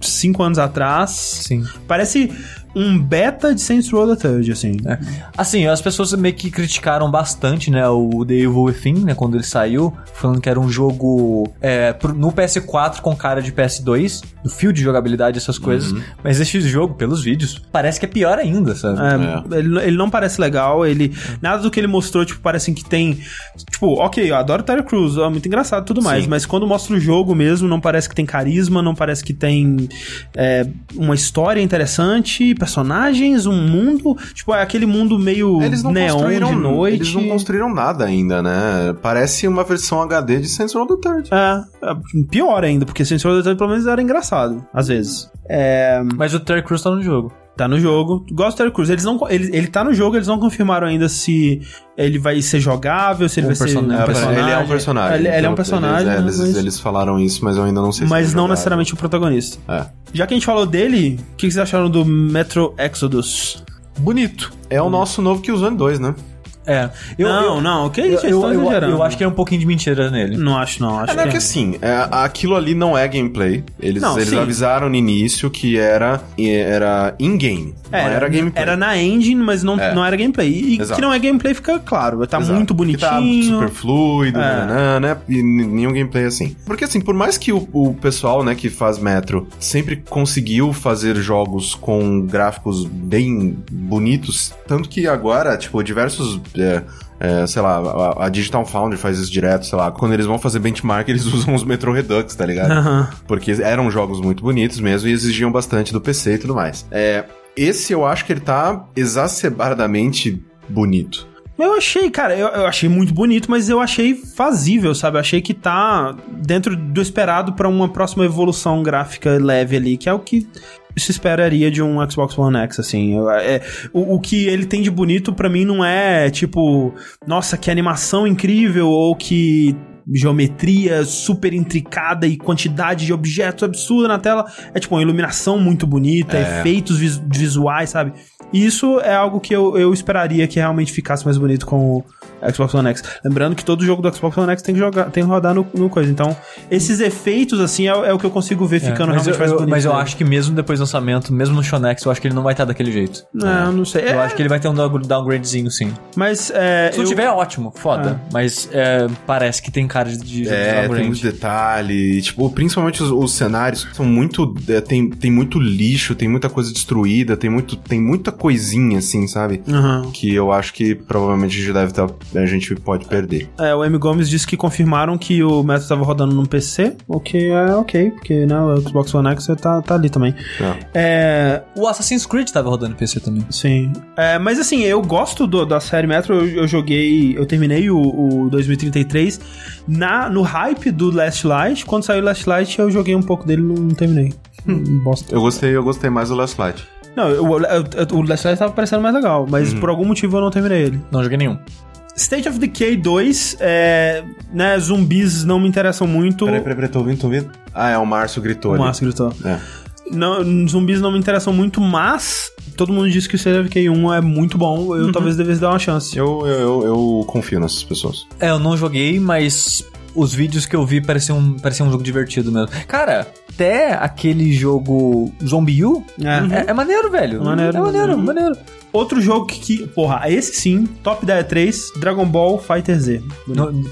cinco anos atrás. Sim. Parece um beta de Saints Row the Third, assim. É. Assim, as pessoas meio que criticaram bastante, né, o The Evil Within, né, quando ele saiu, falando que era um jogo é, no PS4 com cara de PS2, o fio de jogabilidade, essas coisas. Mas esse jogo, pelos vídeos, parece que é pior ainda, sabe? É, Ele, ele não parece legal, ele. Nada do que ele mostrou, tipo, parece que tem. Tipo, ok, eu adoro Terry Crews, é muito engraçado e tudo mais, Sim. mas quando mostra o jogo mesmo, não parece que tem carisma, não parece que tem é, uma história interessante, personagens, um mundo. Tipo, é aquele mundo meio Eles não neon de noite. Eles não construíram nada ainda, né? Parece uma versão HD de Saints Row the Third. É, é, pior ainda, porque Saints Row the Third pelo menos era engraçado, às vezes. É, Mas o Terry Crews tá no jogo. Tá no jogo. Gosto do Terry Crews. Eles não, ele, ele tá no jogo, eles não confirmaram ainda se ele vai ser jogável, se ele Um vai ser personagem. um É, personagem. Ele é um personagem. Ele, ele é um personagem, Eles, é, eles, mas, eles falaram isso, mas eu ainda não sei se mas é não jogável. necessariamente o protagonista. É. Já que a gente falou dele, o que, que vocês acharam do Metro Exodus? Bonito. É o nosso novo Killzone 2, né? É. Eu, não, eu, não, o que eu, isso? eu, eu, exagerando. eu acho que é um pouquinho de mentira nele. Não acho, não. Acho É, é que que assim, é, aquilo ali não é gameplay. Eles, Não, eles sim. avisaram no início que era, era in-game. não era gameplay. era na engine, mas não, É. não era gameplay. E Exato. que não é gameplay fica claro. Tá Exato. muito Que bonitinho. Tá super fluido, É. né, né? E nenhum gameplay assim. Porque assim, por mais que o, o pessoal, né, que faz Metro sempre conseguiu fazer jogos com gráficos bem bonitos, tanto que agora, tipo, diversos. É, é, sei lá, a, a Digital Foundry faz isso direto, sei lá, quando eles vão fazer benchmark, eles usam os Metro Redux, tá ligado? Aham. Porque eram jogos muito bonitos mesmo e exigiam bastante do PC e tudo mais. É, esse eu acho que ele tá exacerbadamente bonito. Eu achei, cara, eu, eu achei muito bonito, mas eu achei fazível, sabe? Eu achei que tá dentro do esperado pra uma próxima evolução gráfica leve ali, que é o que se esperaria de um Xbox One X, assim. É- o, o que ele tem de bonito pra mim não é tipo, nossa, que animação incrível ou que geometria super intricada e quantidade de objetos absurda na tela. É tipo uma iluminação muito bonita, É. efeitos vis- visuais, sabe? E isso é algo que eu, eu esperaria que realmente ficasse mais bonito com o Xbox One X. Lembrando que todo jogo do Xbox One X tem que jogar, tem que rodar no, no coisa. Então, esses efeitos, assim, é, é o que eu consigo ver ficando mas, realmente eu, mais eu- bonito. mas eu acho que mesmo depois do lançamento, mesmo no Shonex, eu acho que ele não vai estar daquele jeito. Não, não sei. Eu É, acho que ele vai ter um down- downgradezinho, sim. Mas, é, Se não eu- tiver, ótimo, foda. Mas é, parece que tem cara de, de É, tem muito detalhe. Tipo, principalmente os, os cenários são muito. é, tem, tem muito lixo, tem muita coisa destruída, tem, muito, tem muita coisinha, assim, sabe? Aham. Que eu acho que provavelmente a gente deve tá, a gente pode perder. É, o M. Gomes disse que confirmaram que o Metro estava rodando no PC, o que é ok, porque né, o Xbox One X tá, tá ali também. É. É, O Assassin's Creed tava rodando no PC também. sim. É, mas assim, eu gosto do- da série Metro, eu, eu joguei, eu terminei o, o 2033 na, no hype do Last Light. Quando saiu o Last Light, eu joguei um pouco dele e não terminei. Hum, Bosta. Eu gostei, eu gostei mais do Last Light. Não, eu- o- o Last Light tava parecendo mais legal, mas por algum motivo eu não terminei ele. Não joguei nenhum. State of Decay 2, é, né, zumbis não me interessam muito. Peraí, peraí, peraí, tô ouvindo, tô ouvindo. Ah, é, o Márcio gritou O. Márcio gritou. É. Não, zumbis não me interessam muito, mas todo mundo diz que o Decay 1 é muito bom. Eu talvez devesse dar uma chance. Eu, eu, eu, eu confio nessas pessoas. É, eu não joguei, mas os vídeos que eu vi pareciam, pareciam um jogo divertido mesmo. Cara, até aquele jogo Zombie U É. é, é maneiro, velho. Maneiro. É maneiro, maneiro. Outro jogo que, que- porra, esse sim, top 10 3, Dragon Ball Fighter Z.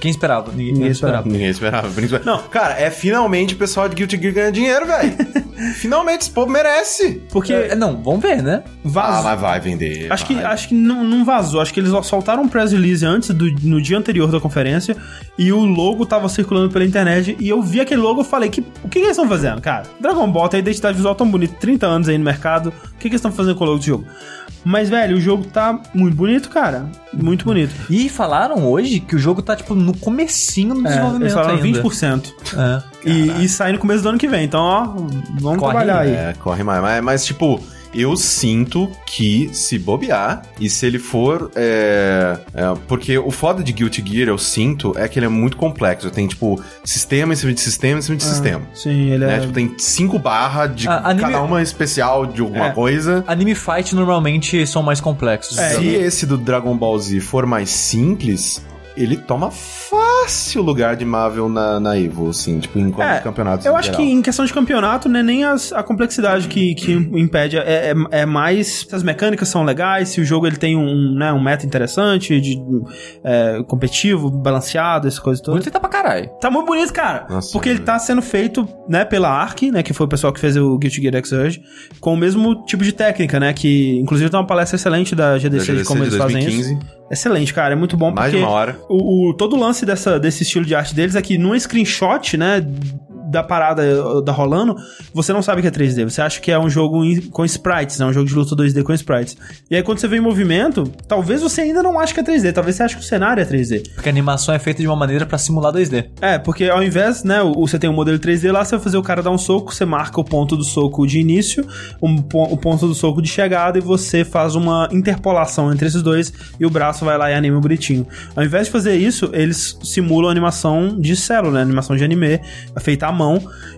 Quem esperava? Ninguém, Ninguém esperava. Ninguém esperava. Não, cara, é finalmente o pessoal de Guilty Gear ganhando dinheiro, velho. finalmente, esse povo merece. Porque É, não, vamos ver, né? Ah, vazou. mas vai vender. Acho que, vai. acho que não, não vazou. Acho que eles soltaram um press release antes, do, no dia anterior da conferência, e o logo tava circulando pela internet, e eu vi aquele logo e falei, que, o que, que eles estão fazendo, cara? Dragon Ball tem a identidade visual tão bonita, 30 anos aí no mercado, o que, que eles estão fazendo com o logo do jogo? Mas, velho, o jogo tá muito bonito, cara. Muito bonito. E falaram hoje que o jogo tá, tipo, no comecinho do É, desenvolvimento eles falaram ainda. 20%. É. E, e sai no começo do ano que vem. Então, ó, vamos Corre, trabalhar aí. É, corre mais. Mas, mas, tipo, eu sinto que se bobear e se ele for. é, é, porque o foda de Guilty Gear, eu sinto, é que ele é muito complexo. Tem, tipo, sistema em cima de sistema em cima de sistema. Sim, ele Né? é. Tipo, tem cinco barras de Ah, anime- cada uma especial de alguma É. coisa. Anime fight normalmente são mais complexos. É, Se e- esse do Dragon Ball Z for mais simples, ele toma fácil o lugar de Marvel na, na Evo, assim, tipo, em É, campeonatos Eu acho geral. que em questão de campeonato, não é nem as- a complexidade que, que impede, é, é, é mais se as mecânicas são legais, se o jogo ele tem um, né, um meta interessante, de, é, competitivo, balanceado, essa coisa toda. Bonito tá pra caralho. Tá muito bonito, cara. Nossa, porque ele tá sendo feito, né, pela Ark, né, que foi o pessoal que fez o Guilty Gear Xrd, com o mesmo tipo de técnica, né, que inclusive tem uma palestra excelente da Da GDC, de GDC como de eles fazem 2015, isso. Excelente, cara, é muito bom mais porque uma hora. o, o- todo o lance dessa, desse estilo de arte deles é que num screenshot, né, da parada uh, da rolando, você não sabe que é 3D. Você acha que é um jogo com sprites, né? Um jogo de luta 2D com sprites. E aí quando você vê em movimento, talvez você ainda não ache que é 3D. Talvez você ache que o cenário é 3D. Porque a animação é feita de uma maneira pra simular 2D. É, porque ao invés, né, o, você tem um modelo 3D lá, você vai fazer o cara dar um soco, você marca o ponto do soco de início, um o ponto do soco de chegada e você faz uma interpolação entre esses dois e o braço vai lá e anima bonitinho. Ao invés de fazer isso, eles simulam animação de célula, né, animação de anime, feita à mão.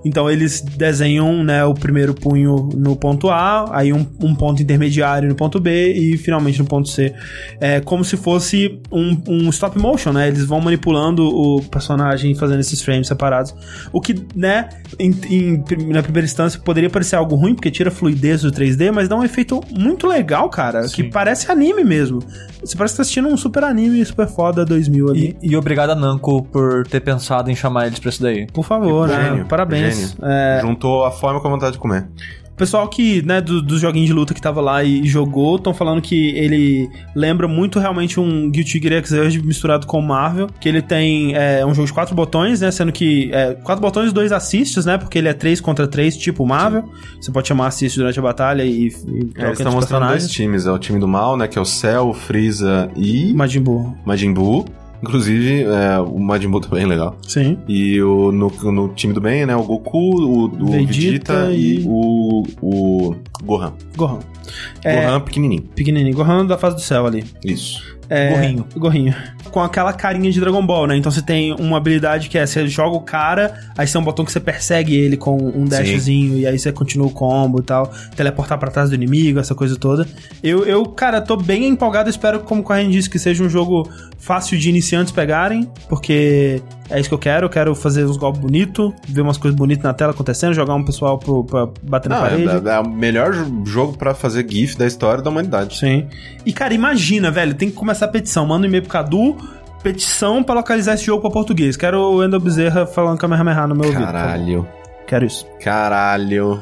Então eles desenham, né, o primeiro punho no ponto A, aí um, um ponto intermediário no ponto B e finalmente no ponto C. É como se fosse um, um stop motion, né? Eles vão manipulando o personagem fazendo esses frames separados. O que, né, em, em- na primeira instância poderia parecer algo ruim, porque tira a fluidez do 3D, mas dá um efeito muito legal, cara, que parece anime mesmo. Você parece que tá assistindo um super anime super foda 2000 ali. E, e obrigado a Namco por ter pensado em chamar eles pra isso daí. Por favor, né? Gênio, Parabéns. gênio. É, Juntou a fome com a vontade de comer. O pessoal que, né, do- dos joguinhos de luta que tava lá e jogou, estão falando que ele lembra muito realmente um Guilty Gear Xrd misturado com Marvel, que ele tem é, um jogo de quatro botões, né, sendo que é, quatro botões e dois assists, né, porque ele é três contra três, tipo Marvel. Você pode chamar assist durante a batalha e, e É, eles estão os mostrando dois times. É o time do mal, né? Que é o Cell, o Freeza e Majin Buu. Majin Buu. Inclusive, é, o Majin Buu também é legal. Sim. E o, no, no time do bem, né? O Goku, o, o Vegeta Vegeta, e- e o, o Gohan. Gohan. É, Gohan pequenininho. pequenininho. Gohan da fase do céu ali. Isso. É, Gorrinho. Gorrinho. Com aquela carinha de Dragon Ball, né? Então você tem uma habilidade que é, você joga o cara, aí você tem um botão que você persegue ele com um dashzinho, e aí você continua o combo e tal, teleportar pra trás do inimigo, essa coisa toda. Eu, eu cara, tô bem empolgado, espero, como o Corrêa disse, que seja um jogo fácil de iniciantes pegarem, porque é isso que eu quero, eu quero fazer uns golpes bonitos, ver umas coisas bonitas na tela acontecendo, jogar um pessoal pro, pra bater na Não, parede. é, é o melhor jo- jogo pra fazer GIF da história da humanidade. Sim. E, cara, imagina, velho, tem que começar a petição. Manda um e-mail pro Cadu, petição pra localizar esse jogo pra português. Quero o Endo Bezerra falando Kamehameha no meu ouvido. por favor. Caralho. Quero isso. Caralho.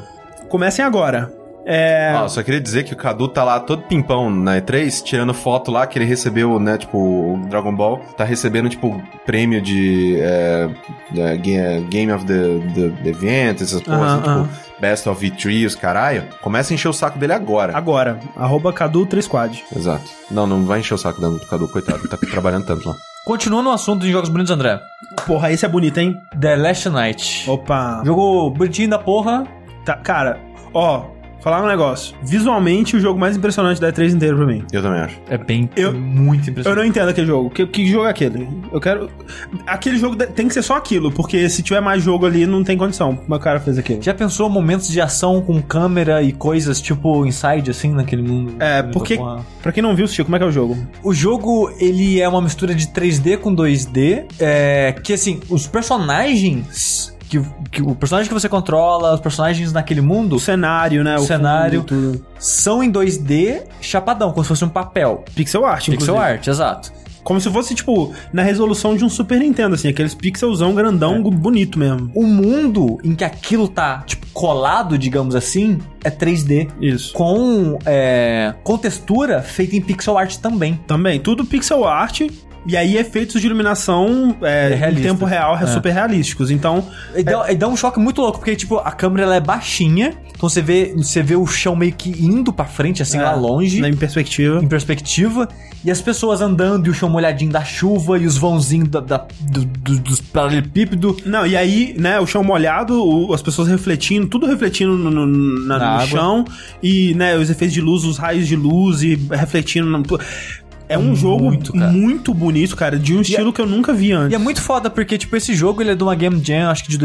Comecem agora. É... Ó, só queria dizer que o Cadu tá lá todo pimpão na E3, tirando foto lá que ele recebeu, né, tipo, o Dragon Ball tá recebendo, tipo, prêmio de é, é, Ga- Game of the, the, the Event, essas porras, Aham, assim, aham. tipo, Best of V3, os caralho. Começa a encher o saco dele agora. Agora, arroba Cadu 3 Quad. Exato. Não, não vai encher o saco do Cadu, coitado, ele tá trabalhando tanto lá. Continuando o assunto de jogos bonitos, André. Porra, esse é bonito, hein? The Last Night. Opa. Jogo bonitinho da porra. Tá, cara, ó, falar um negócio. Visualmente, o jogo mais impressionante da E3 inteiro pra mim. Eu também acho. É bem, Eu- muito Eu impressionante. não entendo aquele jogo. Que, que jogo é aquele? Eu quero. Aquele jogo tem que ser só aquilo, porque se tiver mais jogo ali, não tem condição. O cara fez aquilo. Já pensou momentos de ação com câmera e coisas tipo Inside, assim, naquele mundo? É, porque. Pra quem não viu, Chico, como é que é o jogo? O jogo, ele é uma mistura de 3D com 2D, é, que assim, os personagens... Que, que o personagem que você controla, os personagens naquele mundo O cenário, né? O cenário. fundo, são em 2D chapadão, como se fosse um papel. Pixel art, Pixel inclusive. art, exato. Como se fosse, tipo, na resolução de um Super Nintendo, assim, aqueles pixelzão grandão, É. bonito mesmo. O mundo em que aquilo tá, tipo, colado, digamos assim, é 3D. Isso. Com, é, com textura feita em pixel art também. Também, tudo pixel art. E aí, efeitos de iluminação é, É em tempo real, é. É. super realísticos. Então, E dá, e dá um choque muito louco, porque, tipo, a câmera ela é baixinha, então você vê, você vê o chão meio que indo pra frente, assim, é, lá longe. Em perspectiva. Em perspectiva, e as pessoas andando e o chão molhadinho da chuva e os vãozinhos da, da- do- do- dos paralelepípedos. Não, e aí, né, o chão molhado, o- as pessoas refletindo, tudo refletindo no, no- na- Na no água. chão, e, né, os efeitos de luz, os raios de luz e refletindo. No, é um jogo Muito, cara. muito bonito, cara, de um estilo que eu nunca vi antes. E é muito foda porque, tipo, esse jogo ele é de uma Game Jam, acho que de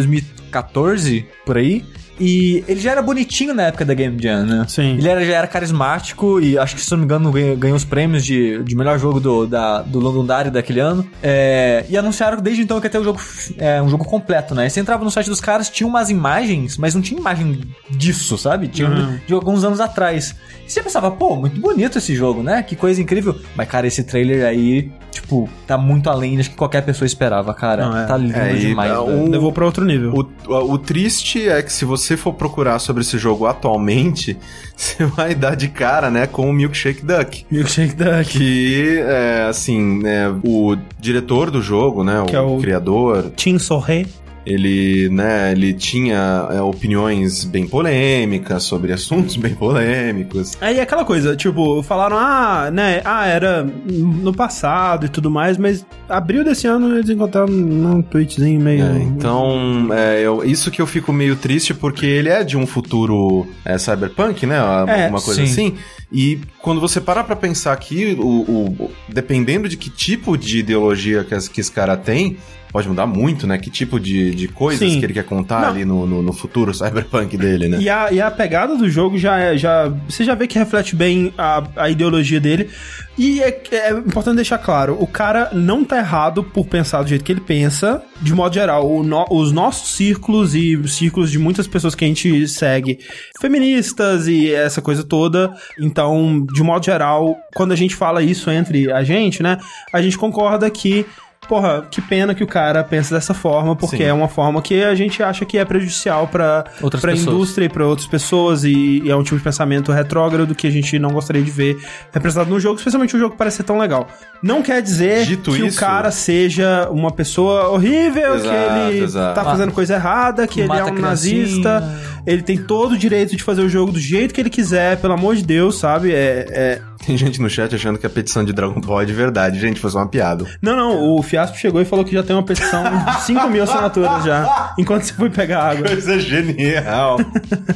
2014, por aí. E ele já era bonitinho na época da Game Jam, né? Sim. Ele era, já era carismático e acho que, se não me engano, ganhou, ganhou os prêmios de, de melhor jogo do, da, do Londondário daquele ano. É, e anunciaram desde então que ia ter o jogo, é, um jogo completo, né? E você entrava no site dos caras, tinha umas imagens, mas não tinha imagem disso, sabe? Tinha Uhum. de alguns anos atrás. E você pensava, pô, muito bonito esse jogo, né? Que coisa incrível. Mas, cara, esse trailer aí, tipo, tá muito além do que qualquer pessoa esperava, cara. Não, é. Tá lindo É, e, demais, o- Levou pra outro nível. O, o, o triste é que se você for procurar sobre esse jogo atualmente, você vai dar de cara, né, com o Milkshake Duck. Milkshake Duck. Que, é, assim, é, o diretor do jogo, né, Que o, é o- criador, Tim Sorré. Ele, né, ele tinha é, opiniões bem polêmicas sobre assuntos bem polêmicos. Aí é aquela coisa, tipo, falaram, ah, né, ah, era no passado e tudo mais, mas abril desse ano eles encontraram um tweetzinho meio. É, então, é, eu- isso que eu fico meio triste, porque ele é de um futuro é, cyberpunk, né? É, Alguma coisa sim. assim. E quando você parar pra pensar aqui, o, o- dependendo de que tipo de ideologia que, as- que esse cara tem, pode mudar muito, né? Que tipo de, de coisas Sim. que ele quer contar Não. ali no, no, no futuro cyberpunk dele, né? E a, e a pegada do jogo já é. Já, você já vê que reflete bem a, a ideologia dele. E é, é importante deixar claro: o cara não tá errado por pensar do jeito que ele pensa. De modo geral, no- os nossos círculos e os círculos de muitas pessoas que a gente segue, feministas e essa coisa toda. Então, de modo geral, quando a gente fala isso entre a gente, né? A gente concorda que. Porra, que pena que o cara pensa dessa forma, porque Sim. é uma forma que a gente acha que é prejudicial pra pessoas. indústria e pra outras pessoas e, e é um tipo de pensamento retrógrado que a gente não gostaria de ver representado no jogo, especialmente o jogo que parece ser tão legal. Não quer dizer Dito que isso- o cara seja uma pessoa horrível, Exato, que ele exato. tá fazendo coisa errada, que, ele é um nazista. Ele tem todo o direito de fazer o jogo do jeito que ele quiser, pelo amor de Deus, sabe? É, é- Tem gente no chat achando que a petição de Dragon Ball é de verdade. Gente, foi só uma piada. Não, não, o Fiasco chegou e falou que já tem uma petição de 5 mil assinaturas já, enquanto você foi pegar água. Coisa genial.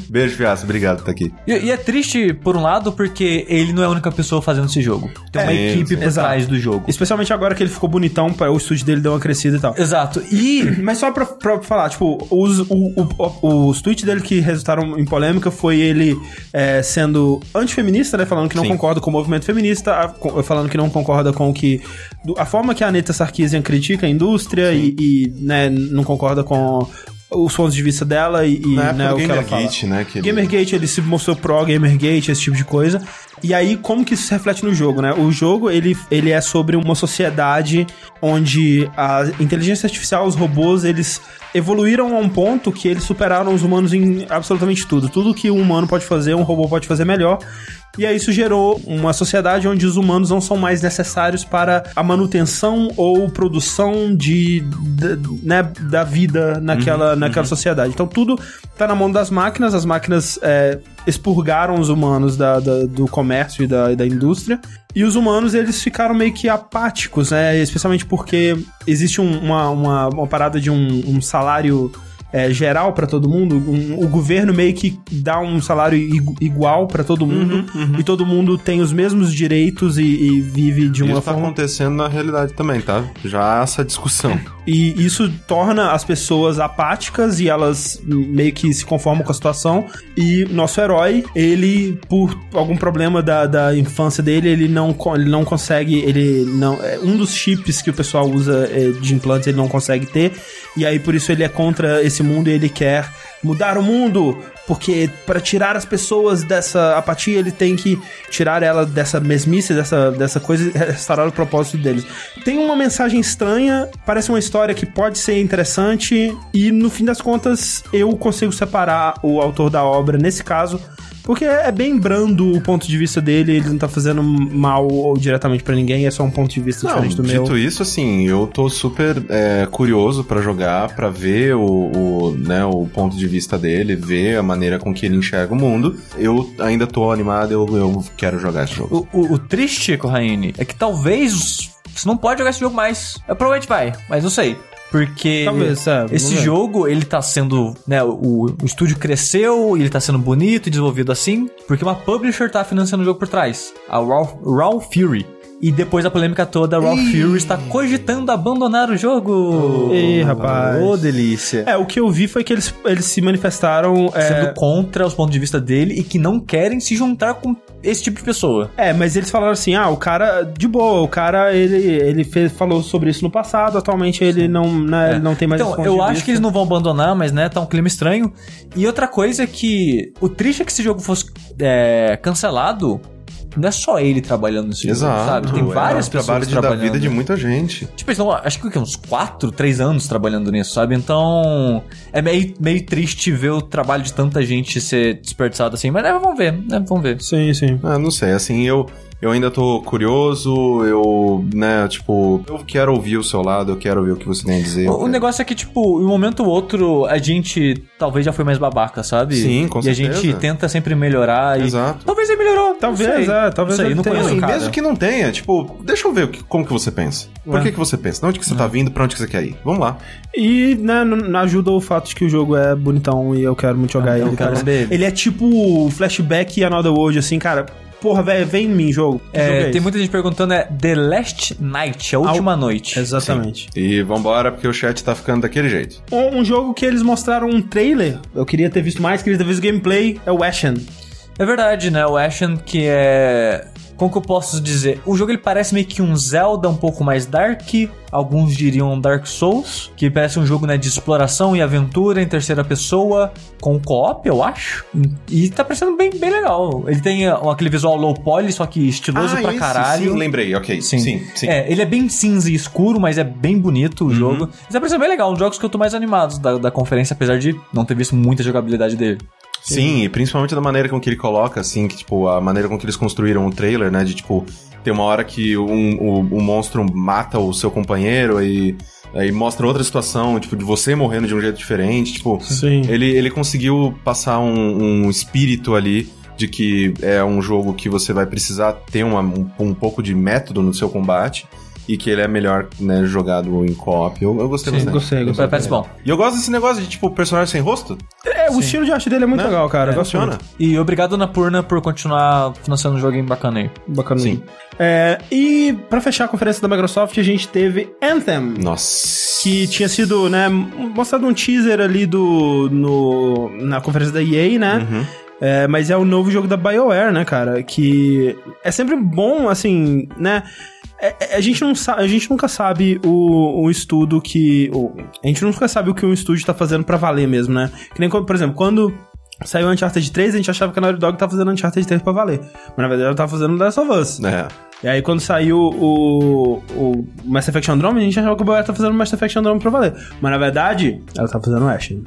Beijo, Fiasco. Obrigado por estar aqui. E, e é triste, por um lado, porque ele não é a única pessoa fazendo esse jogo. Tem uma É, equipe por exato. trás do jogo. Especialmente agora que ele ficou bonitão, o estúdio dele deu uma crescida e tal. Exato. E Mas só pra, pra falar, tipo, os, o, o- o- os tweets dele que resultaram em polêmica foi ele é, sendo antifeminista, né? Falando que não Sim. concorda com o movimento feminista, falando que não concorda com o que. a forma que a Anitta Sarkeesian critica a indústria e, e, né, não concorda com os pontos de vista dela e, né, o que ela fala. Gamergate, né? Que ele- Gamergate, ele se mostrou pró Gamergate, esse tipo de coisa. E aí, como que isso se reflete no jogo, né? O jogo, ele, ele é sobre uma sociedade onde a inteligência artificial, os robôs, eles evoluíram a um ponto que eles superaram os humanos em absolutamente tudo. Tudo que um humano pode fazer, um robô pode fazer melhor. E aí isso gerou uma sociedade onde os humanos não são mais necessários para a manutenção ou produção de, da- né, da vida naquela, naquela sociedade. Então tudo tá na mão das máquinas, as máquinas é, expurgaram os humanos da, da- do comércio e da, da indústria. E os humanos, eles ficaram meio que apáticos, né? Especialmente porque existe um- uma, uma, uma parada de um, um salário é, geral pra todo mundo. Um- o governo meio que dá um salário igu- igual pra todo mundo. E todo mundo tem os mesmos direitos e, e vive de uma Isso tá forma acontecendo na realidade também, tá? Já há essa discussão. e isso torna as pessoas apáticas e elas meio que se conformam com a situação. E nosso herói, ele, por algum problema da, da infância dele, ele não, ele não consegue. Ele não. é, Um dos chips que o pessoal usa é, de implantes ele não consegue ter. E aí por isso ele é contra esse mundo e ele quer mudar o mundo. Porque para tirar as pessoas dessa apatia, ele tem que tirar ela dessa mesmice, dessa, dessa coisa e restaurar o propósito deles. Tem uma mensagem estranha, parece uma história que pode ser interessante, e no fim das contas eu consigo separar o autor da obra nesse caso. Porque é bem brando o ponto de vista dele, ele não tá fazendo mal ou diretamente pra ninguém, é só um ponto de vista Não, diferente do meu. dito isso, assim, eu tô super é, curioso pra jogar, pra ver o, o, né, o ponto de vista dele, ver a maneira com que ele enxerga o mundo. Eu ainda tô animado, eu, eu quero jogar esse jogo. o, o, o triste, Corraine, é que talvez você não pode jogar esse jogo mais. Eu provavelmente vai, mas não sei. Porque Talvez, é, esse jogo, ele tá sendo, né, o, o estúdio cresceu, e ele tá sendo bonito e desenvolvido assim, porque uma publisher tá financiando o jogo por trás, a Raw, Raw Fury. E depois da polêmica toda, a Raw Fury está cogitando abandonar o jogo. Ih, rapaz. Ô, delícia. É, o que eu vi foi que eles, eles se manifestaram. é, Sendo contra os pontos de vista dele e que não querem se juntar com esse tipo de pessoa. É, mas eles falaram assim, ah, o cara, de boa, o cara, ele, ele fez, falou sobre isso no passado, atualmente ele não, né, ele não tem mais Então, eu acho vista. que eles não vão abandonar, mas né, tá um clima estranho. E outra coisa é que o triste é que esse jogo fosse é, cancelado. Não é só ele trabalhando nesse jogo, Exato. sabe? Tem é várias um pessoas trabalho de, da vida de muita gente. Tipo, eles estão, acho que uns 4, 3 anos trabalhando nisso, sabe? Então, é meio, meio triste ver o trabalho de tanta gente ser desperdiçado assim. Mas né, vamos ver, né? Vamos ver. Sim, sim. Ah, não sei, assim, eu, eu ainda tô curioso, eu, né, tipo, eu quero ouvir o seu lado, eu quero ouvir o que você tem a dizer. eu O, o negócio é que, tipo, em um momento ou outro, a gente talvez já foi mais babaca, sabe? Sim, com E a certeza. gente tenta sempre melhorar e... Exato. Talvez ele melhorou. Talvez, não sei. é, talvez Não sei, não tenha. conheço Não, o e cara. mesmo que não tenha, tipo, deixa eu ver o que- como que você pensa. Por É. que, que você pensa? De onde que você tá vindo? Pra onde que você quer ir? Vamos lá. E, né, ajuda o fato de que o jogo é bonitão e eu quero muito jogar Ah, eu ele. quero cara. Ele é tipo Flashback e Another World, assim, cara. Porra, velho, vem em mim, jogo. É, jogo é tem esse? muita gente perguntando, é The Last Night, a última noite. Exatamente. E vambora, porque o chat tá ficando daquele jeito. Um, um jogo que eles mostraram um trailer, eu queria ter visto mais, queria ter visto gameplay, é o Ashen. É verdade, né? O Ashen, que é... Como que eu posso dizer? O jogo ele parece meio que um Zelda um pouco mais dark, alguns diriam Dark Souls, que parece um jogo né, de exploração e aventura em terceira pessoa, com co-op, eu acho. E tá parecendo bem, bem legal. Ele tem uh, aquele visual low poly, só que estiloso pra esse, caralho. Sim, lembrei, ok. Sim, sim. sim. É, ele é bem cinza e escuro, mas é bem bonito o Uhum. jogo. Isso tá parecendo bem legal, um dos jogos que eu tô mais animado da, da conferência, apesar de não ter visto muita jogabilidade dele. Sim, e principalmente da maneira com que ele coloca, assim, que, tipo, a maneira com que eles construíram o trailer, né? De, tipo, tem uma hora que um, o, o monstro mata o seu companheiro e aí mostra outra situação, tipo, de você morrendo de um jeito diferente, tipo... Sim. Ele, ele conseguiu passar um, um espírito ali de que é um jogo que você vai precisar ter uma, um, um pouco de método no seu combate e que ele é melhor, né, jogado em co-op. Eu, eu gostei bastante. Gostei, gostei. Parece bom. E eu gosto desse negócio de, tipo, personagem sem rosto. É, o estilo de arte dele é muito Né? legal, cara. É, funciona. muito. E obrigado, Napurna, por continuar financiando um joguinho bacana aí. Bacana. Sim. É, e pra fechar a conferência da Microsoft, a gente teve Anthem. Nossa. Que tinha sido, né, mostrado um teaser ali do. No, na conferência da EA, né? Uhum. É, mas é o novo jogo da BioWare, né, cara? Que é sempre bom, assim, né? É- é- a, gente não a gente nunca sabe o, o estudo que. o- a gente nunca sabe o que um estúdio tá fazendo pra valer mesmo, né? Que nem, quando, por exemplo, quando saiu Uncharted 3, a gente achava que a Naughty Dog tá fazendo Uncharted 3 pra valer. Mas na verdade ela tá fazendo Last of Us. É. E aí quando saiu o, o Mass Effect Andromeda, a gente achava que o BioWare tá fazendo Mass Effect Andromeda pra valer. Mas na verdade, ela tá fazendo Ashen.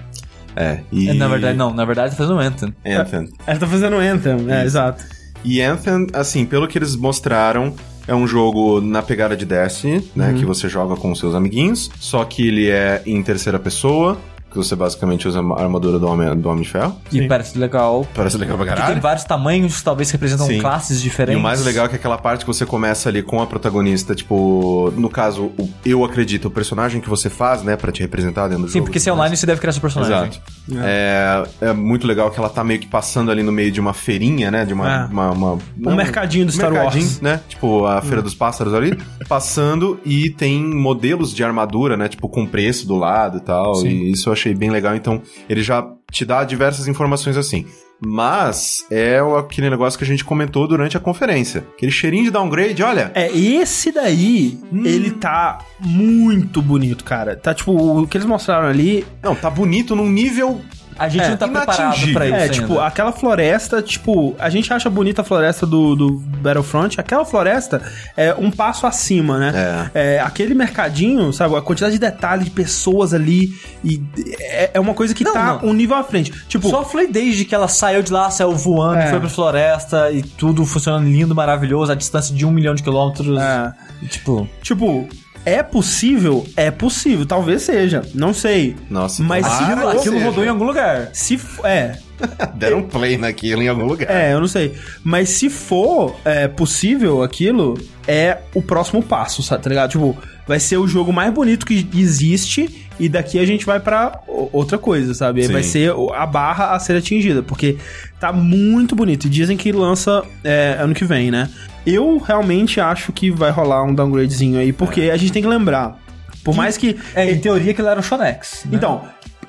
É. E... É, Na verdade, não. Na verdade, tá fazendo Anthem. Anthem. Ela tá fazendo Anthem, é, exato. E Anthem, assim, pelo que eles mostraram, é um jogo na pegada de Destiny, né? Uhum. Que você joga com seus amiguinhos. Só que ele é em terceira pessoa, que você basicamente usa a armadura do Homem, do homem de Ferro. E Sim. parece legal. Parece legal pra Que tem caralho. vários tamanhos, talvez representam Sim. classes E diferentes. o mais legal é que aquela parte que você começa ali com a protagonista, tipo, no caso, o, eu acredito, o personagem que você faz, né, pra te representar dentro do Sim, jogo. porque se é online, você deve criar seu personagem. Exato. É. é muito legal que ela tá meio que passando ali no meio de uma feirinha, né? De uma. É. uma, uma- Um mercadinho do Star mercadinho, Wars. né? Tipo, a Feira dos Pássaros ali. Passando e tem modelos de armadura, né? Tipo, com preço do lado e tal. Sim. E isso eu achei bem legal. Então, ele já te dá diversas informações assim. Mas é aquele negócio que a gente comentou durante a conferência. Aquele cheirinho de downgrade, olha. É, esse daí, ele tá muito bonito, cara. Tá tipo, o que eles mostraram ali. Não, tá bonito num nível. A gente É, não tá preparado pra isso é, ainda. tipo, aquela floresta, tipo, a gente acha bonita a floresta do, do Battlefront. Aquela floresta é um passo acima, né? É, aquele mercadinho, sabe? A quantidade de detalhes de pessoas ali. E é, é uma coisa que Não, tá não. um nível à frente. Tipo, Só falei desde que ela saiu de lá, saiu voando, É. foi pra floresta e tudo funcionando lindo, maravilhoso, a distância de um milhão de quilômetros. é, E, Tipo, tipo, é possível? É possível, talvez seja. Não sei. Nossa, Mas se aquilo seja. rodou em algum lugar. Se é, Deram play naquilo em algum lugar. É, eu não sei. Mas se for é, possível aquilo, é o próximo passo, sabe? Tá ligado? Tipo, vai ser o jogo mais bonito que existe e daqui a gente vai pra o- outra coisa, sabe? Sim. Vai ser a barra a ser atingida, porque tá muito bonito. E dizem que lança é, ano que vem, né? Eu realmente acho que vai rolar um downgradezinho aí, porque a gente tem que lembrar. Por mais que. É, em teoria que ele era o Shonex. né? Então,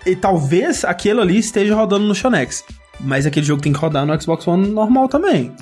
e talvez aquele ali esteja rodando no Shonex. Mas aquele jogo tem que rodar no Xbox One normal também.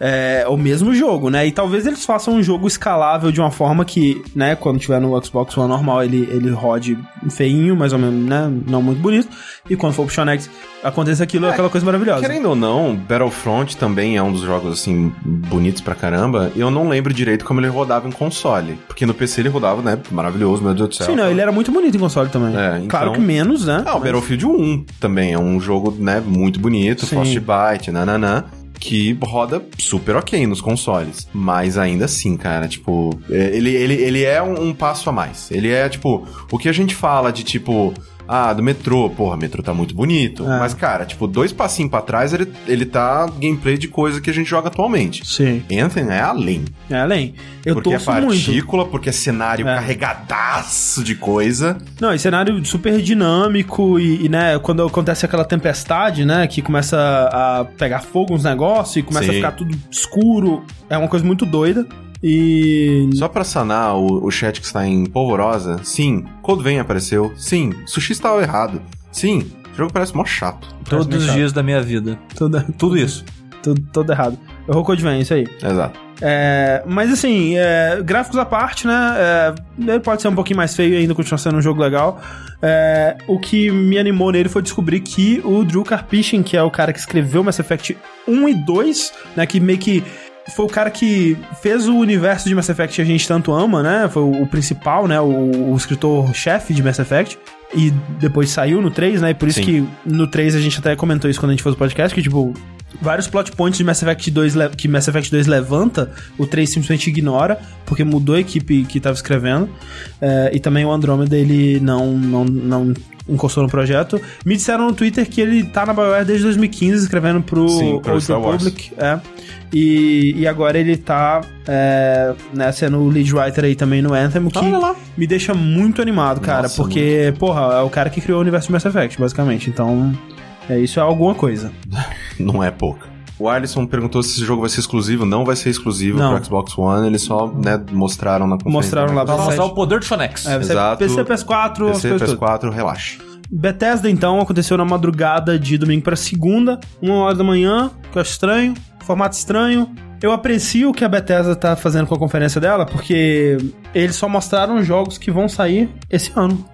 É. É o mesmo jogo, né? E talvez eles façam um jogo escalável de uma forma que, né, quando tiver no Xbox One normal, ele, ele rode feinho, mais ou menos, né? Não muito bonito. E quando for pro Shonex, aconteça aquilo, aquela coisa maravilhosa. Querendo ou não, Battlefront também é um dos jogos, assim, bonitos pra caramba. Eu não lembro direito como ele rodava em console. Porque no PC ele rodava, né, maravilhoso, meu Deus do céu. Sim, não, ele era muito bonito em console também. É, então- Claro que menos, né? Ah, o Mas- Battlefield 1 também é um jogo, né, muito bonito, Sim. Frostbite, nananã. Que roda super ok nos consoles. Mas ainda assim, cara, tipo, é, ele, ele, ele é um, um passo a mais. Ele é, tipo, o que a gente fala de tipo. Ah, do metrô, porra, metrô tá muito bonito. É. Mas, cara, tipo, dois passinhos pra trás, ele, ele tá gameplay de coisa que a gente joga atualmente. Sim, Anthem é além. é além. Eu porque é torço muito. partícula, porque é cenário É. carregadaço de coisa. Não, e cenário super dinâmico e, e, né, quando acontece aquela tempestade, né, que começa a pegar fogo nos negócios e começa Sim. a ficar tudo escuro, é uma coisa muito doida. E Só pra sanar o, o chat que está em polvorosa, sim, Cold Vein apareceu, sim, Sushi estava errado, sim, o jogo parece mó chato. Todos meio os chato. dias da minha vida. tudo, Tudo isso. tudo, tudo errado. Eu vou Code Vein, isso aí. Exato. É, mas assim, é, gráficos à parte, né? é, ele pode ser um pouquinho mais feio e ainda continua sendo um jogo legal. É, o que me animou nele foi descobrir que o Drew Karpyshyn, que é o cara que escreveu Mass Effect 1 e 2, né? Que meio que foi o cara que fez o universo de Mass Effect que a gente tanto ama, né? Foi o, o principal, né? O, o escritor-chefe de Mass Effect. E depois saiu no 3, né? E por isso Sim. que no 3 a gente até comentou isso quando a gente fez o podcast, que tipo, vários plot points de Mass Effect 2 le- que Mass Effect 2 levanta, o 3 simplesmente ignora, porque mudou a equipe que tava escrevendo. É, e também o Andromeda, ele não, não, não encostou no projeto. Me disseram no Twitter que ele tá na BioWare desde 2015, escrevendo pro Sim, Old. Republic. É. E, e agora ele tá é, né, sendo o lead writer aí também no Anthem, que me deixa muito animado, cara. Nossa, porque, porra, é o cara que criou o universo de Mass Effect, basicamente. Então, é, isso é alguma coisa. Não é pouca. O Alisson perguntou se esse jogo vai ser exclusivo. Não vai ser exclusivo Não. pro Xbox One. Eles só né, mostraram na conferência. Mostraram lá da Pra mostrar o poder do Shonex. É, Exato. PC, PS4, as PC, coisas todas. PS4, relaxa. Bethesda, então, aconteceu na madrugada de domingo pra segunda, uma hora da manhã, que eu acho estranho, formato estranho. Eu aprecio o que a Bethesda tá fazendo com a conferência dela, porque eles só mostraram jogos que vão sair esse ano.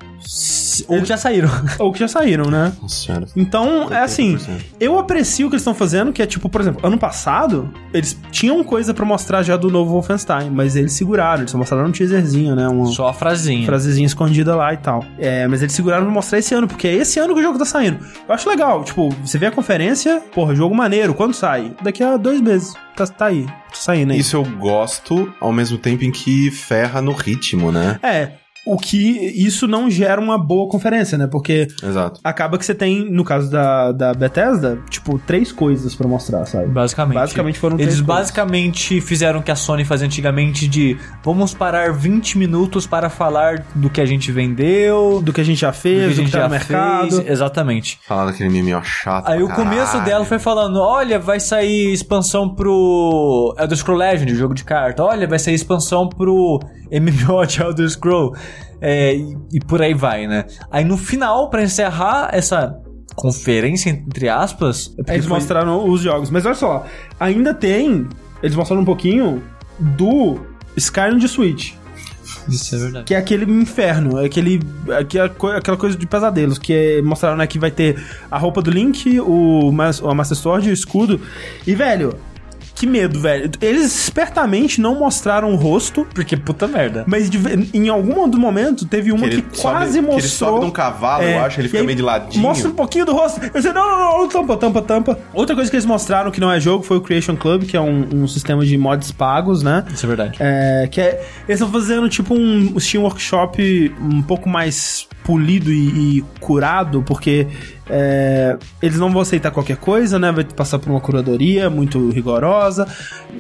Ou já saíram. Ou que já saíram, né? Nossa senhora. Então, é assim, 80%. eu aprecio o que eles estão fazendo, que é tipo, por exemplo, ano passado, eles tinham coisa pra mostrar já do novo Wolfenstein, mas eles seguraram, eles só mostraram um teaserzinho, né? Uma Só a frasinha. frasezinha escondida lá e tal. É, mas eles seguraram pra mostrar esse ano, porque é esse ano que o jogo tá saindo. Eu acho legal, tipo, você vê a conferência, porra, jogo maneiro, quando sai? Daqui a dois meses. Tá, tá aí, tá saindo aí. Isso eu gosto, ao mesmo tempo em que ferra no ritmo, né? É, o que isso não gera uma boa conferência, né? Porque Exato. acaba que você tem, no caso da, da Bethesda, tipo, três coisas pra mostrar, sabe? Basicamente. Basicamente foram Eles três coisas. basicamente fizeram o que a Sony fazia antigamente de vamos parar 20 minutos para falar do que a gente vendeu, Do que a gente já do que fez, a do que, gente tá já no mercado. fez. Exatamente. Falar daquele meme ó, chato. Aí o começo dela foi falando: olha, vai sair expansão pro Elder Scroll Legend, o jogo de carta. Olha, vai sair expansão pro MMO de Elder Scroll. É, e, e por aí vai, né? Aí no final, pra encerrar essa conferência, entre aspas. é Eles foi- mostraram os jogos. Mas olha só, ainda tem. Eles mostraram um pouquinho do Skyrim de Switch. Isso é verdade. Que é aquele inferno, é aquele, aquela, co- aquela coisa de pesadelos. Que é, mostraram né, que vai ter a roupa do Link, o, a Master Sword o escudo. E, velho, que medo, velho. Eles espertamente não mostraram o rosto. Porque puta merda. Mas de em algum outro momento teve uma Que que, ele sobe- quase que ele mostrou. sobe num cavalo, eu acho, ele fica aí meio de ladinho. Mostra um pouquinho do rosto. Eu disse, não, não, não, tampa, tampa, tampa. Outra coisa que eles mostraram que não é jogo foi o Creation Club, que é um, um sistema de mods pagos, né? Isso é verdade. É, que é, eles estão fazendo tipo um Steam Workshop um pouco mais polido e, e curado, porque é, eles não vão aceitar qualquer coisa, né? Vai passar por uma curadoria muito rigorosa.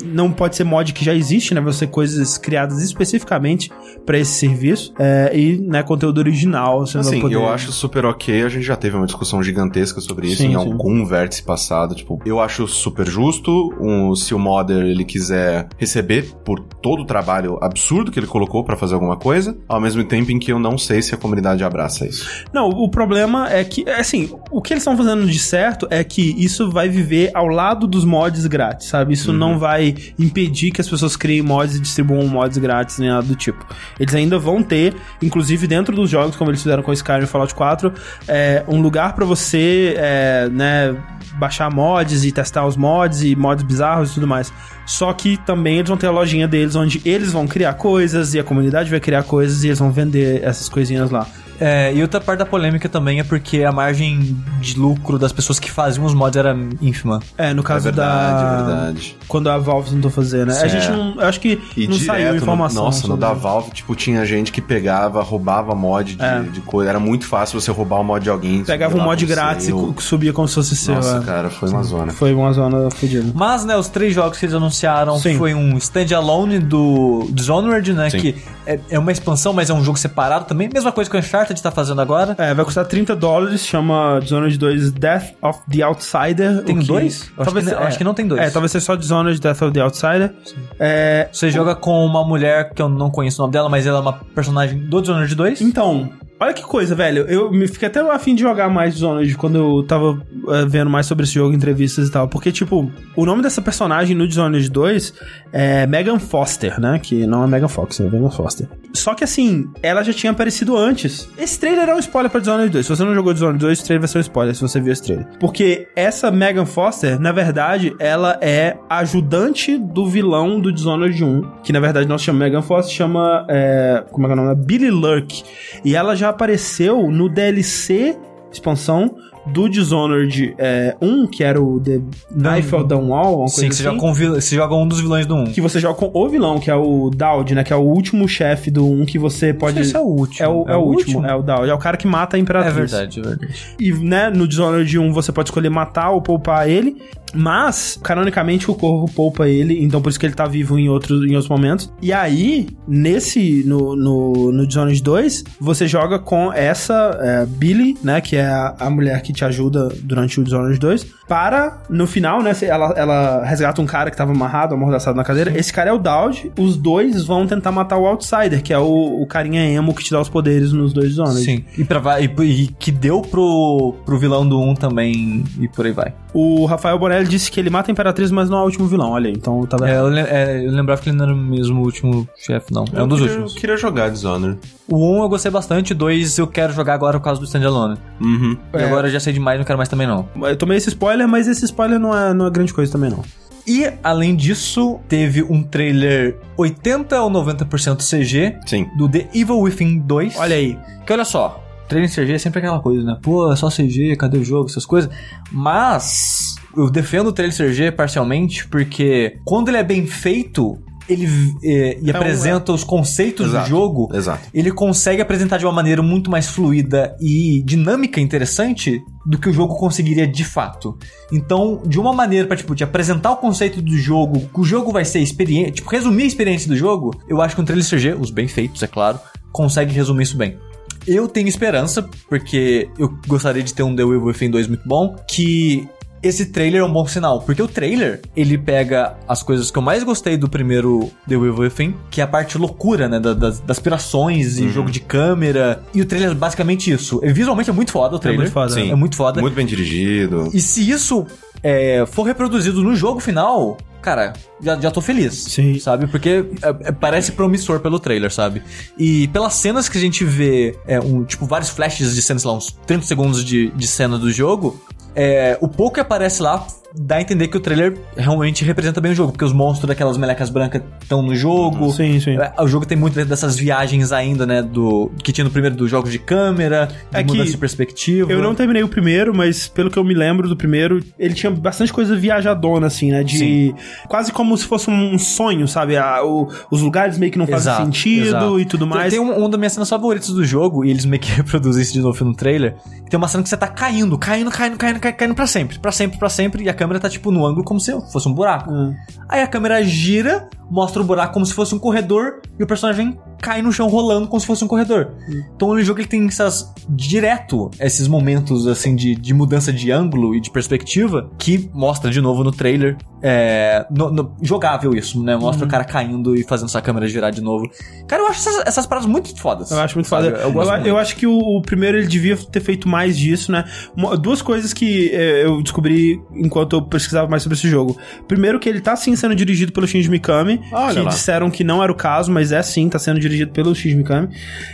Não pode ser mod que já existe, né? Vai ser coisas criadas especificamente para esse serviço. É, e, né, conteúdo original. Você Assim, poder... eu acho super ok. A gente já teve uma discussão gigantesca sobre isso Sim, em sim. algum vértice passado. Tipo, eu acho super justo. Um, se o modder ele quiser receber por todo o trabalho absurdo que ele colocou pra fazer alguma coisa, ao mesmo tempo em que eu não sei se a comunidade abraça isso. Não, o problema é que, assim, o que eles estão fazendo de certo é que isso vai viver ao lado dos mods grátis, sabe? Isso não vai impedir que as pessoas criem mods e distribuam mods grátis, nem nada do tipo. Eles ainda vão ter, inclusive dentro dos jogos, como eles fizeram com Skyrim e Fallout 4, é, um lugar pra você, é, né, baixar mods e testar os mods e mods bizarros e tudo mais. Só que também eles vão ter a lojinha deles, onde eles vão criar coisas e a comunidade vai criar coisas e eles vão vender essas coisinhas lá. É, e outra parte da polêmica também é porque a margem de lucro das pessoas que faziam os mods era ínfima. É, no caso é verdade, da. é verdade. Quando a Valve tentou fazer, né? A É. gente não. Eu acho que E não direto, saiu informação. no, nossa, no sobre da. Valve, tipo, tinha gente que pegava, roubava mod de, É. de coisa. Era muito fácil você roubar o mod de alguém. Pegava um mod grátis e seu. cu- subia como se fosse seu. Nossa, é. cara, foi uma zona. Foi uma zona fodida. Mas, né, os três jogos que eles anunciaram Sim. foi um standalone do Dishonored, né? Sim. Que é, é uma expansão, mas é um jogo separado também. Mesma coisa que o Uncharted tá fazendo agora. É, vai custar 30 dólares, chama Dishonored 2 Death of the Outsider. Tem o que- dois? Eu acho Talvez, que- eu acho que não tem dois. É, talvez seja só Dishonored Death of the Outsider. É, Você joga com uma mulher que eu não conheço o nome dela, mas ela é uma personagem do Dishonored 2. Então, olha que coisa, velho. Eu me fiquei até afim de jogar mais Dishonored quando eu tava eh, vendo mais sobre esse jogo, entrevistas e tal. Porque, tipo, o nome dessa personagem no Dishonored 2 é Megan Foster, né? Que não é Megan Fox, é Megan Foster. Só que, assim, ela já tinha aparecido antes. Esse trailer é um spoiler pra Dishonored 2. Se você não jogou Dishonored 2, esse trailer vai ser um spoiler se você viu esse trailer. Porque essa Megan Foster, na verdade, ela é ajudante do vilão do Dishonored 1. Que, na verdade, não se chama Megan Foster, chama... é, como é que é o nome? Billy Lurk. E ela já apareceu no DLC expansão do Dishonored é, 1, que era o The Knife of the Wall, uma coisa Sim, que você assim. vil- você joga um dos vilões do 1. Que você joga com o vilão, que é o Daud, né? Que é o último chefe do 1 que você pode. Esse é o último. É o, é o último, é o Daud. É o cara que mata a É Imperatriz. verdade, é verdade. E, né, no Dishonored 1 você pode escolher matar ou poupar ele, mas, canonicamente, o Corvo poupa ele, então por isso que ele tá vivo em outros, em outros momentos. E aí, nesse, no, no, no Dishonored 2, você joga com essa é, Billy, né, que é a, a mulher que te ajuda durante o Dishonored 2, para, no final, né, ela, ela resgata um cara que tava amarrado, amordaçado na cadeira. Esse cara é o Daud, os dois vão tentar matar o Outsider, que é o, o carinha emo que te dá os poderes nos dois Dishonored. Sim. E, pra, e, e que deu pro, pro vilão do 1 também e por aí vai. O Rafael Borelli disse que ele mata a Imperatriz, mas não é o último vilão. Olha aí, então tá É, eu, le- é, eu lembrava que ele não era mesmo o último chefe, não. É um dos eu queria, últimos. Eu queria jogar Dishonored. O 1 eu gostei bastante, o 2 eu quero jogar agora por causa do standalone. Uhum. E É. agora eu já sei demais, não quero mais também não. Eu tomei esse spoiler, mas esse spoiler não é, não é grande coisa também, não. E, além disso, teve um trailer 80 ou 90% CG Sim. do The Evil Within 2. Olha aí. Que olha só, trailer em CG é sempre aquela coisa, né? Pô, é só CG, cadê o jogo, essas coisas. Mas eu defendo o trailer CG parcialmente porque quando ele é bem feito, ele é, e um- apresenta os conceitos Exato. do jogo, Exato. ele consegue apresentar de uma maneira muito mais fluida e dinâmica interessante do que o jogo conseguiria de fato. Então, de uma maneira pra, tipo, te apresentar o conceito do jogo, que o jogo vai ser experiente, tipo, resumir a experiência do jogo, eu acho que um trailer CG, os bem feitos, é claro, consegue resumir isso bem. Eu tenho esperança, porque eu gostaria de ter um The Evil Within 2 muito bom, que esse trailer é um bom sinal, porque o trailer, ele pega as coisas que eu mais gostei do primeiro The Evil Within, que é a parte loucura, né, da- das, das aspirações e jogo de câmera, e o trailer é basicamente isso. E visualmente é muito foda o trailer. muito foda. Sim. É muito foda. Muito bem dirigido. E se isso é, for reproduzido no jogo final, cara, já, já tô feliz. Sim. Sabe? Porque é, é, parece promissor pelo trailer, sabe? E pelas cenas que a gente vê, é, um, tipo, vários flashes de cenas, sei lá, uns 30 segundos de, de cena do jogo, é, o pouco que aparece lá dá a entender que o trailer realmente representa bem o jogo, porque os monstros daquelas melecas brancas estão no jogo. Sim, sim. É, O jogo tem muito dessas viagens ainda, né? Do que tinha no primeiro dos jogos de câmera, de É mudança de perspectiva. Eu não terminei o primeiro, mas pelo que eu me lembro do primeiro, ele tinha bastante coisa viajadona, assim, né? De. Sim. Quase como se fosse um sonho, sabe? Ah, o- os lugares meio que não fazem Exato, sentido exato. e tudo Tem- mais. Tem um, um das minhas cenas favoritas do jogo, e eles meio que reproduzem isso de novo no trailer. Tem uma cena que você tá caindo, caindo, caindo, caindo, caindo, caindo pra sempre, pra sempre, pra sempre, e a câmera tá tipo no ângulo como se fosse um buraco. Hum. Aí a câmera gira, mostra o buraco como se fosse um corredor, e o personagem cai no chão rolando como se fosse um corredor. Então o jogo ele tem essas direto esses momentos assim de, de mudança de ângulo e de perspectiva que mostra de novo no trailer é, no- no- jogável isso, né? Mostra Uhum. o cara caindo e fazendo essa câmera girar de novo. Cara, eu acho essas, essas paradas muito fodas. Eu acho muito foda. Eu, gosto eu, muito. eu acho que o, o primeiro ele devia ter feito mais disso, né? Uma- duas coisas que eh, eu descobri enquanto eu pesquisava mais sobre esse jogo. Primeiro, que ele tá sim sendo dirigido pelo Shinji Mikami, Olha que lá. disseram que não era o caso, mas é sim, tá sendo dirigido pelo Shinji Mikami.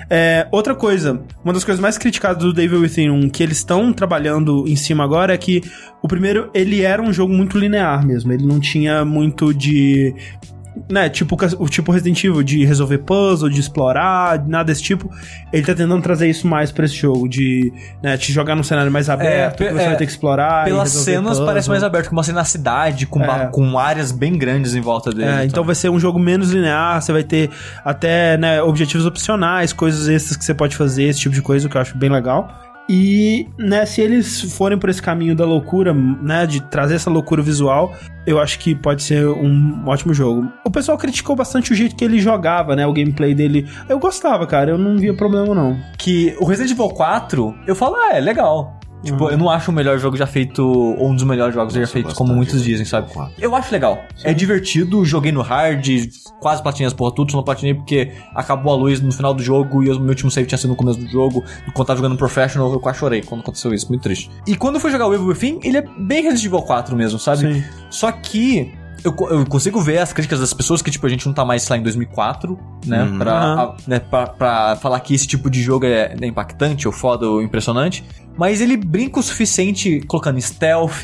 É, outra coisa, uma das coisas mais criticadas do Devil Within 1, que eles estão trabalhando em cima agora, é que o primeiro, ele era um jogo muito linear mesmo. Ele não tinha muito de né, tipo o tipo Resident Evil, de resolver puzzle, de explorar, nada desse tipo. Ele tá tentando trazer isso mais pra esse jogo, de né, te jogar num cenário mais aberto, pe- que você é, vai ter que explorar. Pelas cenas puzzle. parece mais aberto, como uma cena na cidade, com, É. com áreas bem grandes em volta dele. É, então vai ser um jogo menos linear, você vai ter até né, objetivos opcionais, coisas extras que você pode fazer, esse tipo de coisa, que eu acho bem legal. E, né, se eles forem por esse caminho da loucura, né, de trazer essa loucura visual, eu acho que pode ser um ótimo jogo. O pessoal criticou bastante o jeito que ele jogava, né, o gameplay dele. Eu gostava, cara, eu não via problema não. que o Resident Evil 4, eu falo, ah, é legal. Tipo, eu não acho o melhor jogo já feito, ou um dos melhores jogos já Nossa, eu feitos, como muitos dizem, sabe? Eu acho legal. É divertido, joguei no hard, quase platinei as porra tudo, só não platinei porque acabou a luz no final do jogo e o meu último save tinha sido no começo do jogo. Quando tava jogando no Professional, eu quase chorei quando aconteceu isso, muito triste. E quando eu fui jogar o Evil Within, ele é bem Resident Evil 4 mesmo, sabe? Sim. Só que eu, eu consigo ver as críticas das pessoas que, tipo, a gente não tá mais lá em 2004, né? Uhum. Pra, a- né, pra, pra falar que esse tipo de jogo é, é impactante, ou foda, ou impressionante. Mas ele brinca o suficiente colocando stealth,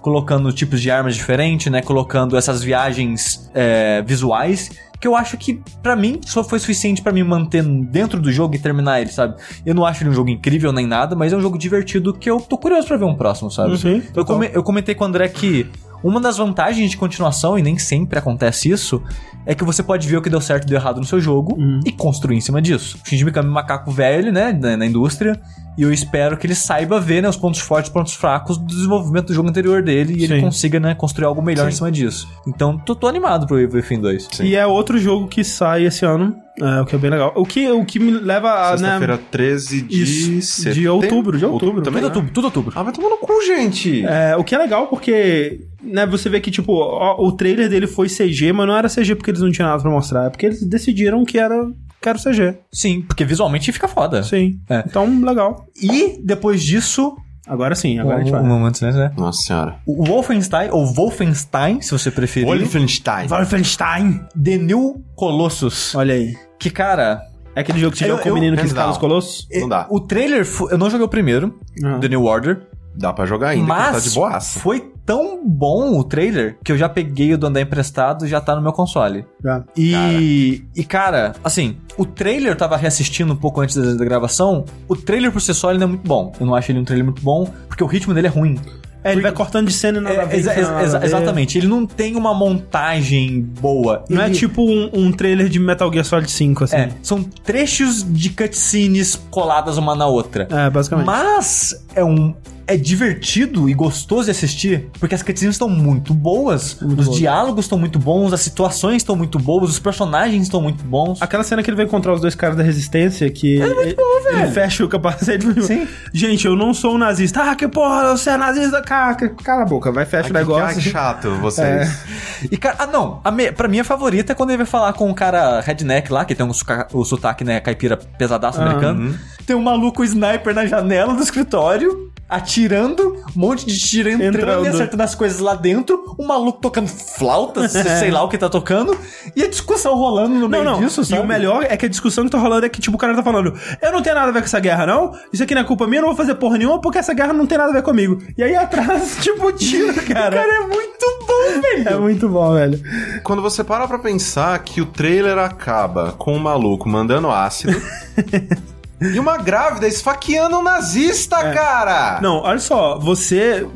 colocando tipos de armas diferentes, né? Colocando essas viagens é, visuais. Que eu acho que, pra mim, só foi suficiente pra me manter dentro do jogo e terminar ele, sabe? Eu não acho ele um jogo incrível nem nada, mas é um jogo divertido que eu tô curioso pra ver um próximo, sabe? Sim, Eu, come- eu comentei com o André que uma das vantagens de continuação, e nem sempre acontece isso, é que você pode ver o que deu certo e deu errado no seu jogo Uhum. e construir em cima disso. O Shinji Mikami é um macaco velho, né, na, na indústria, e eu espero que ele saiba ver né, os pontos fortes e pontos fracos do desenvolvimento do jogo anterior dele e ele Sim. consiga né, construir algo melhor em cima disso. Então, tô, tô animado pro Evil Within 2. Sim. E é outro jogo que sai esse ano, é, o que é bem legal. O que, o que me leva a. Sexta-feira Né, 13 de Isso, de outubro, de outubro. Também? Tudo outubro, tudo outubro. Ah, vai tomar no cu, gente. é, o que é legal porque. Né, você vê que, tipo, ó, o trailer dele foi CG, mas não era CG porque eles não tinham nada pra mostrar. É porque eles decidiram que era, que era o CG. Sim, porque visualmente fica foda. Sim. É. Então, legal. E depois disso, Agora sim, agora a gente um, vai. um momento de silêncio, né? Nossa senhora. O Wolfenstein, ou Wolfenstein, se você preferir. Wolfenstein. Wolfenstein! The New Colossus. Olha aí. Que, cara... É aquele jogo que você Eu- joga com o menino que escala os colossos? Não dá. O trailer... Eu não joguei o primeiro, Ah. The New Order. Dá pra jogar ainda, que mas tá de boaça. foi tão bom o trailer que eu já peguei o do André emprestado e já tá no meu console. Já. E, e cara, assim, o trailer eu tava reassistindo um pouco antes da, da gravação. O trailer por si só ele não é muito bom. Eu não acho ele um trailer muito bom, porque o ritmo dele é ruim. É, ele vai cortando de cena e nada É, ver, exa- exa- ver. exatamente. Ele não tem uma montagem boa. Não é Ele- tipo um, um trailer de Metal Gear Solid 5, assim. É, são trechos de cutscenes coladas uma na outra. É, basicamente. Mas é um. É divertido e gostoso de assistir, porque as cutscenes estão muito boas, Muito os boas. diálogos estão muito bons, as situações estão muito boas, os personagens estão muito bons. Aquela cena que ele vai encontrar os dois caras da resistência, que ele, ele fecha o capacete e Sim. Gente, eu não sou um nazista. Ah, que porra, você é nazista. Cala, cala a boca, vai, fecha Ai, o que, negócio. ai, que chato vocês. E, cara, ah, não. A me, pra mim, a favorita é quando ele vai falar com o cara redneck lá, que tem um suca- o sotaque, né, caipira pesadaço Ah, americano. Tem um maluco sniper na janela do escritório, atirando, um monte de tiro entrando, Entrando. e acertando as coisas lá dentro. Um maluco tocando flauta, sei lá o que tá tocando. E a discussão rolando no Não, meio não. disso, e sabe? o melhor é que a discussão que tá rolando é que, tipo, o cara tá falando: Eu não tenho nada a ver com essa guerra, não. Isso aqui não é culpa minha, eu não vou fazer porra nenhuma porque essa guerra não tem nada a ver comigo. E aí atrás, tipo, tiro, cara. Cara, é muito bom, velho. É muito bom, velho. Quando você para pra pensar que o trailer acaba com um maluco mandando ácido e uma grávida esfaqueando um nazista, cara! Não, olha só, você.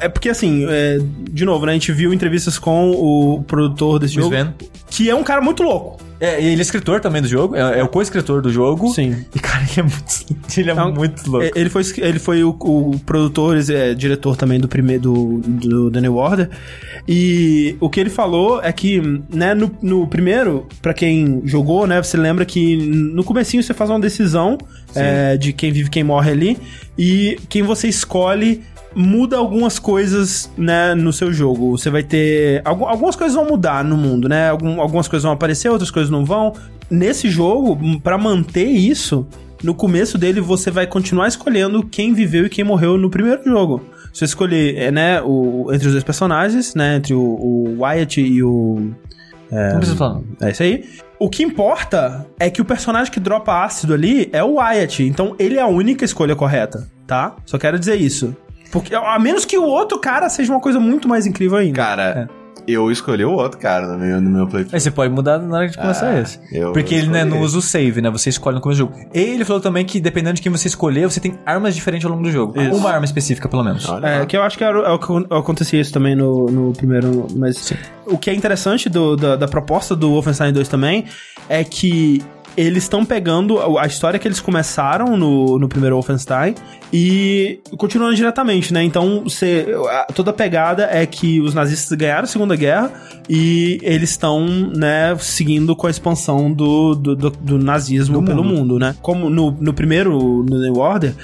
É porque assim, é, de novo, né? A gente viu entrevistas com o produtor desse O jogo. Sven. Que é um cara muito louco. É, ele é escritor também do jogo, é, é o co-escritor do jogo. Sim. E, cara, ele é muito, ele é Então, muito louco. É, Ele foi, ele foi o, o produtor, é, diretor também do primeiro do, do New Order. E o que ele falou é que, né, no, no primeiro, pra quem jogou, né, você lembra que no comecinho você faz uma decisão é, de quem vive e quem morre ali. E quem você escolhe muda algumas coisas, né, no seu jogo. Você vai ter... algu- algumas coisas vão mudar no mundo, né? Algum- algumas coisas vão aparecer, outras coisas não vão. Nesse jogo, pra manter isso, no começo dele você vai continuar escolhendo quem viveu e quem morreu no primeiro jogo. Você escolher, é, né, o, entre os dois personagens, né, entre o, o Wyatt e o... Não precisa falar. É isso aí. O que importa é que o personagem que dropa ácido ali é o Wyatt. Então ele é a única escolha correta, tá? Só quero dizer isso. Porque, a menos que o outro cara seja uma coisa muito mais incrível ainda. Cara, eu escolhi o outro cara no meu, no meu playthrough. Aí você pode mudar na hora de começar Ah, esse. eu Porque ele né, não usa o save, né? Você escolhe no começo do jogo. E ele falou também que dependendo de quem você escolher, você tem armas diferentes ao longo do jogo. Isso. Uma arma específica, pelo menos. Olha É, lá. que eu acho que era, é o que acontecia isso também no, no primeiro. Mas o que é interessante do- da, da proposta do Wolfenstein 2 também é que eles estão pegando a história que eles começaram no, no primeiro Wolfenstein e continuando diretamente, né? Então, você, toda a pegada é que os nazistas ganharam a Segunda Guerra e eles estão, né, seguindo com a expansão do, do, do- do nazismo Do pelo mundo. mundo, né? Como no, no primeiro, no New Order,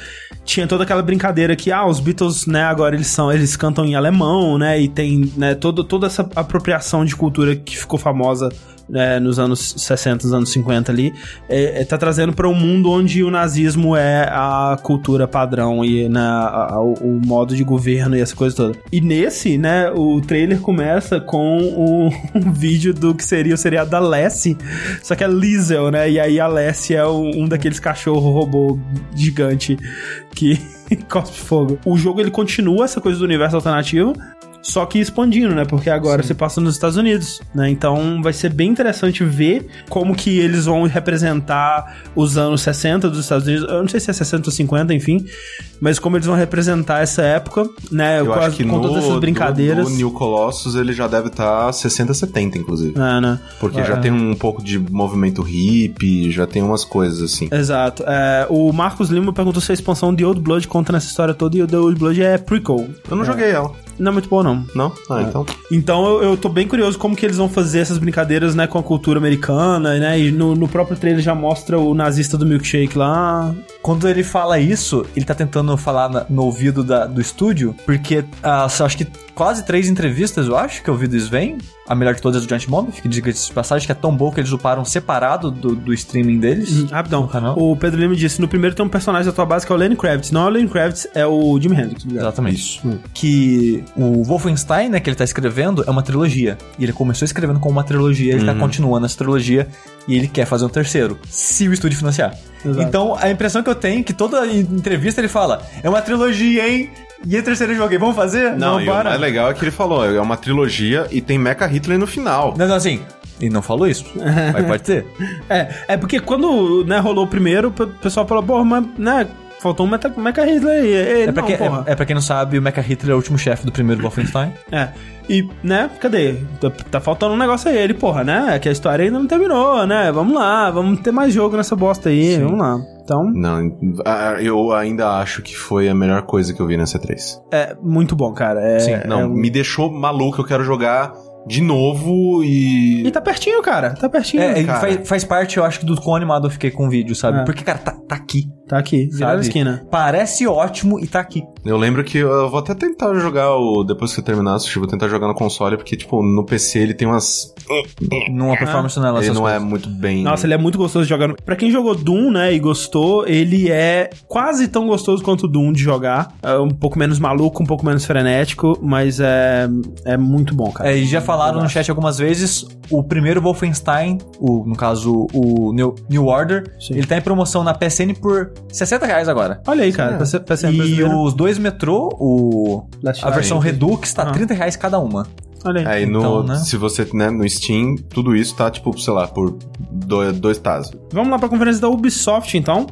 tinha toda aquela brincadeira que, ah, os Beatles, né, agora eles são, eles cantam em alemão, né, e tem, né, todo, toda essa apropriação de cultura que ficou famosa né, nos anos 60, nos anos 50 ali, é, é, tá trazendo para um mundo onde o nazismo é a cultura padrão e né, a- o, o modo de governo e essa coisa toda. E nesse, né, o trailer começa com um, um vídeo do que seria o seriado da Lassie, só que é Liesel, né? E aí a Lassie é um, um daqueles cachorro robô gigante que cospe fogo. O jogo ele continua essa coisa do universo alternativo, só que expandindo, né? Porque agora você passa nos Estados Unidos, né? Então vai ser bem interessante ver como que eles vão representar os anos 60 dos Estados Unidos. Eu não sei se é 60 ou 50, enfim. Mas como eles vão representar essa época, né? Eu com, acho que com no, todas essas brincadeiras. no, no New Colossus ele já deve estar 60, 70, inclusive. É, né? Porque É. já tem um pouco de movimento hippie, já tem umas coisas assim. Exato. É, o Marcos Lima perguntou se a expansão de Old Blood conta nessa história toda e o The Old Blood é prequel. Eu não joguei ela. Não é muito bom, não. Não? Ah, então. Então eu, eu tô bem curioso como que eles vão fazer essas brincadeiras, né, com a cultura americana, né? E no, no próprio trailer já mostra o nazista do milkshake lá. Quando ele fala isso, ele tá tentando falar na- no ouvido da- do estúdio, porque ah, acho que quase três entrevistas, eu acho, que eu vi do Sven, a melhor de todas é do Giant Bomb, que diga de passagem, que é tão boa que eles uparam separado do, do streaming deles. Rapidão. No canal. O Pedro Lima disse: no primeiro tem um personagem da tua base que é o Lenny Kravitz. Não é o Lenny Kravitz, é o Jimi Hendrix. Exatamente. Que o Wolfenstein, né, que ele tá escrevendo, é uma trilogia. E ele começou escrevendo como uma trilogia, ele tá continuando essa trilogia e ele quer fazer um terceiro, se o estúdio financiar. Exato. Então, a impressão que eu tenho é que toda entrevista ele fala: é uma trilogia, hein? E a terceira eu joguei, vamos fazer? Não, e o para. mais legal é que ele falou, é uma trilogia e tem Mecha Hitler no final. Não, não, assim. Ele não falou isso. Mas pode ser. É, é porque quando né, rolou o primeiro, o pessoal falou, porra, mas, né, faltou um Mecha, Mecha Hitler aí. Ele, É pra, não, quem, porra. é, é pra quem não sabe, o Mecha Hitler é o último chefe do primeiro Wolfenstein. É. E, né, cadê? Tá, tá faltando um negócio aí. Ele, porra, né? Que a história ainda não terminou, né? Vamos lá, vamos ter mais jogo nessa bosta aí. Vamos lá. Então, Não, eu ainda acho que foi a melhor coisa que eu vi na C3. é muito bom, cara. É, Sim, Não, é- me deixou maluco, eu quero jogar de novo e... E tá pertinho, cara. Tá pertinho. É, cara. faz, faz parte, eu acho, do quão animado eu fiquei com o vídeo, sabe? É. Porque, cara, tá, tá aqui. Tá aqui, virado a sabe? esquina. Parece ótimo e tá aqui. Eu lembro que eu vou até tentar jogar o... Depois que eu terminar, assistir, vou tentar jogar no console, porque, tipo, no PC ele tem umas... Numa performance não é lá Ele não é coisas. muito bem... Nossa, ele é muito gostoso de jogar. no- Pra quem jogou Doom, né, e gostou, ele é quase tão gostoso quanto o Doom de jogar. É um pouco menos maluco, um pouco menos frenético, mas é, é muito bom, cara. É, e já falaram no chat algumas vezes, o primeiro Wolfenstein, o, no caso o New, New Order, Sim. ele tá em promoção na PSN por 60 reais agora. Olha aí, cara. Pra ser E brasileiro. os dois metrô, o, Last a versão Redux, tá Ah. 30 reais cada uma. Olha aí. Aí no, Então, né? se você, né, no Steam, tudo isso tá, tipo, sei lá, por dois, dois tazos. Vamos lá pra conferência da Ubisoft, então.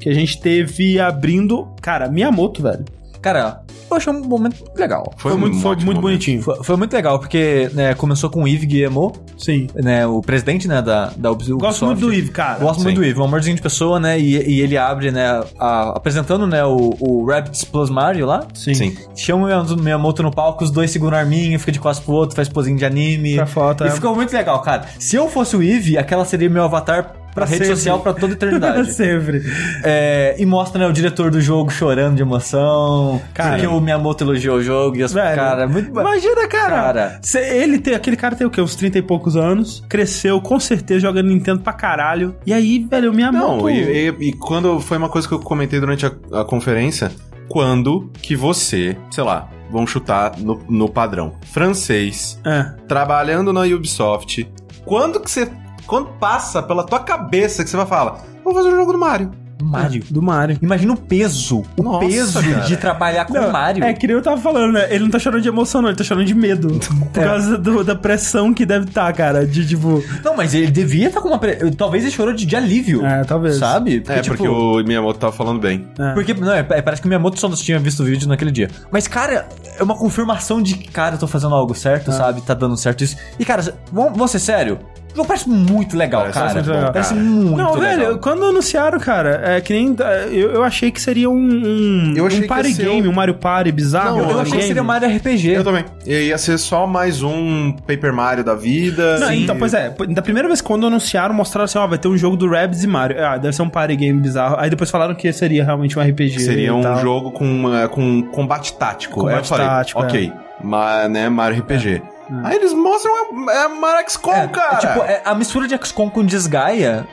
Que a gente teve abrindo. Cara, Miyamoto, velho. Cara, eu achei um momento legal. Foi, um muito, foi ótimo muito momento. bonitinho. Foi, foi muito legal, porque né, começou com o Yves Guillemot, Sim. né, o presidente né, da, da Ubisoft. Gosto muito do Eve, cara. Gosto muito Sim. do Yves, um amorzinho de pessoa, né? E, e ele abre, né, a- apresentando, né, o, o Rabbids Plus Mario lá. Sim. Sim. Chama o Miyamoto- no palco, os dois seguram a arminha, fica de costas pro outro, faz posinho de anime. Pra foto, e é. ficou muito legal, cara. Se eu fosse o Eve, aquela seria meu avatar pra, rede sempre. social pra toda a eternidade. Sempre. É, e mostra, né, o diretor do jogo chorando de emoção. Cara. Porque o Miyamoto elogiou o jogo e as Velho, cara, muito ba- Imagina, cara. Cara. Cê- ele tem, aquele cara tem o quê? Uns 30 e poucos anos. Cresceu, com certeza, jogando Nintendo pra caralho. E aí, velho, o Miyamoto... Não, e, e- e quando foi uma coisa que eu comentei durante a, a conferência, quando que você, sei lá, vamos chutar no, no padrão, francês, É. trabalhando na Ubisoft, quando que você, quando passa pela tua cabeça que você vai falar, vou fazer o jogo do Mario. Mario. Do Mario. Imagina o peso. O Nossa, peso cara. de trabalhar com Não, o Mario. É, que nem eu tava falando, né? Ele não tá chorando de emoção, não. Ele tá chorando de medo. Por É. causa do- da pressão que deve estar, cara. De, tipo... Não, mas ele devia estar com uma. pre- Talvez ele chorou de, de alívio. É, talvez. Sabe? É, tipo, porque o Miyamoto tava falando bem. É. Porque, não, é, é, parece que o Miyamoto só tinha visto o vídeo naquele dia. Mas, cara, é uma confirmação de que, cara, eu tô fazendo algo certo, sabe? Tá dando certo isso. E, cara, vamos, vamos ser sério? O jogo parece muito legal, Parece cara. muito legal. Parece Cara. muito Não, legal. velho, quando anunciaram, cara, é que nem. Eu, eu achei que seria um. um Eu achei um que party ser game, um- um Mario Party bizarro. Não, Eu um achei que game. seria uma área RPG. Eu também. E ia ser só mais um Paper Mario da vida. Não, Sim. então, pois é, da primeira vez quando anunciaram, mostraram assim, ó, vai ter um jogo do Rabbids e Mario. Ah, deve ser um party game bizarro. Aí depois falaram que seria realmente um RPG. Seria e um tal. jogo com, com combate tático. Combate Aí eu falei, tático, é. ok. Mas, né, Mario RPG. Aí eles mostram é, é Mara XCOM, É, cara. é tipo, é, a mistura de XCOM com Desgaia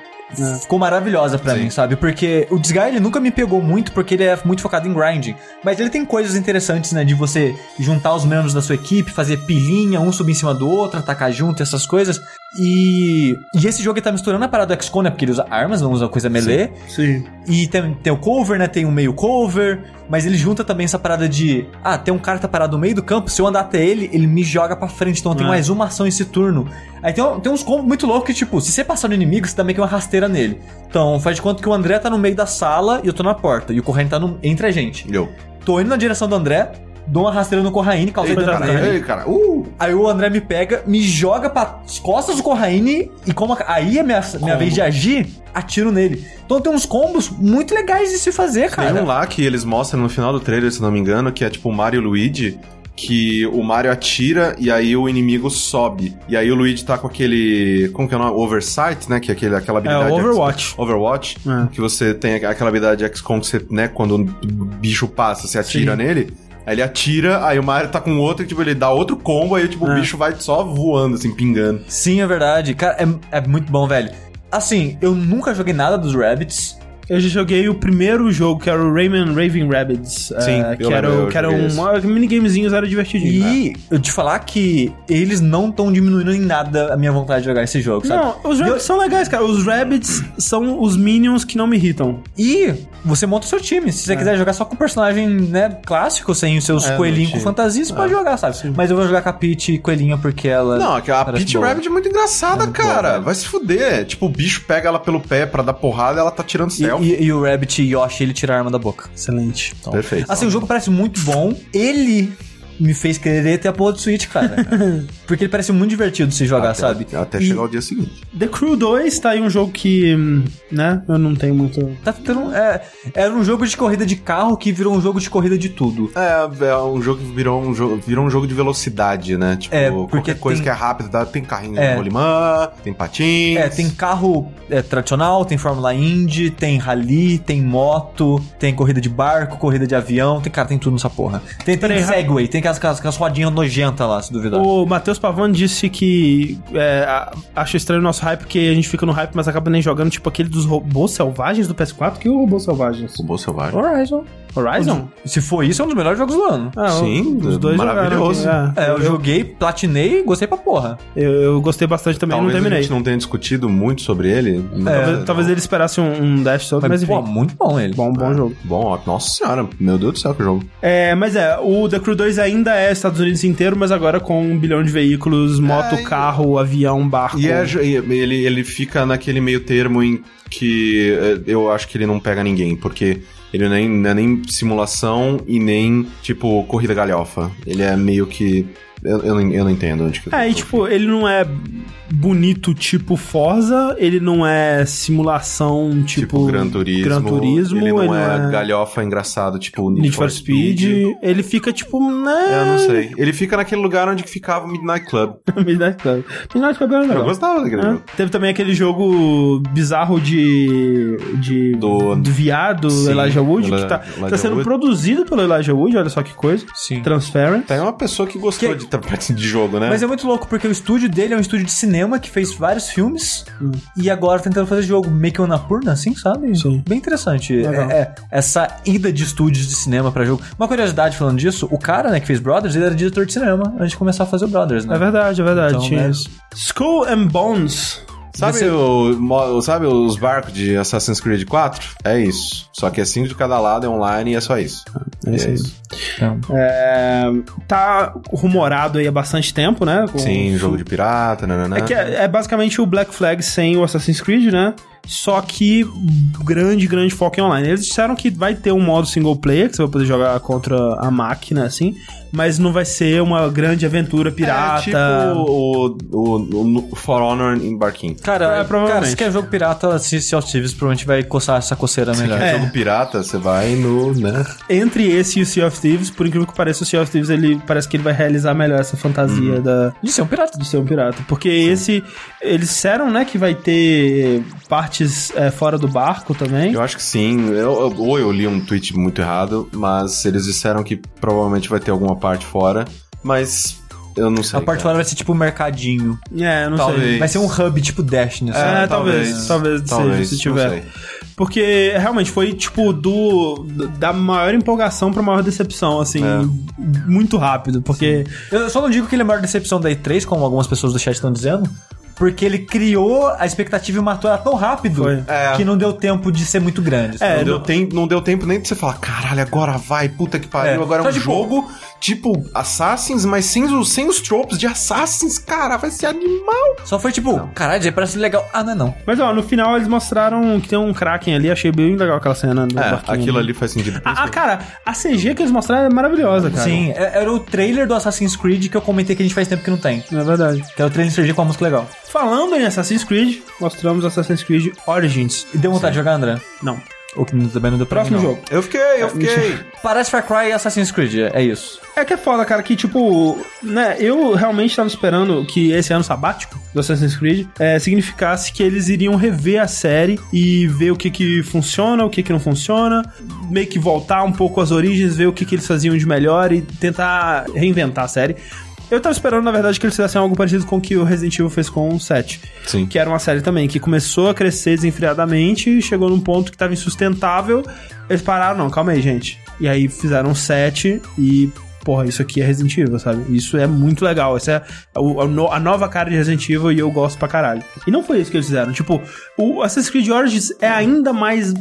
ficou maravilhosa pra Sim. mim, sabe? Porque o Desgaia ele nunca me pegou muito porque ele é muito focado em grinding. Mas ele tem coisas interessantes, né? De você juntar os membros da sua equipe, fazer pilhinha, um subir em cima do outro, atacar junto, essas coisas. E, e esse jogo ele tá misturando a parada do XCOM, né? Porque ele usa armas, não usa coisa melee. Sim. E tem, tem o cover, né? Tem um meio cover. Mas ele junta também essa parada de. Ah, tem um cara que tá parado no meio do campo. Se eu andar até ele, ele me joga pra frente. Então eu tenho É. mais uma ação esse turno. Aí tem, tem uns combos muito loucos que, tipo, se você passar no inimigo, você dá meio que uma rasteira nele. Então faz de conta que o André tá no meio da sala e eu tô na porta. E o Corraine tá no- entre a gente. Eu. Tô indo na direção do André, dou uma rasteira no Corraine, causei dano cara, nele. ei, cara. Uh! Aí o André me pega, me joga para as costas do Corraine e como a- aí é minha, minha vez de agir, atiro nele. Então tem uns combos muito legais de se fazer, cara. Tem um lá que eles mostram no final do trailer, se não me engano, que é tipo o Mario e Luigi. Que o Mario atira e aí o inimigo sobe. E aí o Luigi tá com aquele. Como que é o nome? Oversight, né? Que é aquele, aquela É habilidade. o Overwatch. Overwatch. É. Que você tem aquela habilidade de XCOM que você, né? Quando o bicho passa, você atira Sim. nele. Aí ele atira, aí o Mario tá com outro e tipo, ele dá outro combo, aí tipo, o É. bicho vai só voando, assim, pingando. Sim, é verdade. Cara, é, é muito bom, velho. Assim, eu nunca joguei nada dos Rabbits. Eu já joguei o primeiro jogo, que era o Rayman Raving Rabbids. Sim, é, eu que era, o- eu que era um esse. minigamezinhos, era divertidinho. né? E eu te falar que eles não estão diminuindo em nada a minha vontade de jogar esse jogo, sabe? Não, os Rabbids são legais, cara. Os Rabbids são os minions que não me irritam. E você monta o seu time. Se você quiser jogar só com o personagem, né, clássico, sem os seus É, coelhinhos com fantasia, você pode jogar, sabe? Mas eu vou jogar com a Peach Coelhinha porque ela. Não, parece Peach boa. Rabbit é muito engraçada, É muito boa, cara. velho. Vai se fuder. Tipo, o bicho pega ela pelo pé pra dar porrada e ela tá tirando E, e- e o Rabbit Yoshi, ele tira a arma da boca. Excelente. Então, Perfeito. Assim, o jogo parece muito bom. Ele me fez querer ter a porra do Switch, cara. Porque ele parece muito divertido se jogar, até, sabe? Até E chegar o dia seguinte. The Crew 2 tá aí um jogo que, né, eu não tenho muito... Tá tendo, é, era um jogo de corrida de carro que virou um jogo de corrida de tudo. É, é um jogo que virou um jogo, virou um jogo de velocidade, né? Tipo, É, porque qualquer coisa tem- que é rápida, tá? tem carrinho É. de rolimã, tem patins. É, tem carro é, tradicional, tem Fórmula Indy, tem rally, tem moto, tem corrida de barco, corrida de avião, tem, cara, tem tudo nessa porra. Tem, tem Segway, tem aquelas, aquelas, aquelas rodinhas nojentas lá, se duvidar. O Matheus Pavão disse que é, a- acha estranho o nosso hype, porque a gente fica no hype, mas acaba nem jogando, tipo aquele dos robôs selvagens do PS4. Que é o robô selvagens? Robô selvagem. Horizon. Horizon? Se for isso, é um dos melhores jogos do ano. Ah, Sim, os dois maravilhoso. jogaram aqui, É, eu joguei, platinei, gostei pra porra. Eu, eu gostei bastante também, Talvez não a terminei. gente não tenha discutido muito sobre ele. Talvez, talvez ele esperasse um, um dash todo, mas, Mas, pô, enfim. muito bom ele. Bom, bom É. jogo. Bom, ó, nossa senhora, meu Deus do céu, que jogo. É, mas é, o The Crew 2 ainda é Estados Unidos inteiro, mas agora com um bilhão de veículos, moto, e- carro, avião, barco. E é, ele, ele fica naquele meio termo em que eh, eu acho que ele não pega ninguém, porque ele nem, não é nem simulação e nem, tipo, corrida galhofa. Ele é meio que. Eu, eu, não, eu não entendo onde que É, e tipo, ele não é bonito tipo Forza, ele não é simulação tipo, Tipo, Gran Turismo. Gran Turismo, ele não é, galhofa engraçado, tipo Need, Need for Speed. Ele fica tipo, né? Eu não sei. Ele fica naquele lugar onde que ficava o Midnight Club. Midnight Club. Midnight Club era Eu legal. gostava daquele É. jogo. Teve também aquele jogo bizarro de. de Do- do viado Sim, Elijah Wood, Eli- que tá, Elijah tá sendo Wood. produzido pelo Elijah Wood, olha só que coisa. Sim. Transparent. Tem uma pessoa que gostou Que- de, de, de jogo, né? Mas é muito louco, porque o estúdio dele é um estúdio de cinema que fez vários filmes e agora tá tentando fazer jogo meio que uma purna, assim, sabe? Sim. Bem interessante. É, é, essa ida de estúdios de cinema pra jogo. Uma curiosidade falando disso, o cara, né, que fez Brothers, ele era diretor de cinema antes de começar a fazer o Brothers, né? É verdade, é verdade. Então, né? Skull and Bones. Sabe, Você- o, sabe os barcos de Assassin's Creed 4? É isso. Só que é cinco de cada lado, é online e é só isso. É isso aí. Então, É, tá rumorado aí há bastante tempo, né? Com- Sim, jogo de pirata, nananã. É que é, é basicamente o Black Flag sem o Assassin's Creed, né? Só que grande, grande foco em online. Eles disseram que vai ter um modo single player, que você vai poder jogar contra a máquina, assim, mas não vai ser uma grande aventura pirata. É tipo o, o, o For Honor em barquinho. cara, É, cara, provavelmente. se quer jogo pirata, Sea of Thieves, provavelmente vai coçar essa coceira melhor. É. É. Jogo pirata, você vai no, né? Entre esse e o Sea of Thieves, por incrível que pareça, o Sea of Thieves ele parece que ele vai realizar melhor essa fantasia da, De ser um pirata. de ser um pirata. Porque esse. Eles disseram, né, que vai ter partes é, fora do barco também. Eu acho que sim. Eu- eu- ou eu li um tweet muito errado, mas eles disseram que provavelmente vai ter alguma parte fora. Mas Eu não sei. A parte cara. fora vai ser tipo um mercadinho. É, não Talvez. sei. Vai ser um hub tipo Destiny. assim. É, talvez, talvez seja, se não tiver. sei. Porque realmente foi tipo do da maior empolgação pra maior decepção, assim, É. muito rápido, porque Eu só não digo que ele é a maior decepção da E3, como algumas pessoas do chat estão dizendo. Porque ele criou a expectativa e matou ela tão rápido. É. que não deu tempo de ser muito grande. É, Não deu, não- tempo, não deu tempo nem de você falar, caralho, agora vai, puta que pariu, É. agora é um tipo- jogo tipo Assassins, mas sem os, sem os tropes de Assassins, cara, vai ser animal. Só foi tipo, caralho, já parece legal. Ah, não é não. Mas ó, no final eles mostraram que tem um Kraken ali, achei bem legal aquela cena do É, barquinho aquilo ali faz sentido. Ah, ah, cara, a CG que eles mostraram é maravilhosa, cara. Sim, é- era o trailer do Assassin's Creed que eu comentei que a gente faz tempo que não tem. É verdade. Que é o trailer CG com a música legal. Falando em Assassin's Creed, mostramos Assassin's Creed Origins. E deu vontade de jogar, André? Não. Ou que também não deu pra Próximo mim, não. jogo. Eu fiquei, eu fiquei. Parece Far Cry e Assassin's Creed, é é isso. É que é foda, cara, que tipo, né, eu realmente tava esperando que esse ano sabático do Assassin's Creed é, significasse que eles iriam rever a série e ver o que que funciona, o que que não funciona, meio que voltar um pouco às origens, ver o que que eles faziam de melhor e tentar reinventar a série. Eu tava esperando, na verdade, que eles fizessem algo parecido com o que o Resident Evil fez com o 7. Sim. Que era uma série também que começou a crescer desenfreadamente, chegou num ponto que tava insustentável. Eles pararam, não, calma aí, gente. E aí fizeram um 7 e. Porra, isso aqui é Resident Evil, sabe? Isso é muito legal. Essa é a, no- a nova cara de Resident Evil e eu gosto pra caralho. E não foi isso que eles fizeram. Tipo, o Assassin's Creed Origins é ainda mais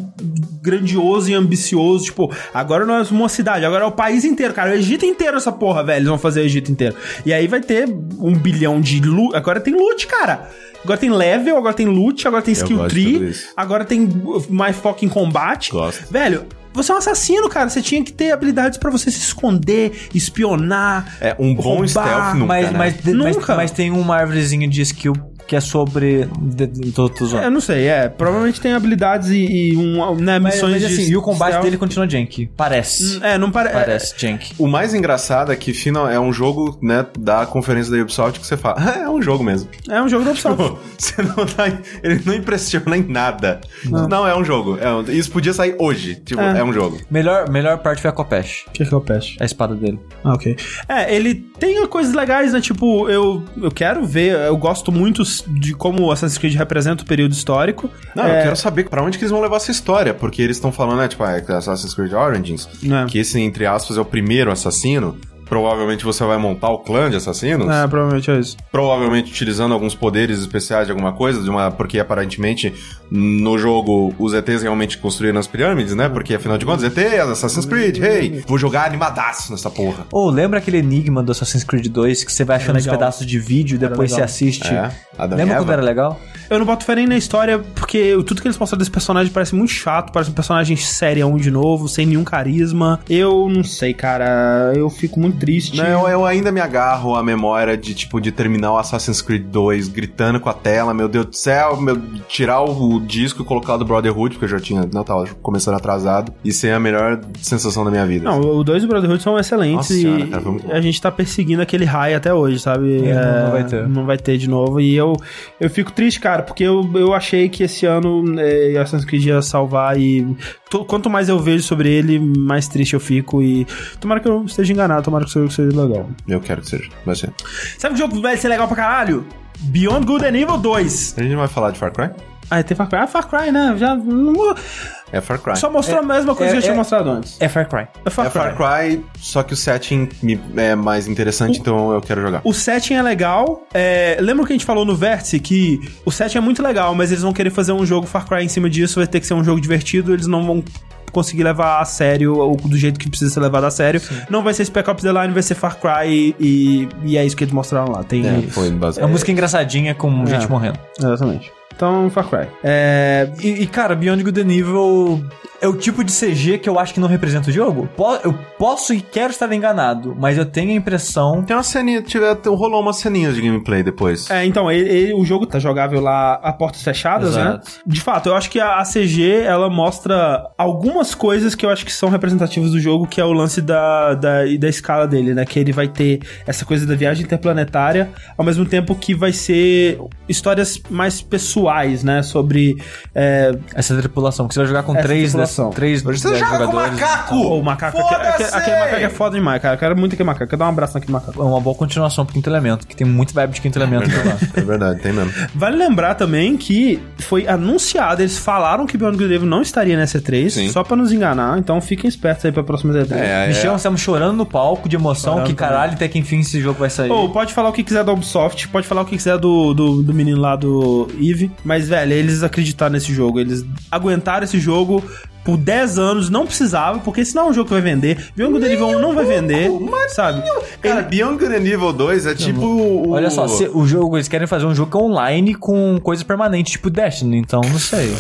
grandioso e ambicioso. Tipo, agora não é uma cidade, agora é o país inteiro, cara. O Egito inteiro, essa porra, velho. Eles vão fazer o Egito inteiro. E aí vai ter um bilhão de loot. Agora tem loot, cara. Agora tem level, agora tem loot, agora tem skill tree, agora tem mais foco em combate. Gosto. Velho, você é um assassino, cara. Você tinha que ter habilidades pra você se esconder, espionar. É, um bom roubar. stealth nunca, mas, né? mas, mas, Nunca. mas tem uma árvorezinha de skill que é sobre. de- de- Tô, tô zoando. Eu não sei, é. Provavelmente tem habilidades e, e um, né, Mas, missões mas de assim, e o combate stealth. dele continua jank. Parece. É, não pare... Parece jank. O mais engraçado é que final, é um jogo, né, da conferência da Ubisoft que você fala, é um jogo mesmo. É, é um jogo da Ubisoft. Pô, Você não tá, ele não impressiona em nada. Não, é um jogo. É um- isso podia sair hoje. Tipo, É. é, um jogo. Melhor, melhor parte foi a Kopesh. O que, é o Pest? A espada dele. Ah, ok. É, ele tem coisas legais, né? Tipo, eu, eu quero ver, eu gosto muito de como o Assassin's Creed representa o período histórico. Não, É, eu quero saber pra onde que eles vão levar essa história, porque eles estão falando, né, tipo, ah, é Assassin's Creed Origins, É. que esse, entre aspas, é o primeiro assassino. Provavelmente você vai montar o clã de assassinos. É, provavelmente é isso. Provavelmente utilizando alguns poderes especiais de alguma coisa, de uma, porque aparentemente no jogo os ETs realmente construíram as pirâmides, né? Porque afinal de contas, ET, Assassin's Creed, hey, vou jogar animadaço nessa porra. Ou lembra aquele enigma do Assassin's Creed 2 que você vai achando os pedaços de vídeo e depois você assiste? É, Lembra quando era legal? Eu não boto fé nem na história, porque tudo que eles mostraram desse personagem parece muito chato, parece um personagem sério de novo, sem nenhum carisma. Eu não sei, cara. Eu fico muito triste. Não, eu, eu ainda me agarro à memória de, tipo, de terminar o Assassin's Creed 2 gritando com a tela, meu Deus do céu, meu, tirar o, o disco e colocar o do Brotherhood, porque eu já tinha, não, tava começando atrasado, e ser a melhor sensação da minha vida. Não, o 2 e o Brotherhood são excelentes Nossa e senhora, cara, muito a gente tá perseguindo aquele high até hoje, sabe? É, não- não vai ter. Não vai ter de novo. E eu, eu fico triste, cara, porque eu, eu achei que esse ano é, Assassin's Creed ia salvar e quanto mais eu vejo sobre ele, mais triste eu fico e tomara que eu esteja enganado, tomara que o jogo seja legal. Eu quero que seja, vai ser. Sabe que jogo vai ser legal pra caralho? Beyond Good and Evil 2. A gente não vai falar de Far Cry? Ah, tem Far Cry. Ah, Far Cry, né? Já É Far Cry. só mostrou É, a mesma coisa é- que eu tinha é- mostrado antes. É Far Cry. É Far É Cry. Far Cry, só que o setting é mais interessante, então eu quero jogar. O setting é legal. É, lembra que a gente falou no Vértice que o setting é muito legal, mas eles vão querer fazer um jogo Far Cry em cima disso, vai ter que ser um jogo divertido, eles não vão conseguir levar a sério ou do jeito que precisa ser levado a sério. Não vai ser Spec Ops The Line, vai ser Far Cry e, e é isso que eles mostraram lá. Tem É, foi É música engraçadinha com gente morrendo. Exatamente. Então, Far Cry. É, E, e, cara, Beyond Good and Evil é o tipo de CG que eu acho que não representa o jogo. Eu posso e quero estar enganado, mas eu tenho a impressão. Tem uma ceninha, tiver, rolou umas ceninhas de gameplay depois. É, então, ele- ele- o jogo tá jogável lá a portas fechadas, Exato. né? De fato, eu acho que a, a CG, ela mostra algumas coisas que eu acho que são representativas do jogo, que é o lance da, da, da escala dele, né? Que ele vai ter essa coisa da viagem interplanetária, ao mesmo tempo que vai ser histórias mais pessoais, né? Sobre... é, Essa tripulação, que você vai jogar com Essa três tripulação. Ação. Três Você dez joga com jogadores. macaco! Ô, o macaco, aquele, aquele macaco é foda demais, cara. Eu quero muito aquele macaco. Quero dar um abraço naquele macaco. É uma boa continuação pro Quinto Elemento, que tem muito vibe de Quinto Elemento por lá. É verdade, tem mesmo. Vale lembrar também que foi anunciado, eles falaram que Beyond Good Evil não estaria nessa E3, Sim. só pra nos enganar, então fiquem espertos aí pra próxima E3. É, Michel, nós estamos chorando no palco de emoção, Chorando que caralho, até que enfim esse jogo vai sair. Ou pode falar o que quiser da Ubisoft, pode falar o que quiser do, do, do menino lá do Eve, mas, velho, eles acreditaram nesse jogo, eles aguentaram esse jogo por 10 anos, não precisava, porque senão é um jogo que vai vender. Beyond Good and Evil 1 não vai vender, sabe? Cara, Beyond Good and Evil 2 é tipo o... Olha só, se o jogo, eles querem fazer um jogo online com coisas permanentes, tipo Destiny, então não sei.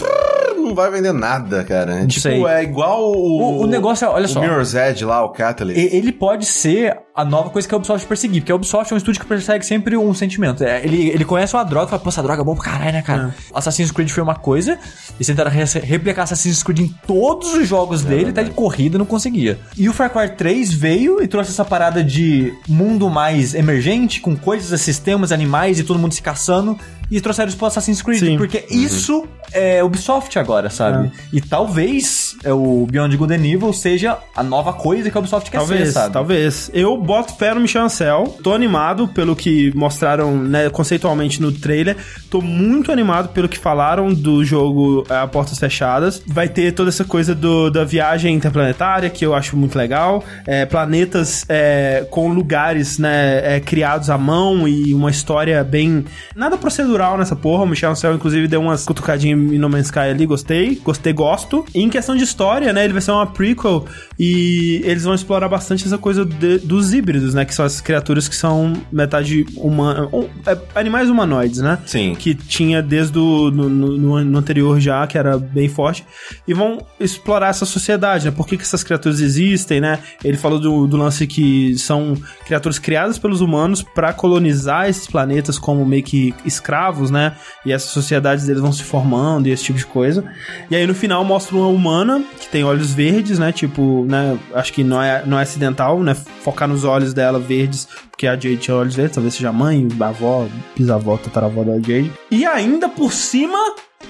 Não vai vender nada, cara. É tipo, sei. é igual o... O- o negócio é- olha o só. Mirror's Edge lá, o Catalyst. Ele pode ser a nova coisa que a Ubisoft perseguir, porque a Ubisoft é um estúdio que persegue sempre um sentimento. É, ele, ele conhece uma droga e fala, pô, essa droga é bom pra caralho, né, cara? Assassin's Creed foi uma coisa, e tentaram re- replicar Assassin's Creed em todos os jogos dele, até de corrida não conseguia. E o Far Cry 3 veio e trouxe essa parada de mundo mais emergente, com coisas, sistemas, animais e todo mundo se caçando. E trouxeram isso pro Assassin's Creed, Sim. porque isso é Ubisoft agora, sabe? E talvez é, o Beyond Good and Evil seja a nova coisa que a Ubisoft quer Talvez, ser, sabe? talvez. Eu boto fé no Michel Ancel. Tô animado pelo que mostraram, né, conceitualmente no trailer. Tô muito animado pelo que falaram do jogo é, a Portas Fechadas. Vai ter toda essa coisa do, da viagem interplanetária, que eu acho muito legal. É, planetas é, com lugares, né, é, criados à mão e uma história bem... Nada procedural nessa porra. O Michel Ancel, inclusive, deu umas cutucadinhas em No Man's Sky ali. Gostei. Gostei, gosto. E em questão de história, né, ele vai ser uma prequel e eles vão explorar bastante essa coisa de- dos híbridos, né? Que são as criaturas que são metade humana. um- é, animais humanoides, né? Sim. Que tinha desde o no, no- no- no anterior já, que era bem forte. E vão explorar essa sociedade, né? Por que, que essas criaturas existem, né? Ele falou do, do lance que são criaturas criadas pelos humanos para colonizar esses planetas como meio que escravos, né? E essas sociedades deles vão se formando e esse tipo de coisa. E aí no final mostra uma humana que tem olhos verdes, né? Tipo, né? Acho que não é, não é acidental, né? Focar nos olhos dela verdes, porque a Jade tinha olhos verdes, talvez seja mãe, avó, bisavó, tataravó da Jade. E ainda por cima.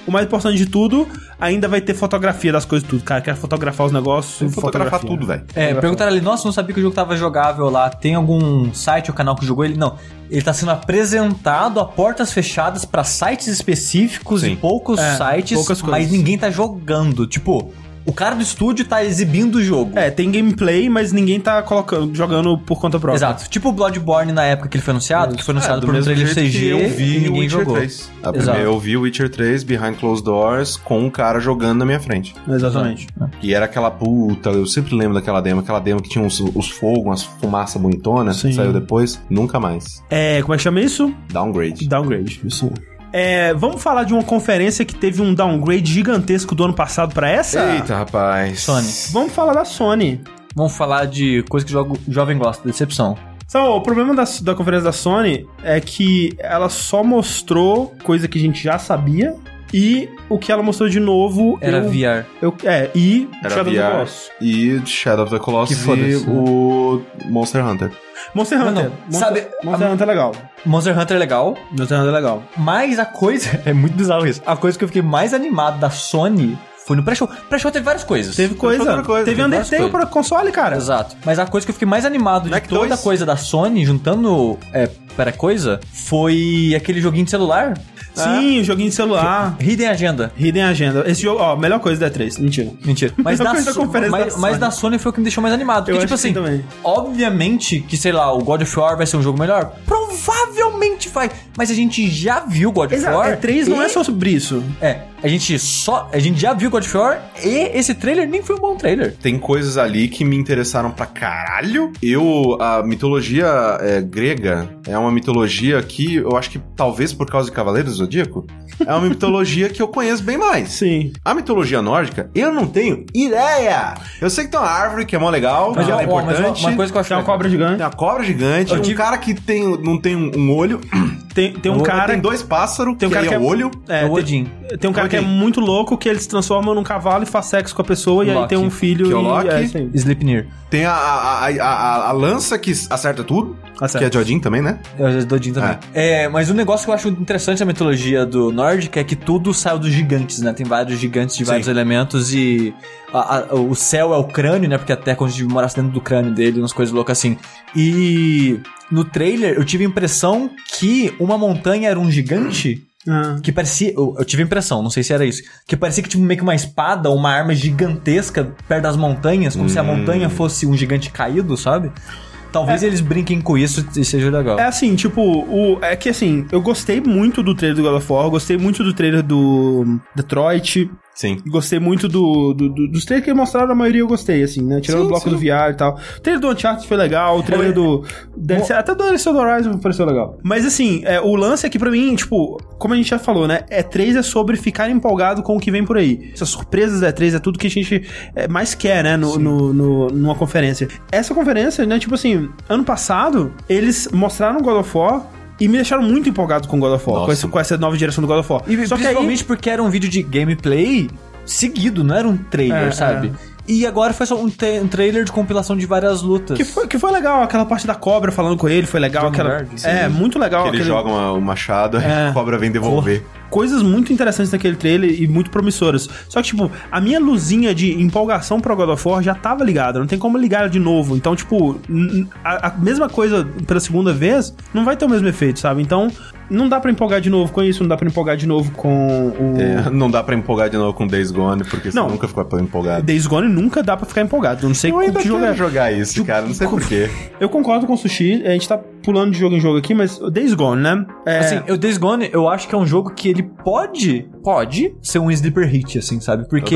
O mais importante de tudo, ainda vai ter fotografia das coisas tudo. Cara, quer fotografar os negócios, Tem fotografar fotografia. tudo, velho. É, perguntaram ali, nossa, não sabia que o jogo tava jogável lá. Tem algum site ou canal que jogou ele? Não. Ele tá sendo apresentado a portas fechadas pra sites específicos Sim. e poucos É, sites, poucas mas ninguém tá jogando. Tipo, o cara do estúdio tá exibindo o jogo. É, tem gameplay, mas ninguém tá colocando, jogando por conta própria. Exato. Tipo o Bloodborne na época que ele foi anunciado, que foi anunciado É, por um trailer jeito CG que eu vi e ninguém Witcher jogou. 3. A Exato. primeira, eu vi o Witcher 3 Behind Closed Doors com um cara jogando na minha frente. Exatamente. E era aquela puta, eu sempre lembro daquela demo, aquela demo que tinha os, os fogos, umas fumaça bonitonas, Sim. que saiu depois, nunca mais. É, como é que chama isso? Downgrade. Downgrade, isso. É, vamos falar de uma conferência que teve um downgrade gigantesco do ano passado pra essa? Eita, rapaz. Sony. Vamos falar da Sony. Vamos falar de coisa que o jogo- jovem gosta, decepção. Só, o problema da, da conferência da Sony é que ela só mostrou coisa que a gente já sabia e o que ela mostrou de novo Era eu, VR. eu é e Era Shadow of the VR Colossus. e Shadow of the Colossus Que e né? o Monster Hunter. Monster Não, Hunter. não, Monster, sabe, Monster a- Hunter é legal. Monster Hunter é legal, Monster Hunter é legal. mas a coisa. É muito bizarro isso. A coisa que eu fiquei mais animado da Sony foi no pré-show. Pré-show teve várias coisas. Teve coisa, outra coisa, teve Undertale pra console, cara. Exato. Mas a coisa que eu fiquei mais animado Mac de toda 2. a coisa da Sony, juntando é, para coisa, foi aquele joguinho de celular. Sim, joguinho de celular. Hidden Agenda. Hidden Agenda. Esse jogo, ó, melhor coisa da E3. Mentira. Mentira. Mas, da, So- mas, da mas Sony. da Sony foi o que me deixou mais animado. Porque, Eu tipo assim, obviamente que, sei lá, o God of War vai ser um jogo melhor. Provavelmente vai. Mas a gente já viu God of Exato. War. E3 não e- é só sobre isso. É, a gente só. A gente já viu God of War e esse trailer nem foi um bom trailer. Tem coisas ali que me interessaram pra caralho. Eu, a mitologia é, grega é uma mitologia que eu acho que talvez por causa de Cavaleiros do Zodíaco, é uma mitologia que eu conheço bem mais. Sim. A mitologia nórdica, eu não tenho ideia. Eu sei que tem uma árvore que é mó legal, Mas, que ela ó, é ó, mas importante. uma, uma coisa que eu acho Tem uma legal. cobra gigante. Tem uma cobra gigante, Eu um tive- cara que tem, não tem um olho. Tem, tem um O- cara. Tem dois pássaros, Tem um que cara aí que é é- o olho. É, É o tem- Odin. Tem um cara que é muito louco que ele se transforma num cavalo e faz sexo com a pessoa e aí Loki. tem um filho Que é o e Loki. é isso aí. Sleipnir. Tem a, a, a, a- a lança que acerta tudo. Acerta. Que é de Odin também, né? Já do Odin também. É. mas um negócio que eu acho interessante na mitologia do nórdica é que tudo saiu dos gigantes, né? Tem vários gigantes de Sim. vários elementos e a- a- o céu é o crânio, né? Porque a terra onde morasse dentro do crânio dele, umas coisas loucas assim. E no trailer eu tive a impressão que uma montanha era um gigante Ah. que parecia. Eu, eu tive a impressão, não sei se era isso. Que parecia que tipo meio que uma espada ou uma arma gigantesca perto das montanhas, como se a Hum. montanha fosse um gigante caído, sabe? Talvez eles brinquem com isso e seja legal. É assim, tipo, o, é que assim, eu gostei muito do trailer do God of War, gostei muito do trailer do Detroit, Sim. gostei muito do, do- do- dos trailers que mostraram, a maioria eu gostei, assim, né? Tirando Sim, o bloco sim. do VR e tal. O trailer do Uncharted foi legal, o trailer do. DLC, até do DLC do Horizon pareceu legal. Mas assim, é, o lance aqui pra mim, tipo, como a gente já falou, né? E3 é sobre ficar empolgado com o que vem por aí. Essas surpresas da E3 é tudo que a gente é, mais quer, né? No, no- no- numa conferência. Essa conferência, né? Tipo assim, ano passado, eles mostraram God of War. E me deixaram muito empolgado com God of War, com, esse- com essa nova direção do God of War. E Só que aí, principalmente porque era um vídeo de gameplay seguido, não era um trailer, É, sabe? E agora foi só um, um trailer de compilação de várias lutas. Que foi, que foi legal, aquela parte da cobra falando com ele, foi legal. Aquela, é, muito legal. Que ele aquele- joga uma- o machado, aí É. a cobra vem devolver. Coisas muito interessantes naquele trailer e muito promissoras. Só que, tipo, a minha luzinha de empolgação pro God of War já tava ligada, não tem como ligar ela de novo. Então, tipo, a, a mesma coisa pela segunda vez não vai ter o mesmo efeito, sabe? Então, não dá pra empolgar de novo com isso, não dá pra empolgar de novo com o. É, não dá pra empolgar de novo com Days Gone, porque você Não. nunca ficou empolgado. Days Gone nunca dá pra ficar empolgado. Eu não sei Eu com ainda que é. jogar isso, cara, não sei porquê. Eu concordo com o Sushi, a gente tá pulando de jogo em jogo aqui, mas Days Gone, né? É, Assim, o Days Gone, eu acho que é um jogo que ele pode, pode ser um sleeper hit, assim, sabe? Porque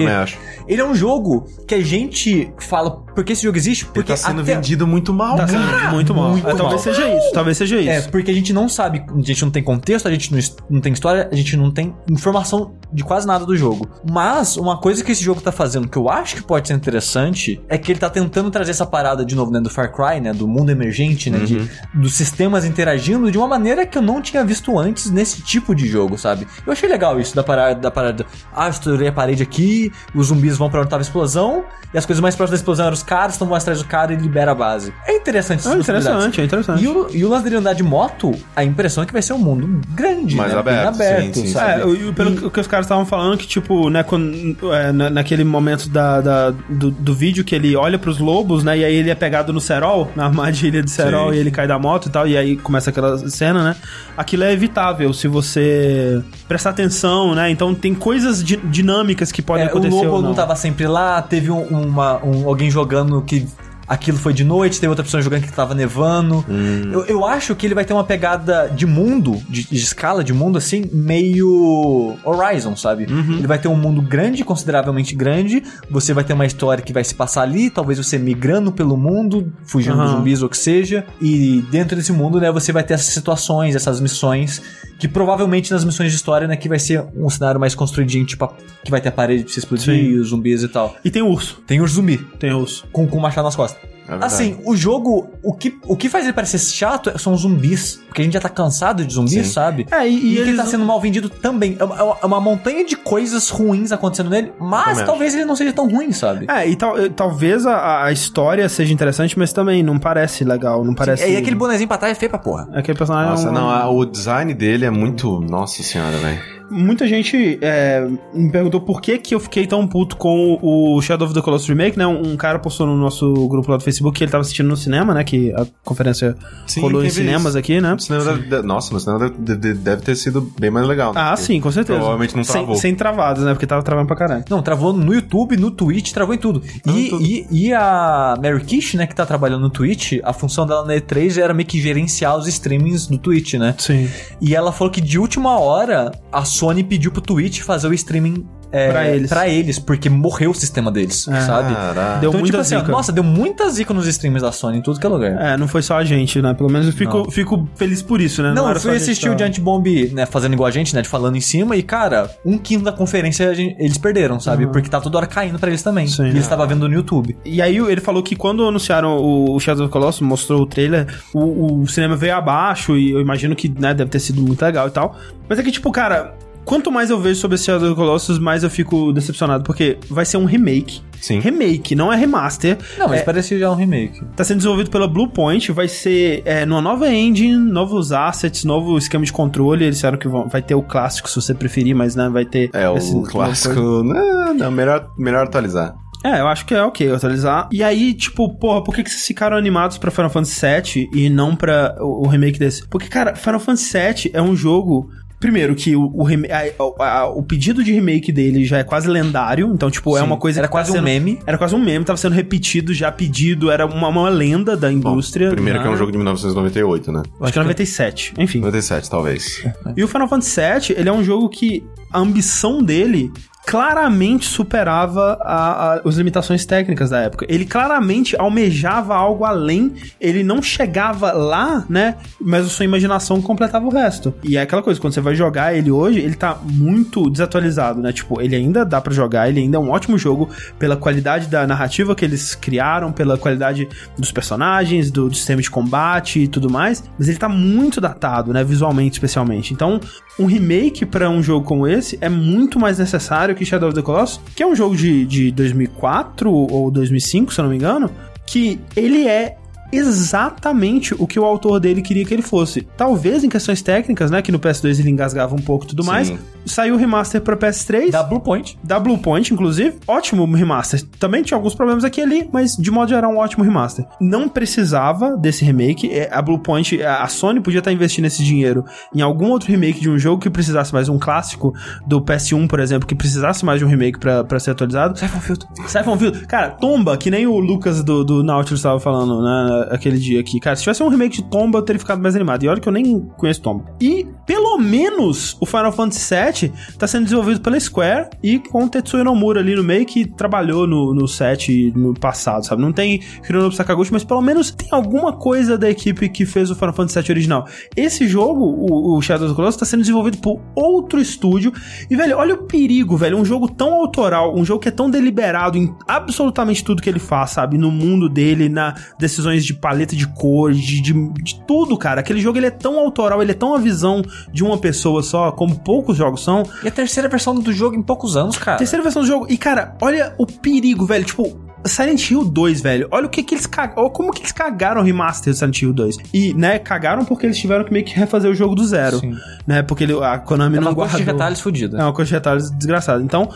ele é um jogo que a gente fala, porque esse jogo existe? Ele Porque tá sendo até- vendido muito mal. tá sendo muito mal. muito É, talvez mal. seja isso, talvez seja isso. É, porque a gente não sabe, a gente não tem contexto, a gente não, não tem história, a gente não tem informação de quase nada do jogo. Mas uma coisa que esse jogo tá fazendo, que eu acho que pode ser interessante, é que ele tá tentando trazer essa parada de novo, né, do Far Cry, né, do mundo emergente, né, de, dos sistemas interagindo de uma maneira que eu não tinha visto antes nesse tipo de jogo, sabe? Eu achei legal isso da parada, da parada, ah, eu estourei a parede aqui, os zumbis vão pra onde tava a explosão, e as coisas mais próximas da explosão eram os caras, estão mais atrás do cara e libera a base. É interessante É interessante, é interessante. e o, e o lance dele andar de moto, a impressão é que vai ser um mundo grande, Mais né? aberto, Bem aberto, sim, sim, sabe? É, o- o- pelo que- que os caras estavam falando, que, tipo, né, quando, é, na- naquele momento da, da- do, do vídeo que ele olha pros lobos, né, e aí ele é pegado no cerol, na armadilha de cerol, Sim. e ele cai da moto e tal, e aí começa aquela cena, né? Aquilo é evitável se você prestar atenção, né? Então tem coisas di- dinâmicas que podem É, o acontecer. lobo ou não. não tava sempre lá, teve um, uma, um- alguém jogando que aquilo foi de noite, teve outra pessoa jogando que tava nevando. Hum. Eu, eu acho que ele vai ter uma pegada de mundo, de, de escala de mundo, assim, meio Horizon, sabe? Uhum. Ele vai ter um mundo grande, consideravelmente grande, você vai ter uma história que vai se passar ali, talvez você migrando pelo mundo, fugindo dos Aham. zumbis ou o que seja, e dentro desse mundo, né, você vai ter essas situações, essas missões, que provavelmente nas missões de história, né, que vai ser um cenário mais construidinho, tipo, a- que vai ter a parede pra você explodir, Sim. os zumbis e tal. E tem urso. Tem os zumbi, Tem urso. com, com o machado nas costas. É verdade. Assim, o jogo, o que, o que faz ele parecer chato são os zumbis. Porque a gente já tá cansado de zumbis, Sim. sabe? É, e, E, e ele tá sendo mal vendido também. É uma, é uma montanha de coisas ruins acontecendo nele, mas talvez ele não seja tão ruim, sabe? É, e tal, e talvez a, a história seja interessante, mas também não parece legal, não parece... É, e aquele bonezinho pra trás é feio pra porra. Aquele personagem Nossa, é um- não, a- o design dele é muito. Nossa senhora, velho. Muita gente é, me perguntou por que, que eu fiquei tão puto com o Shadow of the Colossus Remake, né? Um, um cara postou no nosso grupo lá do Facebook que ele tava assistindo no cinema, né? Que a conferência Sim, rolou em cinemas isso. aqui, né? Deve- de- nossa, no cinema deve, deve- ter sido bem mais legal. né? Ah, Porque sim, com certeza. Provavelmente não sem, travou. sem travadas, né? Porque tava travando pra caralho. Não, travou no YouTube, no Twitch, travou em tudo. Travou E, em tudo. E, e a Mary Kish, né, que tá trabalhando no Twitch, a função dela na E3 era meio que gerenciar os streamings do Twitch, né? Sim. E ela falou que de última hora, a Sony pediu pro Twitch fazer o streaming é, Pra eles. pra eles, porque morreu o sistema deles, É. sabe? Caraca. Deu então, muita tipo assim, zica. nossa, deu muita zica nos streams da Sony em tudo que é lugar. É, não foi só a gente, né? Pelo menos eu fico, Não. fico feliz por isso, né? Não, era eu fui assistir o Giant Bomb, né, fazendo igual a gente, né, de falando em cima, e, cara, um quinto da conferência gente- eles perderam, sabe? Porque tá toda hora caindo pra eles também. Sim. e eles estavam vendo no YouTube. E aí ele falou que quando anunciaram o o Shadow of the Colossus, mostrou o trailer, o, o cinema veio abaixo e eu imagino que, né, deve ter sido muito legal e tal. Mas é que, tipo, cara, quanto mais eu vejo sobre esse Shadow of the Colossus, mais eu fico decepcionado, porque vai ser um remake. Sim. Remake, não é remaster. Não, mas É, parecia já um remake. Tá sendo desenvolvido pela Bluepoint, vai ser é, numa nova engine, novos assets, novo esquema de controle. Eles disseram que vão, vai ter o clássico, se você preferir, mas né, vai ter. É, esse o coisa. clássico. Não, não, melhor, melhor atualizar. É, eu acho que é ok atualizar. E aí, tipo, porra, por que, que vocês ficaram animados pra Final Fantasy VII e não pra o, o remake desse? Porque, cara, Final Fantasy VII é um jogo. Primeiro, que o, o, a- a- a- o pedido de remake dele já é quase lendário. Então, tipo, é Sim, uma coisa era que tá quase um meme. Era quase um meme, tava sendo repetido, já pedido, era uma, uma lenda da Bom, indústria. primeiro que é um né? jogo de 1998, né? Acho que é 97. Enfim. 97, talvez. E o Final Fantasy VII, ele é um jogo que a ambição dele claramente superava a- a- as limitações técnicas da época. Ele claramente almejava algo além, ele não chegava lá, né? Mas a sua imaginação completava o resto. E é aquela coisa, quando você vai jogar ele hoje, ele tá muito desatualizado, né? Tipo, ele ainda dá pra jogar, ele ainda é um ótimo jogo pela qualidade da narrativa que eles criaram, pela qualidade dos personagens, do, do sistema de combate e tudo mais, mas ele tá muito datado, né? Visualmente, especialmente. Então, um remake pra um jogo como esse é muito mais necessário que Shadow of the Colossus, que é um jogo de, de 2004 ou 2005, se eu não me engano, que ele é exatamente o que o autor dele queria que ele fosse. Talvez em questões técnicas, né, que no PS2 ele engasgava um pouco e tudo Sim. mais. Saiu o remaster pra PS3 Da Bluepoint. da Bluepoint, inclusive. Ótimo remaster. Também tinha alguns problemas aqui e ali, mas de modo geral, um ótimo remaster. Não precisava desse remake. É, A Bluepoint, a a Sony podia estar investindo esse dinheiro em algum outro remake de um jogo que precisasse mais um clássico do PS1, por exemplo, que precisasse mais de um remake pra, pra ser atualizado. Siphon Filter. Siphon Filter, cara, Tomba, que nem o Lucas do, do Nautilus estava falando, né, aquele dia aqui. Cara, se tivesse um remake de Tomba, eu teria ficado mais animado. E olha que eu nem conheço Tomba. E, pelo menos, o Final Fantasy VII tá sendo desenvolvido pela Square e com o Tetsuya Nomura ali no meio, que trabalhou no, no set no passado, sabe? Não tem Hironobu Sakaguchi, mas pelo menos tem alguma coisa da equipe que fez o Final Fantasy VII original. Esse jogo, o, o Shadow of the Colossus, tá sendo desenvolvido por outro estúdio. E, velho, olha o perigo, velho. Um jogo tão autoral, um jogo que é tão deliberado em absolutamente tudo que ele faz, sabe? No mundo dele, na decisões de paleta de cor, de, de, de tudo, cara. Aquele jogo ele é tão autoral, ele é tão a visão de uma pessoa só, como poucos jogos E a terceira versão do jogo em poucos anos, cara. Terceira versão do jogo. E, cara, olha o perigo, velho. Tipo, Silent Hill 2, velho. Olha o que que eles cagaram. Como que eles cagaram o remaster do Silent Hill 2. E, né, cagaram porque eles tiveram que meio que refazer o jogo do zero. Sim. Né, porque ele- a Konami É não uma coisa guardou. de detalhes fodida. É uma coisa de retalhos desgraçada. Então,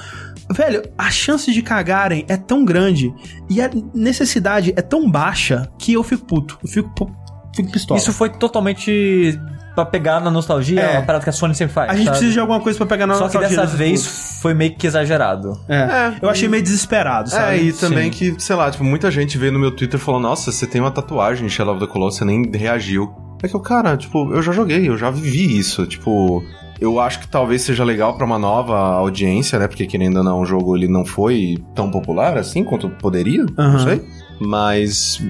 velho, a chance de cagarem é tão grande e a necessidade é tão baixa que eu fico puto. Eu fico, fico pistola. Isso foi totalmente pra pegar na nostalgia, É. é uma parada que a Sony sempre faz. a gente sabe? precisa de alguma coisa pra pegar na Só que nostalgia dessa desses vez putos. foi meio que exagerado. É. É, eu achei meio desesperado, sabe? É, e também Sim. que, sei lá, tipo, muita gente veio no meu Twitter e falou, nossa, você tem uma tatuagem de Shadow of the Colossus, você nem reagiu. É que o cara, tipo, eu já joguei, eu já vivi isso, tipo... Eu acho que talvez seja legal pra uma nova audiência, né? Porque querendo ou não, o jogo ele não foi tão popular assim quanto poderia, Aham. não sei. Mas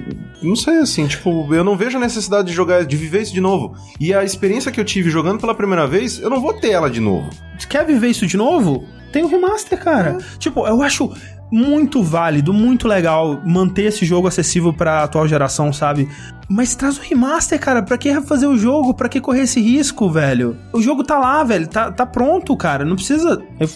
não sei assim, tipo, eu não vejo a necessidade de jogar, de viver isso de novo. E a experiência que eu tive jogando pela primeira vez, eu não vou ter ela de novo. Quer viver isso de novo? Tem o remaster, cara. Tipo, eu acho muito válido, muito legal manter esse jogo acessível pra atual geração, sabe? Mas traz o remaster, cara. Pra que refazer o jogo? Pra que correr esse risco, velho? O jogo tá lá, velho. Tá, tá pronto, cara. Não precisa. Eu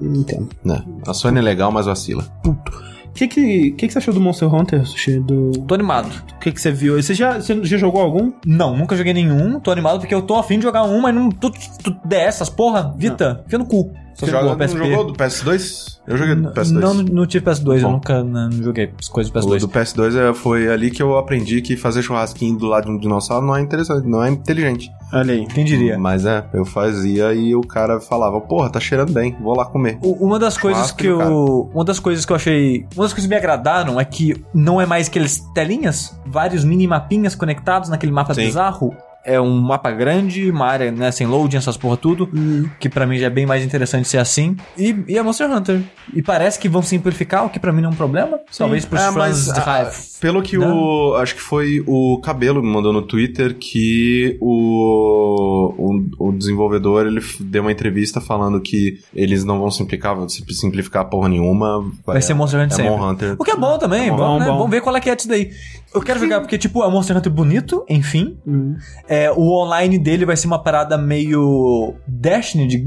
não entendo. Né? A Sony é legal, mas vacila. Puto. O que que, que que você achou do Monster Hunter, Sushi? Do... Tô animado. O que que você viu? Você já, você já jogou algum? Não, nunca joguei nenhum. Tô animado porque eu tô afim de jogar um, mas não. Tu, tu dessas, porra, Vita, enfia no cu. Você joga, não jogou do PS2? Eu joguei do PS2. Não, não tive PS2, eu Bom. nunca não, não joguei as coisas do O PS2. do PS2 é- foi ali que eu aprendi que fazer churrasquinho do lado de um dinossauro não é interessante, não é inteligente. Olha aí. Quem diria? Mas é, eu fazia e o cara falava, porra, tá cheirando bem, vou lá comer. O- Uma das coisas Churrasco que eu. Uma das coisas que eu achei. Uma das coisas que me agradaram é que não é mais aqueles telinhas, vários mini mapinhas conectados naquele mapa Sim. bizarro. É um mapa grande, uma área né, sem loading, essas porra tudo, que pra mim já é bem mais interessante ser assim. E, e é Monster Hunter. E parece que vão simplificar, o que pra mim não é um problema. Talvez pros É, fãs mas, de ah, pelo que Não. o. Acho que foi o Cabelo me mandou no Twitter que o, o, o desenvolvedor ele deu uma entrevista falando que eles não vão simplificar, vão sim- simplificar porra nenhuma. Vai ser Monster Hunter é sempre. Hunter. O que é bom também, É bom, bom, né? bom. Vamos ver qual é que é disso daí. Eu quero jogar porque, tipo, é um Monster Hunter bonito, enfim. É, o online dele vai ser uma parada meio Destiny. De,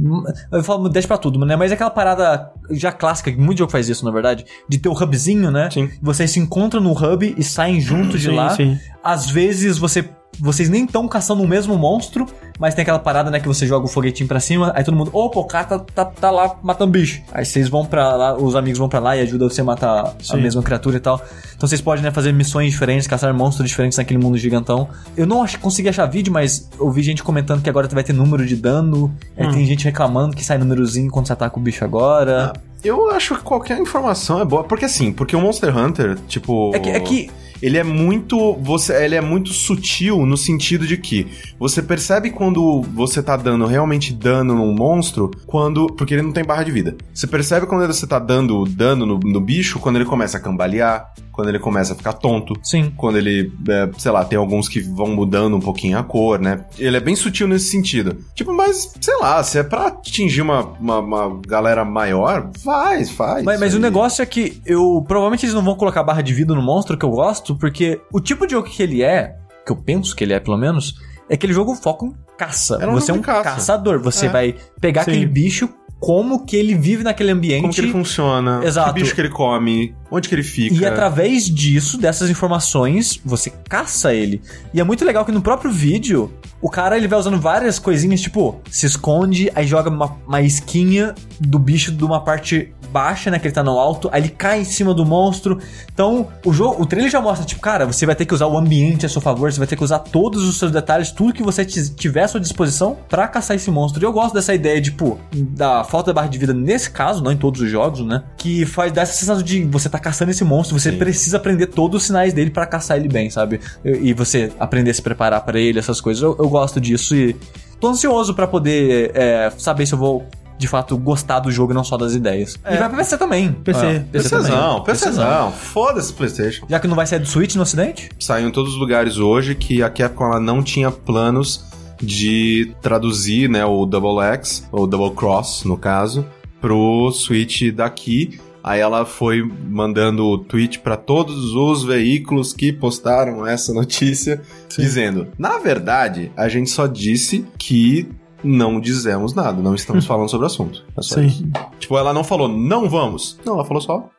eu falo Dash pra tudo, né? Mas é aquela parada já clássica, que muito jogo faz isso, na verdade, de ter o hubzinho, né? Sim. Vocês se encontram no hub e saem junto de Sim, lá. sim. Às vezes você. Vocês nem estão caçando o mesmo monstro, mas tem aquela parada, né, que você joga o foguetinho pra cima, aí todo mundo, opa, o cara tá, tá, tá lá matando bicho. Aí vocês vão pra lá, os amigos vão pra lá e ajudam você a matar a Sim. mesma criatura e tal. Então vocês podem, né, fazer missões diferentes, caçar monstros diferentes naquele mundo gigantão. Eu não ach, consegui achar vídeo, mas eu vi gente comentando que agora vai ter número de dano. Aí tem gente reclamando que sai númerozinho quando você ataca o bicho agora. Eu acho que qualquer informação é boa. Porque assim, porque o Monster Hunter, tipo. É que- é que- Ele é muito. Você, ele é muito sutil no sentido de que você percebe quando você tá dando realmente dano num monstro, quando. Porque ele não tem barra de vida. Você percebe quando você tá dando dano no, no bicho, quando ele começa a cambalear, quando ele começa a ficar tonto. Sim. Quando ele, é, sei lá, tem alguns que vão mudando um pouquinho a cor, né? Ele é bem sutil nesse sentido. Tipo, mas, sei lá, se é pra atingir uma, uma, uma galera maior, faz, faz. Mas, mas o negócio é que eu. Provavelmente eles não vão colocar barra de vida no monstro que eu gosto, porque o tipo de jogo que ele é, que eu penso que ele é pelo menos, é aquele jogo foca em caça. É um você é um caça. caçador. Você É. vai pegar Sim. aquele bicho, como que ele vive naquele ambiente. Como que ele funciona, Exato. que bicho que ele come, onde que ele fica. E através disso, dessas informações, você caça ele. E é muito legal que no próprio vídeo, o cara ele vai usando várias coisinhas, tipo, se esconde, aí joga uma, uma esquinha do bicho de uma parte baixa, né, que ele tá no alto, aí ele cai em cima do monstro. Então, o jogo, o trailer já mostra, tipo, cara, você vai ter que usar o ambiente a seu favor, você vai ter que usar todos os seus detalhes, tudo que você ti- tiver à sua disposição pra caçar esse monstro. E eu gosto dessa ideia, tipo, da falta da barra de vida nesse caso, não em todos os jogos, né, que faz dar essa sensação de você tá caçando esse monstro, você Sim. precisa aprender todos os sinais dele pra caçar ele bem, sabe? E, você aprender a se preparar pra ele, essas coisas. Eu, eu gosto disso e tô ansioso pra poder é, saber se eu vou de fato gostar do jogo e não só das ideias. E vai pra PC também. PC. Ah, PCzão, também. PCzão. Foda-se PlayStation. Já que não vai sair do Switch no ocidente? Saiu em todos os lugares hoje que a Capcom ela não tinha planos de traduzir, né, o Double X, ou Double Cross, no caso, pro Switch daqui. Aí ela foi mandando tweet para todos os veículos que postaram essa notícia, dizendo: Na verdade, a gente só disse que não dizemos nada, não estamos falando sobre o assunto. É só Sim. isso. Tipo, ela não falou, não vamos. Não, ela falou só,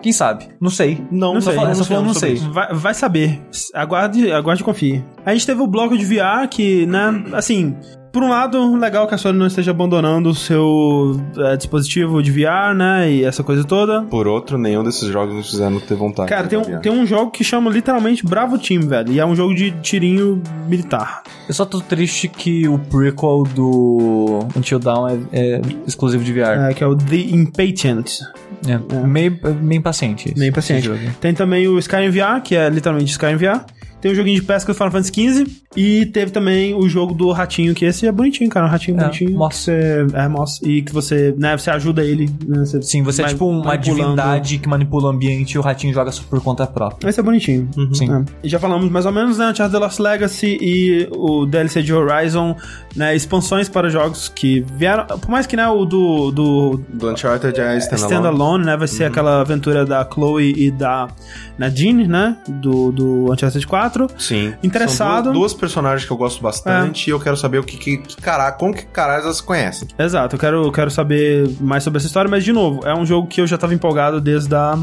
Quem sabe? Não sei. não, Não sei, falamos essa falou, não sei. Vai, vai saber. Aguarde, aguarde e confie. A gente teve o bloco de VR que, né, assim, por um lado, legal que a Sony não esteja abandonando o seu é, dispositivo de VR, né, e essa coisa toda. Por outro, nenhum desses jogos nos fizeram ter vontade. Cara, de tem um, tem um jogo que chama literalmente Bravo Team, velho, e é um jogo de tirinho militar. Eu só tô triste que o prequel do Until Dawn é, é exclusivo de VR. É, que é o The Impatient. É, Meio, meio impaciente. esse- Meio esse paciente. jogo. Tem também o Skyrim VR, que é literalmente Skyrim VR. Tem o joguinho de pesca do Final Fantasy XV. E teve também o jogo do ratinho, que esse é bonitinho, cara. Um ratinho É, bonitinho. moss. Você, é, moss. E que você, né, você ajuda ele. Né, você Sim, você é tipo uma divindade que manipula o ambiente e o ratinho joga por conta própria. Esse é bonitinho. Sim. É. E já falamos mais ou menos, né? Uncharted The Lost Legacy e o DLC de Horizon, né? Expansões para jogos que vieram. Por mais que, né, o do. do Do Uncharted é standalone. Standalone, né? Vai ser aquela aventura da Chloe e da Nadine, né? Do, do Uncharted 4. Sim. Interessado. São duas, duas personagens que eu gosto bastante É. e eu quero saber o que, que, que caralho, como que caralho elas se conhecem. Exato, eu quero, eu quero saber mais sobre essa história, mas de novo, é um jogo que eu já tava empolgado desde a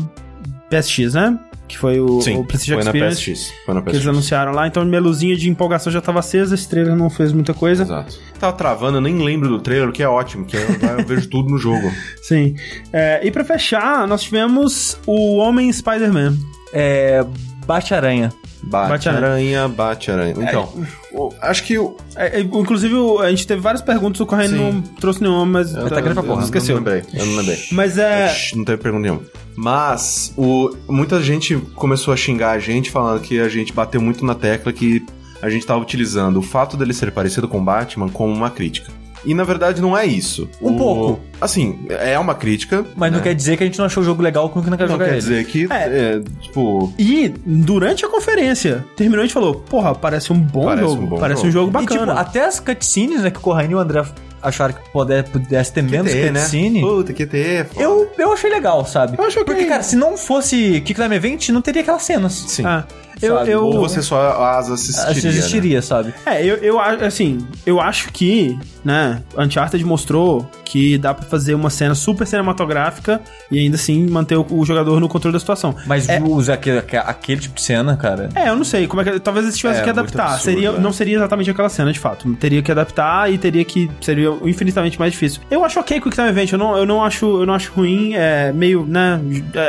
PSX, né? Que foi o, o PlayStation foi na Experience. PSX. Foi na Que eles PSX. anunciaram lá, então minha luzinha de empolgação já tava acesa, esse trailer não fez muita coisa. Exato. Tava travando, eu nem lembro do trailer, o que é ótimo, que eu, eu vejo tudo no jogo. Sim. É, e pra fechar, nós tivemos o Homem Spider-Man. É. Bate-aranha. Bate, Bate-aranha. aranha, bate aranha. Então, o- acho que o. É, é, inclusive, a gente teve várias perguntas, o Correio não trouxe nenhuma, mas. Eu, tá grande pra porra, eu esqueceu. Não lembrei, eu não lembrei. Mas é. Não teve pergunta nenhuma. Mas o, muita gente começou a xingar a gente, falando que a gente bateu muito na tecla que a gente tava utilizando o fato dele ser parecido com Batman como uma crítica. E na verdade não é isso. Um O- pouco. Assim, é uma crítica. Mas não né? quer dizer que a gente não achou o jogo legal com que não quer Não jogar quer ele. dizer que, É. é, tipo, E durante a conferência, terminou e a gente falou: Porra, parece um bom Parece jogo. um bom parece jogo. um jogo E, bacana. tipo, até as cutscenes, né, que o Corraine e o André acharam que puder, pudesse ter menos QT, né? cutscene. Puta, QT, é foda. Eu, eu achei legal, sabe? Eu acho ok. Porque, cara, se não fosse Kick Time Event, não teria aquelas cenas. Sim. Ah, eu, eu, Ou você só as assistiria. Acho que né? existiria, sabe? É, eu, eu acho, assim, eu acho que, né, Uncharted mostrou que dá pra fazer uma cena super cinematográfica e ainda assim manter o, o jogador no controle da situação. Mas É. usa aquele, aquele tipo de cena, cara. É, eu não sei como é que. Talvez eles tivessem É, que adaptar. absurdo, seria, é. Não seria exatamente aquela cena, de fato. Teria que adaptar e teria que. Seria infinitamente mais difícil. Eu acho ok Quick Time Event, eu não, eu não, acho, eu não acho ruim. É meio, né?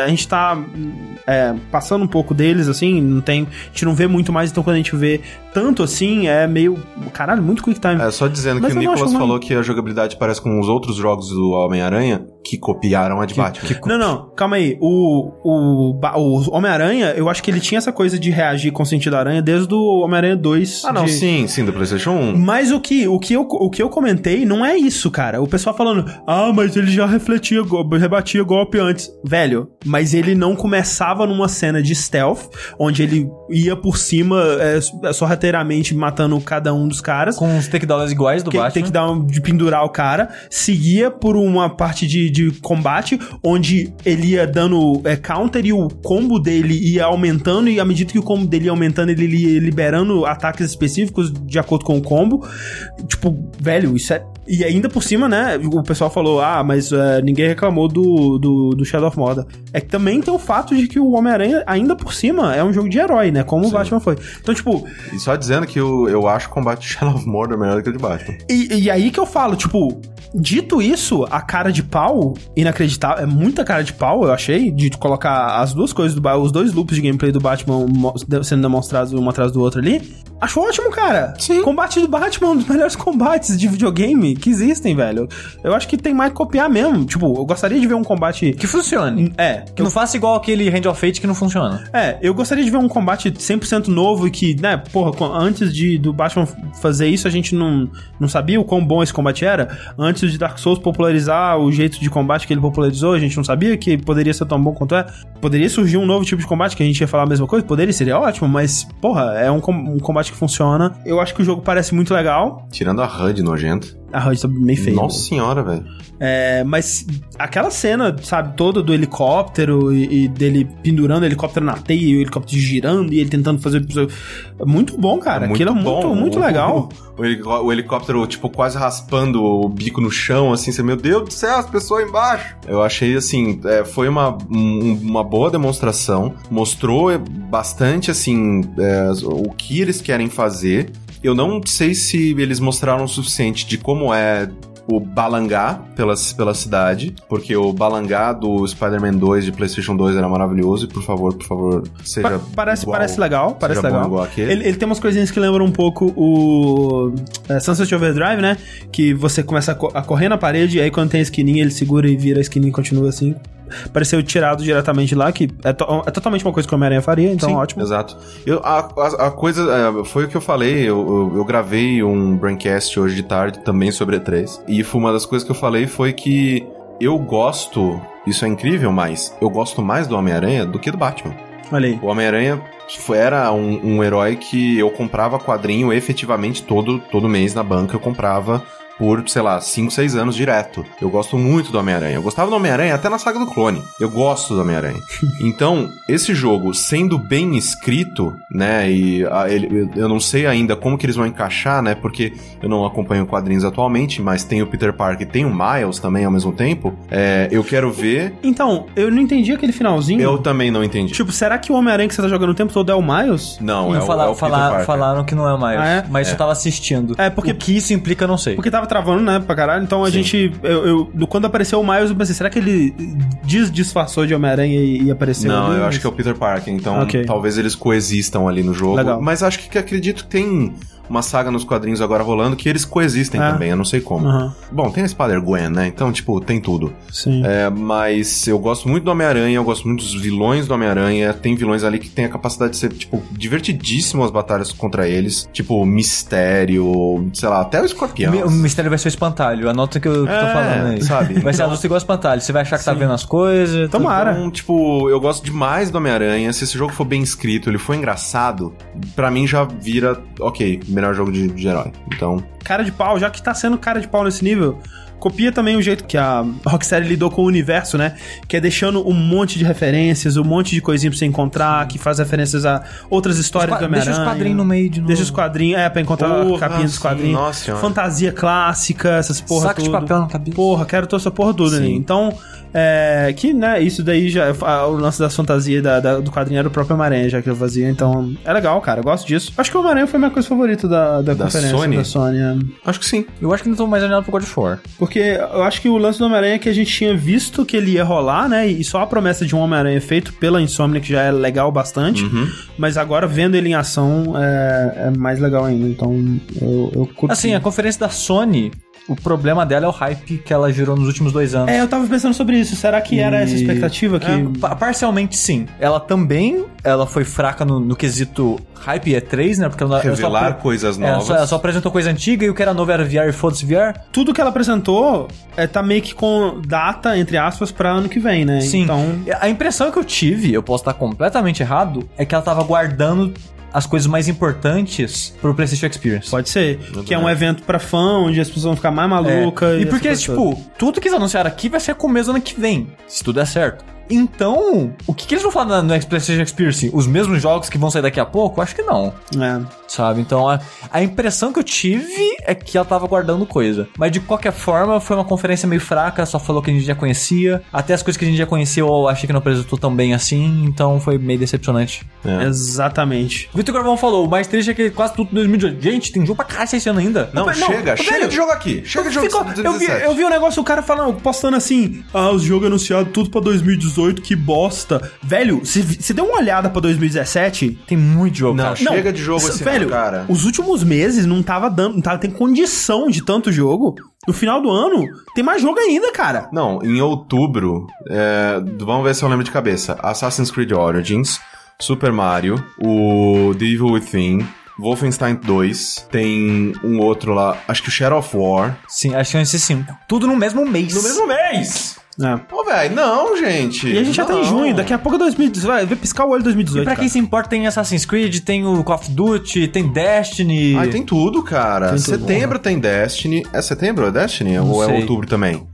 A gente tá é, passando um pouco deles, assim, não tem. A gente não vê muito mais, então quando a gente vê tanto assim, é meio. Caralho, muito Quick Time. É, só dizendo Mas que o Nicolas falou que a jogabilidade parece com os outros jogos do Homem-Aranha que copiaram a de Batman. Não, não, calma aí. O, o, Ba- o Homem-Aranha, eu acho que ele tinha essa coisa de reagir com o sentido da aranha desde o Homem-Aranha 2. Ah, não, de- sim, sim, do PlayStation 1. Mas o que, o, que eu, o que eu comentei não é isso, cara. O pessoal falando, ah, mas ele já refletia, rebatia golpe antes. Velho, mas ele não começava numa cena de stealth, onde ele ia por cima é, sorrateiramente matando cada um dos caras. Com os takedowns iguais do Que Batman. tem que dar um, de pendurar o cara, seguia por uma parte de, de combate, onde ele ia dando é, counter e o combo dele ia aumentando, e à medida que o combo dele ia aumentando, ele ia liberando ataques específicos de acordo com o combo. Tipo, velho, isso é. E ainda por cima, né? O pessoal falou, ah, mas é, ninguém reclamou do, do, do Shadow of Mordor. É que também tem o fato de que o Homem-Aranha, ainda por cima, é um jogo de herói, né? Como o Batman foi. Então, tipo, E só dizendo que eu, eu acho o combate de Shadow of Mordor melhor do que o de Batman. E, e aí que eu falo, tipo, dito isso, a cara de pau, inacreditável, é muita cara de pau, eu achei, de colocar as duas coisas do os dois loops de gameplay do Batman sendo demonstrados um atrás do outro ali. Acho ótimo, cara. Sim. Combate do Batman, um dos melhores combates de videogame que existem, velho. Eu acho que tem mais que copiar mesmo. Tipo, eu gostaria de ver um combate. Que funcione. É, Que não faça igual aquele Hand of Fate que não funciona. é, eu gostaria de ver um combate 100% novo e que, né, porra, antes de do Batman fazer isso, a gente não, não sabia o quão bom esse combate era. Antes de Dark Souls popularizar o jeito de combate que ele popularizou, a gente não sabia que poderia ser tão bom quanto é. Poderia surgir um novo tipo de combate que a gente ia falar a mesma coisa? Poderia, seria ótimo, mas, porra, é um, com- um combate que funciona. Eu acho que o jogo parece muito legal. Tirando a HUD nojenta. A HUD tá meio feia. Nossa senhora, velho. É, mas aquela cena, sabe, toda do helicóptero e, e dele pendurando o helicóptero na teia e o helicóptero girando e ele tentando fazer. É muito bom, cara. Aquilo é muito, muito O- legal. O, o helicóptero, tipo, quase raspando o bico no chão, assim, você, meu Deus do céu, as pessoas embaixo. Eu achei, assim, é, foi uma, um- uma boa demonstração. Mostrou é, bastante, assim, é, o que eles querem fazer. Eu não sei se eles mostraram o suficiente de como é o balangá pela, pela cidade, porque o balangá do Spider-Man 2 de PlayStation 2 era maravilhoso, e por favor, por favor, seja. Pa- parece, igual- parece legal, parece legal. Ele, ele tem umas coisinhas que lembram um pouco o é, Sunset Overdrive, né? Que você começa a, co- a correr na parede, e aí quando tem a esquininha, ele segura e vira a esquininha e continua assim. Pareceu tirado diretamente lá, que é, to- é totalmente uma coisa que o Homem-Aranha faria, então Sim, ótimo. Exato. Eu, a, a, a coisa. é, foi o que eu falei. Eu, eu, eu gravei um Braincast hoje de tarde também sobre E3. E foi uma das coisas que eu falei foi que eu gosto. Isso é incrível, mas eu gosto mais do Homem-Aranha do que do Batman. Olha aí. O Homem-Aranha era um, um herói que eu comprava quadrinho efetivamente todo, todo mês na banca. Eu comprava por, sei lá, 5, 6 anos direto. Eu gosto muito do Homem-Aranha. Eu gostava do Homem-Aranha até na saga do clone. Eu gosto do Homem-Aranha. então, esse jogo sendo bem escrito, né, e a, ele, eu não sei ainda como que eles vão encaixar, né, porque eu não acompanho quadrinhos atualmente, mas tem o Peter Parker e tem o Miles também ao mesmo tempo. É, eu quero ver. Então, eu não entendi aquele finalzinho. Eu também não entendi. Tipo, será que o Homem-Aranha que você tá jogando o tempo todo é o Miles? não, E é o, fala- é o Peter fala- Parker. falaram que não é o Miles. Ah, é? Mas É. eu tava assistindo. É, porque- O que isso implica, eu não sei. Porque tava travando, né, pra caralho. Então a Sim. gente. Eu, eu- do- quando apareceu o Miles, eu pensei, será que ele des disfarçou de Homem-Aranha e, e apareceu Não, ali? eu Mas- acho que é o Peter Parker, então Ok. talvez eles coexistam ali no jogo. Legal. Mas acho que acredito que tem uma saga nos quadrinhos agora rolando que eles coexistem É. também, eu não sei como. Aham. Bom, tem a Spider-Gwen, né? Então, tipo, tem tudo. Sim. É, mas eu gosto muito do Homem-Aranha, eu gosto muito dos vilões do Homem-Aranha. Tem vilões ali que tem a capacidade de ser, tipo, divertidíssimo as batalhas contra eles. Tipo, Mistério, sei lá, até o Escorpião. O mistério vai ser o espantalho. Anota o que eu que eu tô É, falando aí. sabe? Vai ser anúncio igual o espantalho. Você vai achar que tá vendo as coisas. Tomara. Então, tipo, eu gosto demais do Homem-Aranha. Se esse jogo for bem escrito, ele for engraçado, pra mim já vira, ok, melhor jogo de, de herói. Então, Cara de pau, já que tá sendo cara de pau nesse nível, copia também o jeito que a Rocksteady lidou com o universo, né? Que é deixando um monte de referências, um monte de coisinha pra você encontrar, que faz referências a outras histórias do Homem-Aranha. Deixa os quadrinhos no meio de novo. Deixa os quadrinhos, é, pra encontrar Porra, a capinha dos sim, quadrinhos. nossa senhora. Fantasia clássica, essas porra Saco de tudo. papel na cabeça. Porra, quero toda essa porra toda ali. Então, é, que, né, isso daí já, a- o lance das fantasias da, da- do quadrinho era o próprio Homem-Aranha, já que eu fazia, então, é legal, cara, eu gosto disso. Acho que o Homem-Aranha foi minha coisa favorita da, da, Da conferência Sony? da Sony, é. acho que sim. Eu acho que ainda tô mais animado pro God of War. Porque eu acho que o lance do Homem-Aranha é que a gente tinha visto que ele ia rolar, né? E só a promessa de um Homem-Aranha feito pela Insomnia, que já é legal bastante. Uhum. Mas agora, vendo ele em ação, é, é mais legal ainda. Então, eu, eu curto. Assim, a conferência da Sony, o problema dela é o hype que ela gerou nos últimos dois anos. É, eu tava pensando sobre isso. Será que era E- essa expectativa que... É, pa- parcialmente sim. Ela também, ela foi fraca no, no quesito hype E3, né? Porque ela, ela só Revelar coisas é, ela novas. só, ela só apresentou coisa antiga e o que era novo era VR e foda-se VR. Tudo que ela apresentou é, tá meio que com data, entre aspas, pra ano que vem, né? Sim. Então... A impressão que eu tive, eu posso estar completamente errado, é que ela tava guardando as coisas mais importantes pro PlayStation Experience. Pode ser. Não que é um evento pra fã, onde as pessoas vão ficar mais É. malucas. E essa porque, toda. tipo, tudo que eles anunciaram aqui vai ser começo do ano que vem, se tudo der certo. Então, o que, que eles vão falar na- no PlayStation Experience? Os mesmos jogos que vão sair daqui a pouco? Acho que não. É. Sabe? Então, a, a impressão que eu tive é que ela tava guardando coisa. Mas de qualquer forma, foi uma conferência meio fraca, só falou que a gente já conhecia. Até as coisas que a gente já conhecia, eu achei que não apresentou tão bem assim, então foi meio decepcionante. É. Exatamente. Vitor Gravão falou, o mais triste é que quase tudo 2018. Gente, tem jogo pra caralho esse ano ainda. Não, Não, chega, chega velho, de jogo aqui. Chega de jogo Ficou- eu, vi, 2017. eu vi um negócio, o cara falando, postando assim: Ah, os jogos anunciados tudo pra 2018, que bosta. Velho, se, se deu uma olhada pra 2017. Tem muito jogo, Não, cara. chega de jogo s- esse velho, cara. os últimos meses não tava dando, não tava tem condição de tanto jogo. No final do ano, tem mais jogo ainda, cara. Não, em outubro, é, vamos ver se eu lembro de cabeça. Assassin's Creed Origins, Super Mario, o The Evil Within, Wolfenstein 2, tem um outro lá, acho que o Shadow of War. Sim, acho que é esses sim. Tudo no mesmo mês. mês! É. Pô, velho, não, gente. E a gente já tá em Não. junho, daqui a pouco é 2018. Vai ver piscar o olho 2018. E pra quem cara. se importa, tem Assassin's Creed, tem o Call of Duty, tem Destiny. Ai, tem tudo, cara. Tem tudo. setembro tem Destiny. É setembro é Destiny? Ou é sei. outubro também?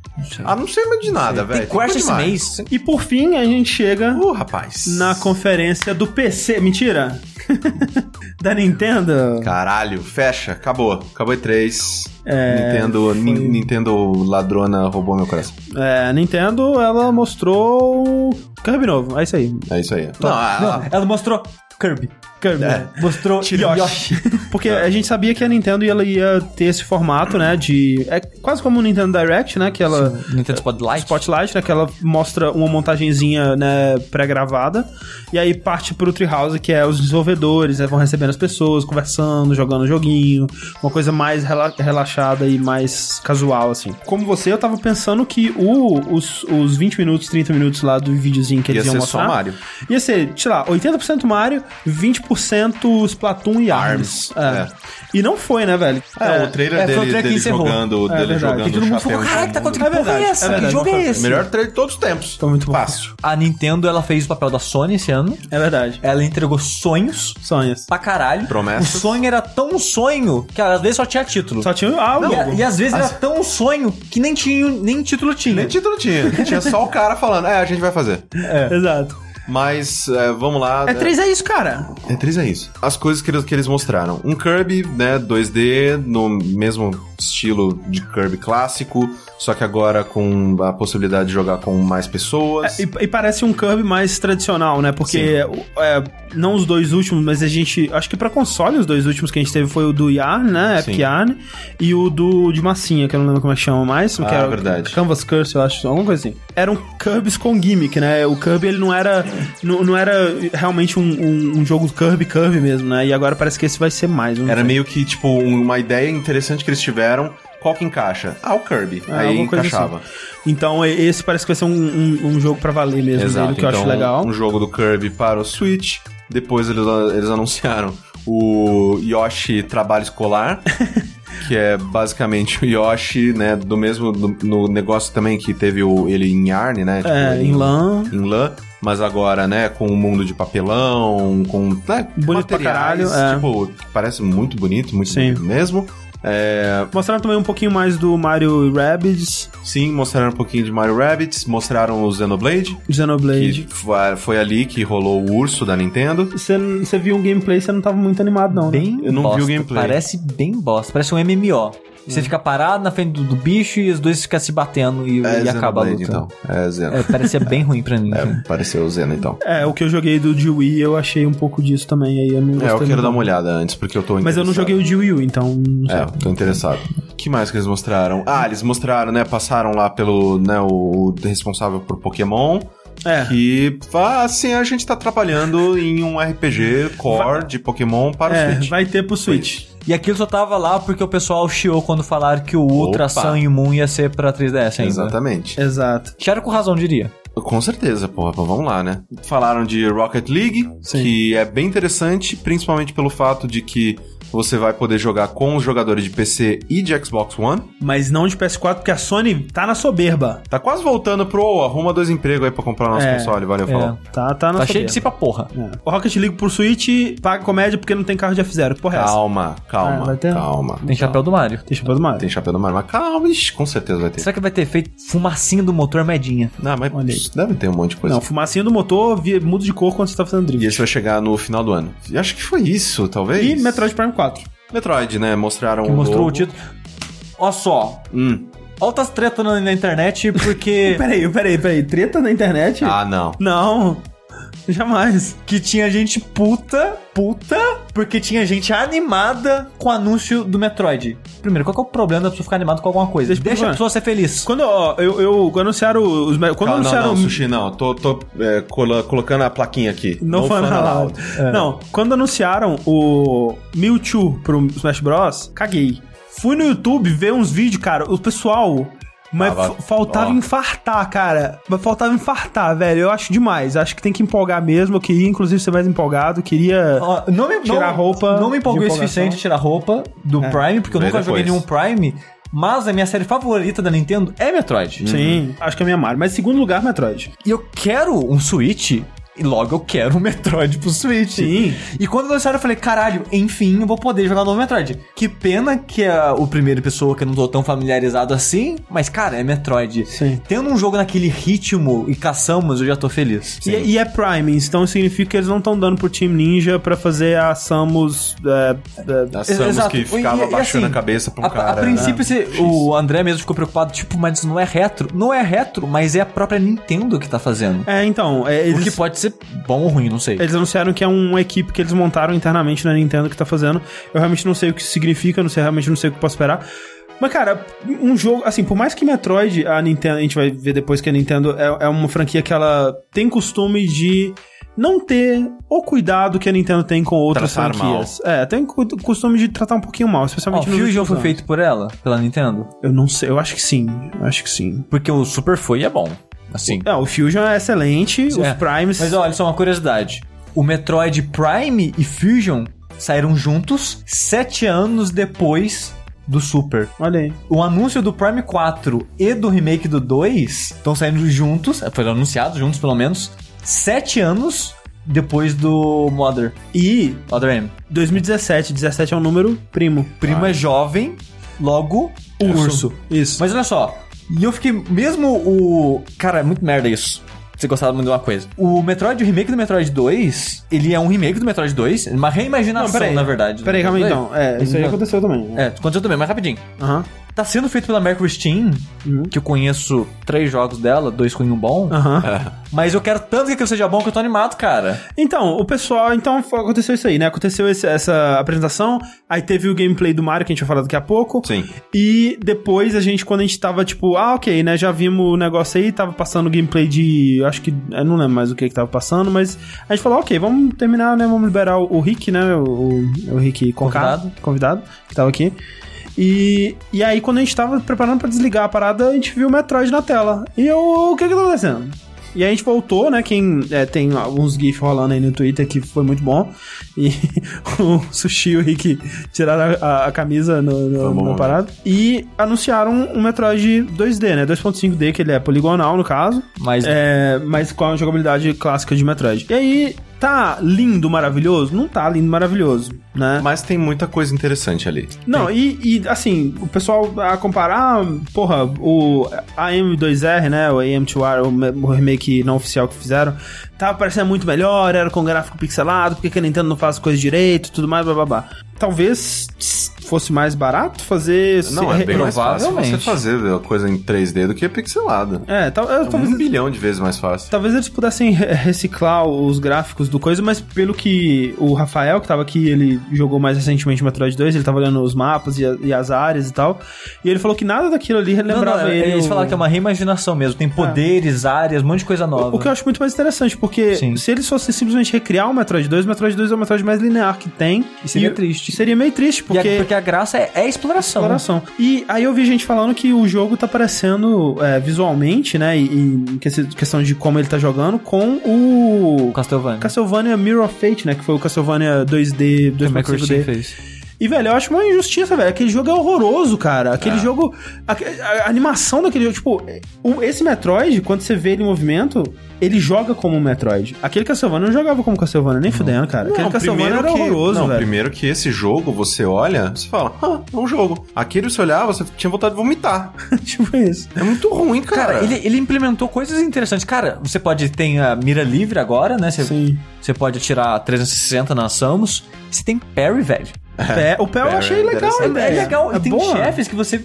Ah, não sei mais de nada, velho. Tem Quest esse mês. E por fim, a gente chega Uh, rapaz. na conferência do PC. Mentira! da Nintendo. Caralho, fecha, acabou. Acabou E3. É, Nintendo, foi- Nin- Nintendo ladrona roubou meu coração. É, a Nintendo, ela mostrou Kirby novo. É isso aí. É isso aí. Não, a- Não, ela mostrou Kirby. Kirby. É. Mostrou Yoshi. Porque a gente sabia que a Nintendo ela ia ter esse formato, né? De. É quase como o Nintendo Direct, né? Que ela. Nintendo Spotlight. Spotlight, né? Que ela mostra uma montagenzinha, né, pré-gravada. E aí parte pro Treehouse, que é os desenvolvedores, né, vão recebendo as pessoas, conversando, jogando o joguinho. Uma coisa mais rela- relaxada e mais casual, assim. Como você, eu tava pensando que o, os, os 20 minutos, 30 minutos lá do videozinho que ia eles iam ser mostrar. só Mario. Ia ser, sei lá, 80% Mario, 20% Splatoon e Arms, Arms. É. E não foi, né, velho? É, o trailer é, foi o dele, trailer dele jogando, É dele jogando Que todo mundo chapéu falou, caralho, tá mundo. acontecendo? Que porra é verdade, essa? é verdade, que jogo é foi esse? Melhor trailer de todos os tempos. Foi muito bom. Fácil. A Nintendo, ela fez o papel da Sony esse ano. É verdade. Ela entregou sonhos Sonhos. pra caralho. Promessas. O sonho era tão um sonho que às vezes só tinha título. Só tinha ah, o E, e às vezes era tão um sonho que nem tinha nem título tinha. Nem título tinha. Tinha só o cara falando, é, a gente vai fazer. Exato. Mas, é, vamos lá. É 3 é isso, cara. É 3 é isso. As coisas que eles, que eles mostraram. Um Kirby, né, 2D, no mesmo estilo de Kirby clássico, só que agora com a possibilidade de jogar com mais pessoas. É, e, e parece um Kirby mais tradicional, né? Porque é, não os dois últimos, mas a gente. Acho que pra console, os dois últimos que a gente teve foi o do Yarn, né? Epic Sim. Yarn. E o do de massinha, que eu não lembro como é que chama mais. que Ah, era verdade. Canvas Curse, eu acho, alguma coisa assim. Eram Kirbys com gimmick, né? O Kirby ele não era não, não era realmente um, um, um jogo Kirby Kirby mesmo, né? E agora parece que esse vai ser mais. Era sei. meio que, tipo, uma ideia interessante que eles tiveram. Qual que encaixa? Ah, o Kirby. É, Aí alguma coisa encaixava. assim. Então esse parece que vai ser um, um, um jogo pra valer mesmo Exato. dele, que eu então, acho legal. um jogo do Kirby para o Switch. Depois eles, eles anunciaram o Yoshi Trabalho Escolar. que é basicamente o Yoshi, né? Do mesmo do- no negócio também que teve o, ele em Yarn, né? tipo, É, em lã. Em lã. Mas agora, né, com o mundo de papelão, com né, Bonito pra caralho, é. tipo, que parece muito bonito, muito Sim. bonito mesmo. É, Mostraram também um pouquinho mais do Mario Rabbids, sim, mostraram um pouquinho de Mario Rabbids, mostraram o Xenoblade, que Xenoblade. foi, foi ali que rolou o urso da Nintendo. Você, você viu um gameplay, você não tava muito animado, não, né? Bem Eu não vi o bosta. gameplay. Parece bem bosta. Parece um MMO. Você fica parado na frente do, do bicho e os dois ficam se batendo e, É e acaba a luta. então. É Zeno. É, parecia bem ruim pra mim. É, pareceu o Zeno, então. É, o que eu joguei do de Wii, eu achei um pouco disso também, aí eu não gostei É, eu quero muito. dar uma olhada antes, porque eu tô Mas eu não joguei o de Wii U, então não sei. É, tô interessado. O que mais que eles mostraram? Ah, eles mostraram, né? Passaram lá pelo, né, o responsável por Pokémon. É. Que, ah, assim, a gente tá trabalhando em um RPG core de Pokémon para o É, Switch. vai ter pro Switch. E aquilo só tava lá porque o pessoal chiou quando falaram que o Ultra Opa. Sun e Moon ia ser pra 3DS ainda. Exatamente. Exato. Chiaram com razão, diria. Com certeza, porra, pô, vamos lá, né? Falaram de Rocket League, Sim. que é bem interessante, principalmente pelo fato de que você vai poder jogar com os jogadores de PC e de Xbox One. Mas não de PS4, porque a Sony tá na soberba. Tá quase voltando pro "Ô, arruma dois empregos aí pra comprar nosso É, console, valeu, falou. Tá, tá na Tá cheio soberba. de si pra porra. É. O Rocket League pro Switch paga comédia porque não tem carro de F0. Que porra é essa? Calma, Ah, calma, vai ter? calma. Tem chapéu do Mario. Deixa eu do Mario. Tem chapéu do Mario, mas calma, ixi, com certeza vai ter. Será que vai ter feito fumacinha do motor medinha? Não, mas Olha aí. deve ter um monte de coisa. Não, fumacinha do motor via- muda de cor quando você tá fazendo E drift. esse vai chegar no final do ano. E acho que foi isso, talvez. E Metroid Prime 4. Metroid, né? Mostraram Que o mostrou logo. o título. Ó só, Hum. altas tretas na, na internet porque Peraí, peraí, peraí. Treta na internet? Ah, não. Não. Jamais. que tinha gente puta, puta, porque tinha gente animada com o anúncio do Metroid. Primeiro, qual que é o problema da pessoa ficar animada com alguma coisa? Deixa a pessoa ser feliz. Quando, ó, eu, eu, quando anunciaram os... Quando Calma, não, anunciaram... não, Sushi, não. Tô, tô é, cola- colocando a plaquinha aqui. No, fun, allowed. É. Não, quando anunciaram o Mewtwo pro Smash Bros, caguei. Fui no YouTube ver uns vídeos, cara, o pessoal... Mas Tava- fa- faltava infartar, cara. Mas faltava infartar, velho. Eu acho demais. Acho que tem que empolgar mesmo. Eu queria, inclusive, ser mais empolgado. Queria. Ó, não me, Tirar não, roupa Não me empolguei o suficiente tirar roupa do É. Prime, porque eu Vê nunca joguei nenhum depois. Prime. Mas a minha série favorita da Nintendo é Metroid. Sim, acho que é a minha Mario. Mas segundo lugar, Metroid. E eu quero um Switch. E logo eu quero um Metroid pro Switch. Sim. E quando anunciaram, eu falei, caralho, enfim, eu vou poder jogar o novo Metroid. Que pena que é o primeiro pessoa que eu não tô tão familiarizado assim, mas, cara, é Metroid. Sim. Tendo um jogo naquele ritmo e caçamos, eu já tô feliz. E, e é Prime, então significa que eles não estão dando pro Team Ninja pra fazer a Samus. É, é, A Samus Exato. que ficava E- e baixando assim, a cabeça pra um a, cara. a princípio, se- o André mesmo ficou preocupado, tipo, mas não é retro. Não é retro, mas é a própria Nintendo que tá fazendo. é, então. É, O eles, que pode ser bom ou ruim, não sei. Eles anunciaram que é uma equipe que eles montaram internamente na Nintendo que tá fazendo. Eu realmente não sei o que isso significa, não sei, realmente não sei o que posso esperar. Mas, cara, um jogo, assim, por mais que Metroid, a Nintendo, a gente vai ver depois que a Nintendo é, é uma franquia que ela tem costume de não ter o cuidado que a Nintendo tem com outras Tratar franquias. É, tem cu- costume de tratar um pouquinho mal, especialmente o nos Fusion foi feito por ela, pela Nintendo. Eu não sei, eu acho que sim, acho que sim. Porque o Super foi e é bom. Assim. É, o Fusion é excelente, os É. Primes... Mas olha só uma curiosidade. O Metroid Prime e Fusion saíram juntos sete anos depois do Super. Olha aí. O anúncio do Prime 4 e do remake do 2 estão saindo juntos, é, foram anunciados juntos pelo menos, sete anos depois do Mother. E Mother M. 2017, 17 é um número primo. Primo é jovem, logo o urso. Isso. Mas olha só, e eu fiquei. Mesmo o. Cara, é muito merda isso. Você gostava muito de uma coisa. O Metroid, o remake do Metroid 2, ele é um remake do Metroid 2, uma reimaginação, Não, peraí. na verdade. Peraí, calma aí então. É, isso aí aconteceu também. né? É, aconteceu também, mas rapidinho. Aham. Tá sendo feito pela Mercury Steam, que eu conheço três jogos dela, dois com um bom. Aham. Mas eu quero tanto que aquilo seja bom que eu tô animado, cara. Então, o pessoal, então aconteceu isso aí, né? Aconteceu esse- essa apresentação, aí teve o gameplay do Mario, que a gente vai falar daqui a pouco. Sim. E depois a gente, quando a gente tava tipo, ah, ok, né? Já vimos o negócio aí, tava passando gameplay de. eu Acho que. Eu não lembro mais o que que tava passando, mas a gente falou, ok, vamos terminar, né? Vamos liberar o, o Rick, né? O, o Rick Convidado. convidado, que tava aqui. E, e aí, quando a gente tava preparando pra desligar a parada, a gente viu o Metroid na tela. E eu, o que que tá acontecendo? E a gente voltou, né? Quem é, tem alguns GIFs rolando aí no Twitter que foi muito bom. E o Sushi e o Rick tiraram a, a camisa no, no, bom, na né? parada. E anunciaram um Metroid 2D, né? 2.5D, que ele é poligonal no caso. Mas É, mas com a jogabilidade clássica de Metroid. E aí, tá lindo, maravilhoso? Não tá lindo, maravilhoso, né? Mas tem muita coisa interessante ali. Não, e, e, assim, o pessoal a comparar, porra, o AM2R, né, o AM2R, o, remake não oficial que fizeram, tava parecendo muito melhor, era com gráfico pixelado, porque que a Nintendo não faz coisa direito, tudo mais, blá blá blá. Talvez fosse mais barato fazer... Não, se- é bem mais fácil você fazer a coisa em 3D do que pixelado. É, tal, eu- talvez... Um bilhão de vezes mais fácil. Talvez eles pudessem re- reciclar os gráficos do coisa, mas pelo que o Rafael, que tava aqui, ele jogou mais recentemente Metroid 2, ele tava olhando os mapas e, a- e as áreas e tal, e ele falou que nada daquilo ali Não, lembrava não, ele. eles o- falaram que é uma reimaginação mesmo. Tem poderes, áreas, um monte de coisa nova. O que eu acho muito mais interessante, porque Sim. se eles fossem simplesmente recriar o Metroid 2, o Metroid 2 é o Metroid mais linear que tem. E seria triste. Seria meio triste, E a- porque... a graça é, é exploração. Exploração. E aí eu vi gente falando que o jogo tá parecendo é, visualmente, né, e, questão de como ele tá jogando, com o Castlevania. Castlevania Mirror of Fate, né, que foi o Castlevania 2D, Que a Mercury Steam 2.5D. fez. E, velho, eu acho uma injustiça, velho. Aquele jogo é horroroso, cara. Aquele jogo. A, a- a animação daquele jogo, tipo, o- esse Metroid, quando você vê ele em movimento, ele joga como um Metroid. Aquele Castlevania não jogava como Castlevania, nem fudendo, cara. Aquele Não, Castlevania era que, horroroso, não, velho. primeiro que esse jogo, você olha, você fala, ah, é um jogo. Aquele você olhava, você tinha vontade de vomitar. tipo isso. É muito ruim, cara. Cara, ele, ele implementou coisas interessantes. Cara, você pode ter a mira livre agora, né? Você, Sim. você pode atirar 360 na Samus. Você tem parry, velho. Pé- o pé eu Pera, achei legal. É legal. É e tem boa. chefes que você.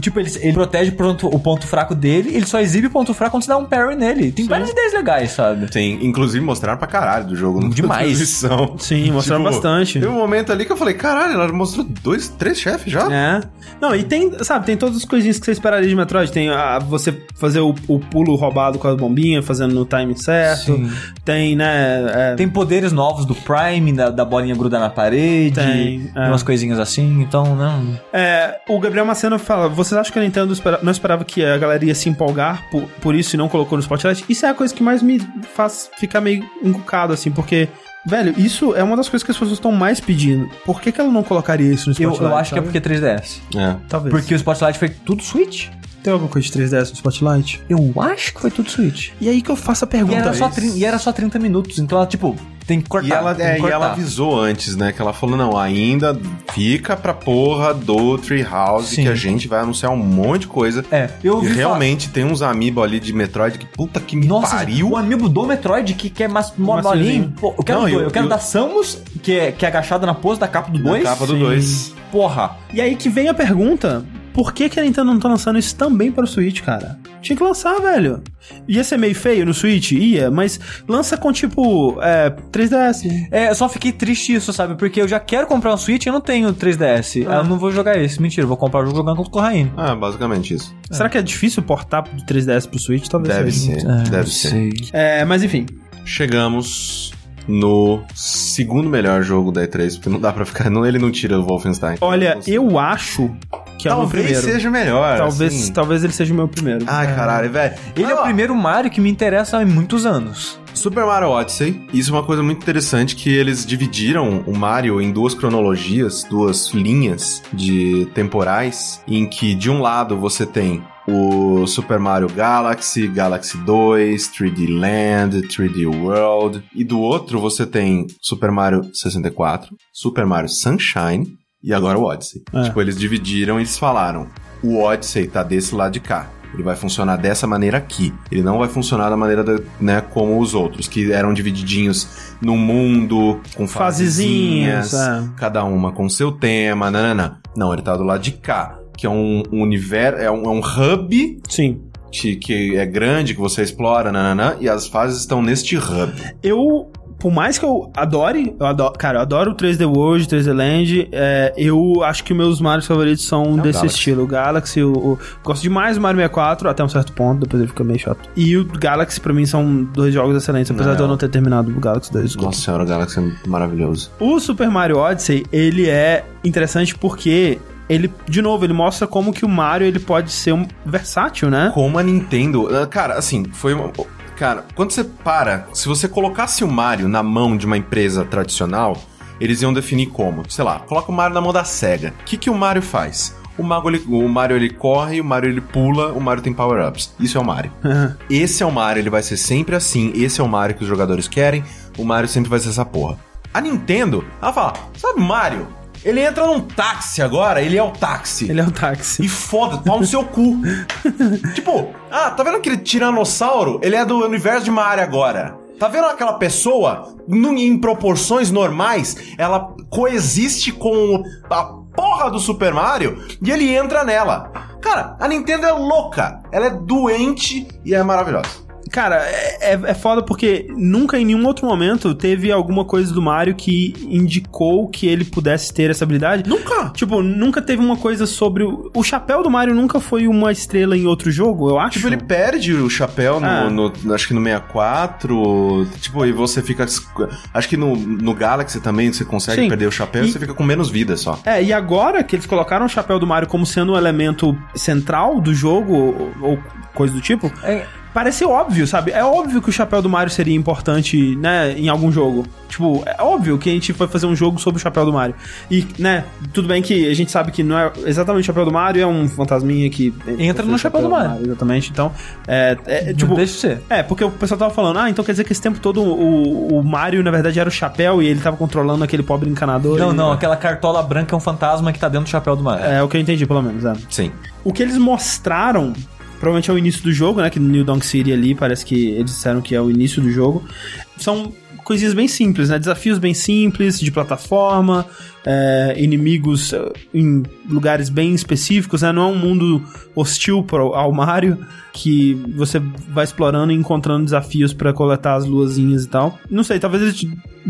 Tipo, ele, ele protege o ponto, o ponto fraco dele, ele só exibe o ponto fraco quando você dá um parry nele. Tem várias ideias legais, sabe? Tem, inclusive mostraram pra caralho do jogo. Demais. na transmissão. Sim, mostraram bastante. Teve um momento ali que eu falei, caralho, ela mostrou dois, três chefes já? É. Não, e tem, sabe, tem todas as coisinhas que você esperaria de Metroid. Tem a, você fazer o, o pulo roubado com as bombinhas, fazendo no time certo. Sim. Tem, né. é, Tem poderes novos do Prime, da, da bolinha grudar na parede, Tem, é. umas coisinhas assim, então, não. É, o Gabriel Maceno fala: vocês acham que a Nintendo espera- não esperava que a galera ia se empolgar por, por isso e não colocou no Spotlight? Isso é a coisa que mais me faz ficar meio encucado, assim, porque. Velho, isso é uma das coisas que as pessoas estão mais pedindo. Por que, que ela não colocaria isso no Eu, Spotlight? eu acho que é sabe? porque 3DS. É. Talvez. Porque o Spotlight foi tudo Switch. Tem alguma coisa de 3DS no Spotlight? Eu acho que foi tudo Switch. E aí que eu faço a E pergunta. era, só e era só 30 minutos, então ela, tipo, tem que cortar. E ela, é, que e cortar. ela avisou antes, né? Que ela falou, não, ainda fica pra porra do Treehouse Sim. que a gente vai anunciar um monte de coisa. É, eu E ouvi falar- realmente tem uns amiibo ali de Metroid que puta que me Nossa, pariu. o amigo do Metroid que quer mais Maciozinho. molinho. Pô, eu quero Não, dois. eu- Eu, quero eu- da Samus, que é, que é agachada na pose da capa do Na 2. capa do Sim. 2. Porra. E aí que vem a pergunta: por que, que a Nintendo não tá lançando isso também para o Switch, cara? Tinha que lançar, velho. Ia ser meio feio no Switch? Ia, mas lança com tipo é, 3DS. É, eu só fiquei triste isso, sabe? Porque eu já quero comprar um Switch e eu não tenho 3DS. Ah. Eu não vou jogar esse. Mentira, vou comprar o jogo jogando contra o Corraine. Ah, basicamente isso. Será que é difícil portar do 3DS pro Switch? Talvez Deve seja. ser. deve ser. É, mas enfim. Chegamos no segundo melhor jogo da E3, porque não dá pra ficar. Não, ele não tira o Wolfenstein. Olha, eu acho que é o meu Talvez primeiro. seja melhor. talvez, assim. talvez ele seja o meu primeiro. Ai, caralho, velho. Ele é Olha o primeiro Mario que me interessa há muitos anos. Super Mario Odyssey. Isso é uma coisa muito interessante que eles dividiram o Mario em duas cronologias, duas linhas de temporais, em que de um lado você tem o Super Mario Galaxy, Galaxy 2, 3D Land, 3D World, e do outro você tem Super Mario 64, Super Mario Sunshine e agora o Odyssey. É. Tipo, eles dividiram e eles falaram: o Odyssey tá desse lado de cá. Ele vai funcionar dessa maneira aqui. Ele não vai funcionar da maneira da- né, como os outros, que eram divididinhos no mundo, com Fasezinhas, fasezinhas, é. cada uma com seu tema, nananã. Não, ele tá do lado de cá. que é um, um universo, é um, é um hub Sim. que, que é grande, que você explora, nananã, e as fases estão neste hub. Eu, por mais que eu adore, eu adoro, cara, eu adoro o 3D World, 3D Land, é, eu acho que meus Marios favoritos são o desse Galaxy. estilo. O Galaxy, o, o- gosto demais do Mario 64, até um certo ponto, depois ele fica meio chato. E o Galaxy, pra mim, são dois jogos excelentes, apesar de eu não ter terminado o Galaxy 2. desculpa. Nossa senhora, o Galaxy é maravilhoso. O Super Mario Odyssey, ele é interessante porque ele, de novo, ele mostra como que o Mario ele pode ser um versátil, né? Como a Nintendo. ah, Cara, assim, foi uma. Cara, quando você para, se você colocasse o Mario na mão de uma empresa tradicional, eles iam definir como. Sei lá, coloca o Mario na mão da SEGA. O que, que o Mario faz? O, Mago, ele- o Mario ele corre, o Mario ele pula, o Mario tem power-ups. Isso é o Mario. Esse é o Mario, ele vai ser sempre assim. Esse é o Mario que os jogadores querem. O Mario sempre vai ser essa porra. A Nintendo, ela fala: sabe, Mario? Ele entra num táxi agora, ele é o táxi. Ele é o táxi. E foda, pau no seu cu. tipo, ah, tá vendo aquele tiranossauro? Ele é do universo de Mario agora. Tá vendo aquela pessoa, em proporções normais, ela coexiste com a porra do Super Mario e ele entra nela. Cara, a Nintendo é louca. Ela é doente e é maravilhosa. Cara, é, é, é foda porque nunca em nenhum outro momento teve alguma coisa do Mario que indicou que ele pudesse ter essa habilidade. Nunca. Tipo, nunca teve uma coisa sobre. O, o chapéu do Mario nunca foi uma estrela em outro jogo, eu acho. Tipo, ele perde o chapéu no, Ah. no- acho que no 64. Tipo, e você fica. Acho que no, no Galaxy também você consegue Sim. perder o chapéu e E- você fica com menos vida só. É, e agora que eles colocaram o chapéu do Mario como sendo um elemento central do jogo, ou, ou coisa do tipo, É, parece óbvio, sabe? É óbvio que o chapéu do Mario seria importante, né, em algum jogo. Tipo, é óbvio que a gente foi fazer um jogo sobre o chapéu do Mario. E, né, tudo bem que a gente sabe que não é exatamente o chapéu do Mario, é um fantasminha que... Entra no chapéu do Mario. Exatamente, então, é, é, tipo... deixa de ser. É, porque o pessoal tava falando, ah, então quer dizer que esse tempo todo o, o Mario, na verdade, era o chapéu e ele tava controlando aquele pobre encanador. Não, e- não, aquela cartola branca é um fantasma que tá dentro do chapéu do Mario. É o que eu entendi, pelo menos, é. Sim. O que eles mostraram, provavelmente é o início do jogo, né? Que no New Donk City ali, parece que eles disseram que é o início do jogo. São coisinhas bem simples, né? Desafios bem simples, de plataforma, é, inimigos é, em lugares bem específicos, né? Não é um mundo hostil pro, ao Mario, que você vai explorando e encontrando desafios pra coletar as luazinhas e tal. Não sei, talvez eles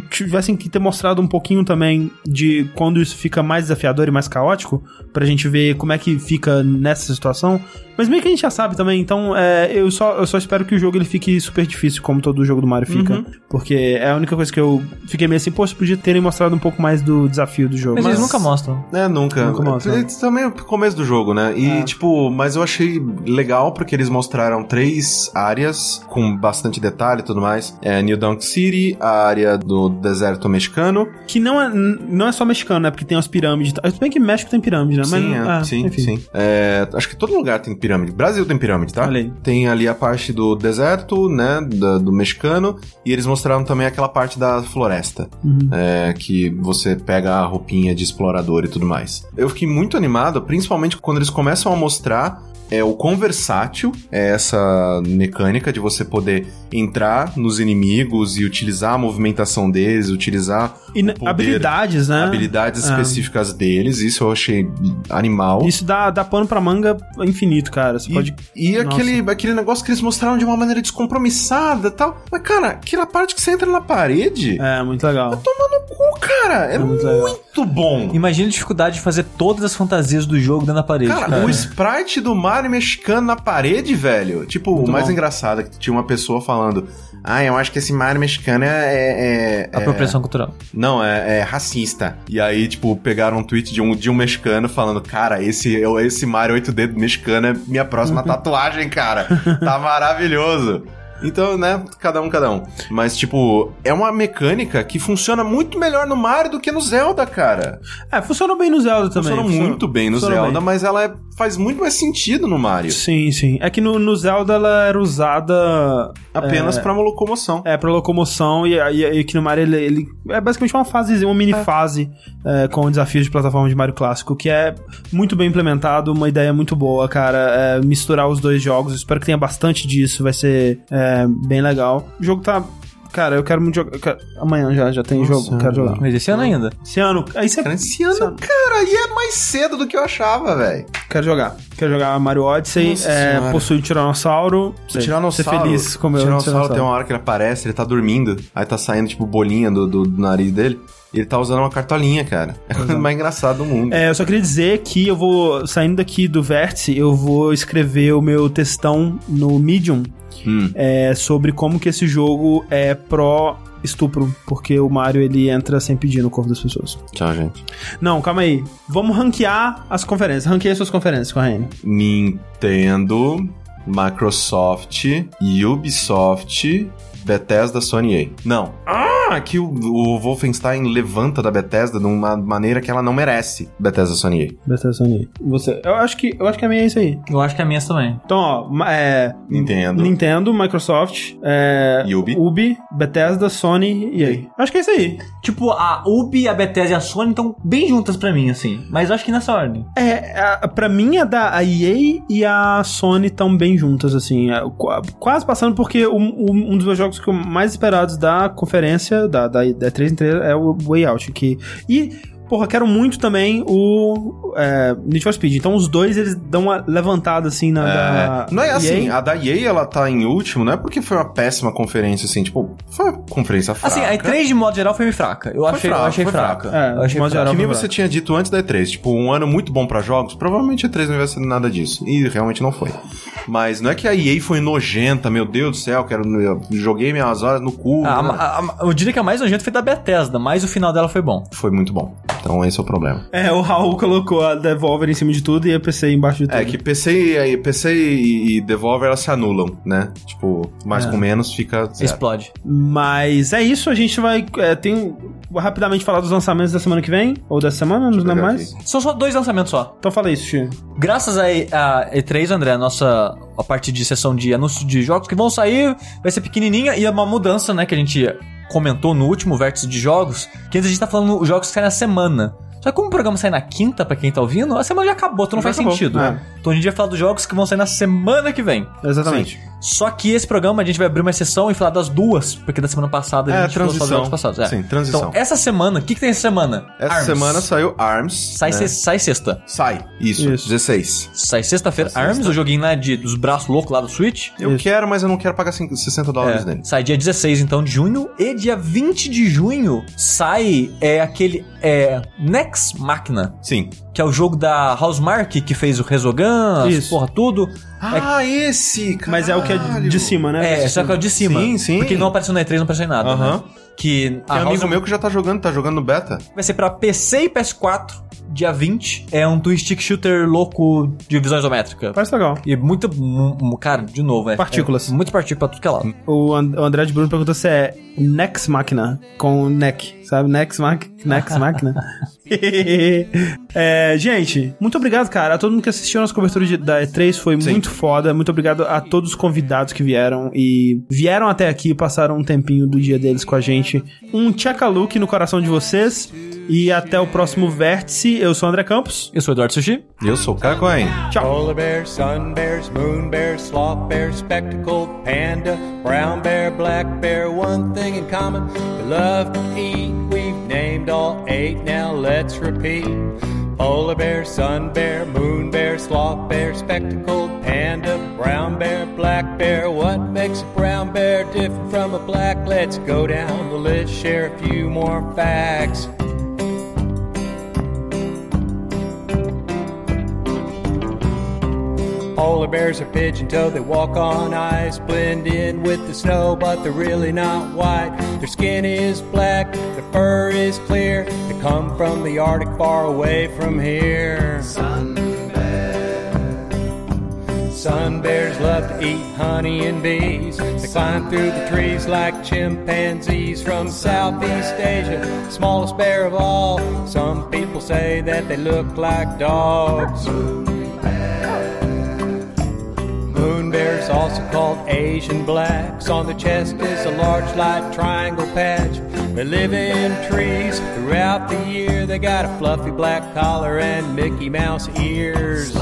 tivessem que ter mostrado um pouquinho também de quando isso fica mais desafiador e mais caótico, pra gente ver como é que fica nessa situação. Mas meio que a gente já sabe também, então é, eu, só, eu só espero que o jogo ele fique super difícil, como todo jogo do Mario fica. Uhum. Porque é a única coisa que eu fiquei meio assim, poxa, podia terem mostrado um pouco mais do desafio do jogo. Mas, eles Mas- nunca mostram. É, nunca. Nunca mostra. É, também é o começo do jogo, né? E, É. tipo, mas eu achei legal porque eles mostraram três áreas com bastante detalhe e tudo mais. É New Donk City, a área do deserto mexicano. Que não é, não é só mexicano, né? Porque tem as pirâmides. Se bem que México tem pirâmide, né? sim, Mas, é, ah, sim, enfim. sim. É, acho que todo lugar tem pirâmide. Brasil tem pirâmide, tá? Aí. Tem ali a parte do deserto, né? da- do mexicano. E eles mostraram também aquela parte da floresta. Uhum. é, que você pega a roupinha de explorador e tudo mais. Eu fiquei muito animado, principalmente quando eles começam a mostrar é, o quão versátil é essa mecânica de você poder entrar nos inimigos e utilizar a movimentação deles, utilizar E poder, habilidades, né? habilidades É. específicas deles. Isso eu achei animal. Isso dá, dá pano pra manga infinito, cara. Você E, pode. e Nossa. aquele, aquele negócio que eles mostraram de uma maneira descompromissada e tal. Mas, cara, aquela parte que você entra na parede. É, muito legal. Toma no cu, cara. É, É muito muito, bom. Imagina a dificuldade de fazer todas as fantasias do jogo dentro da parede. Cara, Cara, o sprite do Mario mexicano na parede, velho. Tipo, Muito o mais bom. engraçado é que tinha uma pessoa falando: Ah, eu acho que esse Mario mexicano é. é, é- apropriação cultural. Não, é, é racista. E aí, tipo, pegaram um tweet de um, de um mexicano falando: Cara, esse, eu- esse Mario 8D mexicano é minha próxima tatuagem, cara. Tá maravilhoso. Então, né, cada um, cada um. Mas, tipo, é uma mecânica que funciona muito melhor no Mario do que no Zelda, cara. É, funcionou bem no Zelda também. Funciona muito bem no Zelda, bem. mas ela é- faz muito mais sentido no Mario. Sim, sim. É que no, no Zelda ela era usada. Apenas pra uma locomoção. É, pra locomoção, e, e, e aqui no Mario ele, ele é basicamente uma fase, uma mini fase é, com desafios de plataforma de Mario clássico, que é muito bem implementado, uma ideia muito boa, cara. É, misturar os dois jogos, espero que tenha bastante disso, vai ser é, bem legal. O jogo tá. Cara, eu quero muito jogar. eu quero- Amanhã já, já tem Nossa, jogo, quero jogar. Mas esse ano ainda. Esse ano. Aí você. Cara, esse ano, Esse ano. cara, e é mais cedo do que eu achava, velho. Quero jogar. Quero jogar Mario Odyssey. Nossa É, senhora. possui um tiranossauro. O Tiranossauro. Ser feliz com o meu o Tiranossauro tiranossauro. tem uma hora que ele aparece, ele tá dormindo, aí tá saindo, tipo, bolinha do, do, do nariz dele. Ele tá usando uma cartolinha, cara. É a coisa mais engraçada do mundo. É, eu só queria dizer que eu vou, saindo daqui do Vértice, eu vou escrever o meu textão no Medium Hum. é, sobre como que esse jogo é pró estupro, porque o Mario ele entra sem pedir no corpo das pessoas. Tchau, gente. Não, calma aí. Vamos ranquear as conferências. Ranqueia suas conferências Raine. Nintendo, Microsoft, Ubisoft, Bethesda, Sony A. Não. Ah, que o, o Wolfenstein levanta da Bethesda de uma maneira que ela não merece. Bethesda, Sony A. Bethesda Sony. Você. Eu acho que eu acho que a minha é isso aí. Eu acho que a minha também. Então, ó, é Nintendo. Nintendo, Microsoft, é, Ubi. Ubi, Bethesda, Sony e aí. Acho que é isso aí. Tipo, a Ubi, a Bethesda e a Sony estão bem juntas pra mim, assim. Mas eu acho que nessa ordem. É, a, pra mim a da a EA e a Sony estão bem juntas, assim. é, qu- quase passando porque um, um- um dos meus jogos que eu mais esperados da conferência, da, da, da 3 em 3, é o Way Out. Que, e, porra, quero muito também o é, Need for Speed. Então os dois eles dão uma levantada, assim, na. da não é assim, EA. a da EA ela tá em último, não é porque foi uma péssima conferência, assim, tipo, foi uma conferência fraca. Assim, a E3 de modo geral foi fraca. Eu Foi achei, fraca, eu achei fraca. fraca. É, eu achei de modo fraca. geral. Que nem você tinha dito antes da E3, tipo, um ano muito bom pra jogos, provavelmente a E3 não vai ser nada disso. E realmente não foi. Mas não é que a EA foi nojenta, meu Deus do céu, quero, eu joguei minhas horas no cu. Ah, né? a- a- eu diria que a mais nojenta foi da Bethesda, mas o final dela foi bom. Foi muito bom. Então esse é o problema. É, o Raul colocou a Devolver em cima de tudo e a PC embaixo de tudo. É que PC, e- PC e Devolver elas se anulam, né? Tipo, mais É. com menos fica zero. Explode. Mas é isso, a gente vai. É, tem. Vou rapidamente falar dos lançamentos da semana que vem? Ou dessa semana, não lembro pegar mais. aqui. São só dois lançamentos só. Então fala isso, Xi. Graças a, a E3, André, a nossa a parte de sessão de anúncios de jogos que vão sair vai ser pequenininha e é uma mudança, né, que a gente comentou no último vértice de jogos, que a gente tá falando os jogos que saem na semana. Só que como o programa sai na quinta, pra quem tá ouvindo, a semana já acabou, então não Já faz acabou, sentido. é. Então a gente vai falar dos jogos que vão sair na semana que vem. Exatamente. Só que esse programa a gente vai abrir uma sessão e falar das duas, porque da semana passada a É, gente falou só dos transição. jogos passados. É. Sim, transição. Então, essa semana, o que, que tem essa semana? Essa Arms. semana saiu ARMS. Sai, né? se- sai sexta. Sai, isso, Isso. 16. Sai sexta-feira. Arms, sexta. o joguinho lá de, dos braços loucos lá do Switch. Eu Isso. quero, mas eu não quero pagar cinco- 60 dólares É, nele. sai dia 16, então, de junho. E dia 20 de junho sai é, aquele é, Nex Machina, Sim. que é o jogo da Housemark, que fez o Resogun, Isso. porra tudo. Ah, esse, cara. Mas é o que é de- cima, né? É, só que é o de cima. Sim, sim. Porque não apareceu na E3, não apareceu em nada. Aham. né? Que Tem um amigo House- meu que já tá jogando, tá jogando no beta. vai ser pra PC e PS4, dia 20. É um twin stick shooter louco de visão isométrica. Parece legal. E muito. mu- mu- Cara, de novo, é. Partículas. É, muito partícula pra tudo que é lado. O, And o André de Bruno perguntou se é Nex Machina, com neck, sabe? Nex, Mach Nex Machina. É, gente, muito obrigado, cara, a todo mundo que assistiu a nossa cobertura de- da E3, foi Sim. muito foda. Muito obrigado a todos os convidados que vieram e vieram até aqui e passaram um tempinho do dia deles com a gente. Um check-a-look no coração de vocês e até o próximo vértice. Eu sou o André Campos. Eu sou o Eduardo Sushi. E eu sou o Caio Cohen. Tchau. Polar bear, sun bears, moon bears, sloth bears, spectacled panda, brown bear, black bear, one thing in common. They love to eat. We've named all eight, now let's repeat. Polar bear, sun bear, moon bear, sloth bear, spectacled panda, brown bear, black bear. What makes a brown bear different from a black? Let's go down the list, share a few more facts. Polar bears are pigeon toed, they walk on ice, blend in with the snow, but they're really not white. Their skin is black, their fur is clear. They come from the Arctic far away from here. Sun bears love to eat honey and bees. They climb through the trees like chimpanzees from Southeast Asia. Smallest bear of all. Some people say that they look like dogs. Bears, also called Asian blacks. On their chest is a large light triangle patch. They live in trees throughout the year. They got a fluffy black collar and Mickey Mouse ears.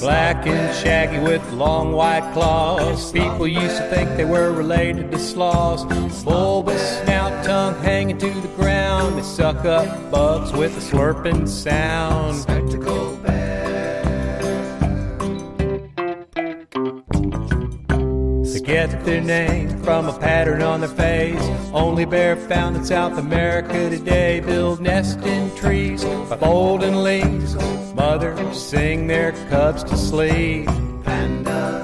Black and shaggy with long white claws. People used to think they were related to sloths. Bulbous snout tongue hanging to the ground. They suck up bugs with a slurping sound. Spectacle get their name from a pattern on their face. Only bear found in South America today. Build nest in trees by folding leaves. Mothers sing their cubs to sleep. Panda.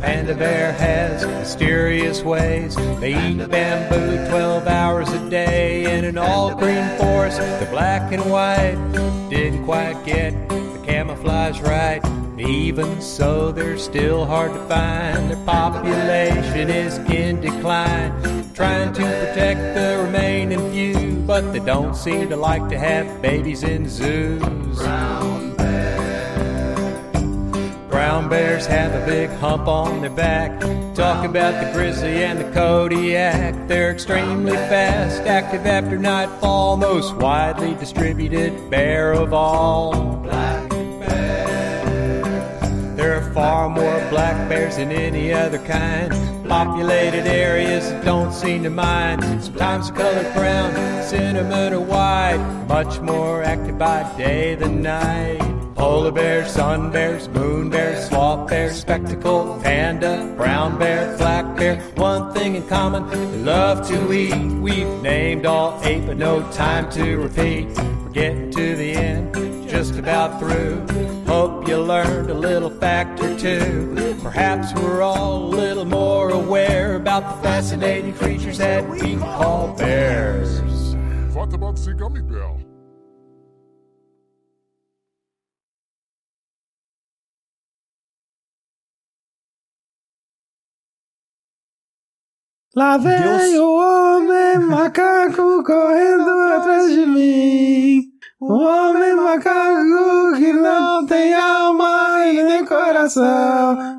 Panda bear has mysterious ways. They eat bamboo 12 hours a day in an all green forest. They're black and white. Didn't quite get the camouflage right. Even so, they're still hard to find. Their population is in decline. Trying to protect the remaining few, but they don't seem to like to have babies in zoos. Brown bears have a big hump on their back. Talk about the grizzly and the Kodiak. They're extremely fast, active after nightfall, most widely distributed bear of all. Black far more black bears than any other kind. Populated areas that don't seem to mind. Sometimes colored brown, cinnamon or white. Much more active by day than night. Polar bears, sun bears, moon bears, sloth bears, spectacle, panda, brown bear, black bear. One thing in common, they love to eat. We've named all eight, but no time to repeat. We're getting to the end, just about through. Hope you learned a little fact or two. Perhaps we're all a little more aware about the fascinating creatures that we call bears. What about the gummy bear? Lá vem o homem macaco correndo atrás de mim. O homem macaco que não tem alma e nem coração.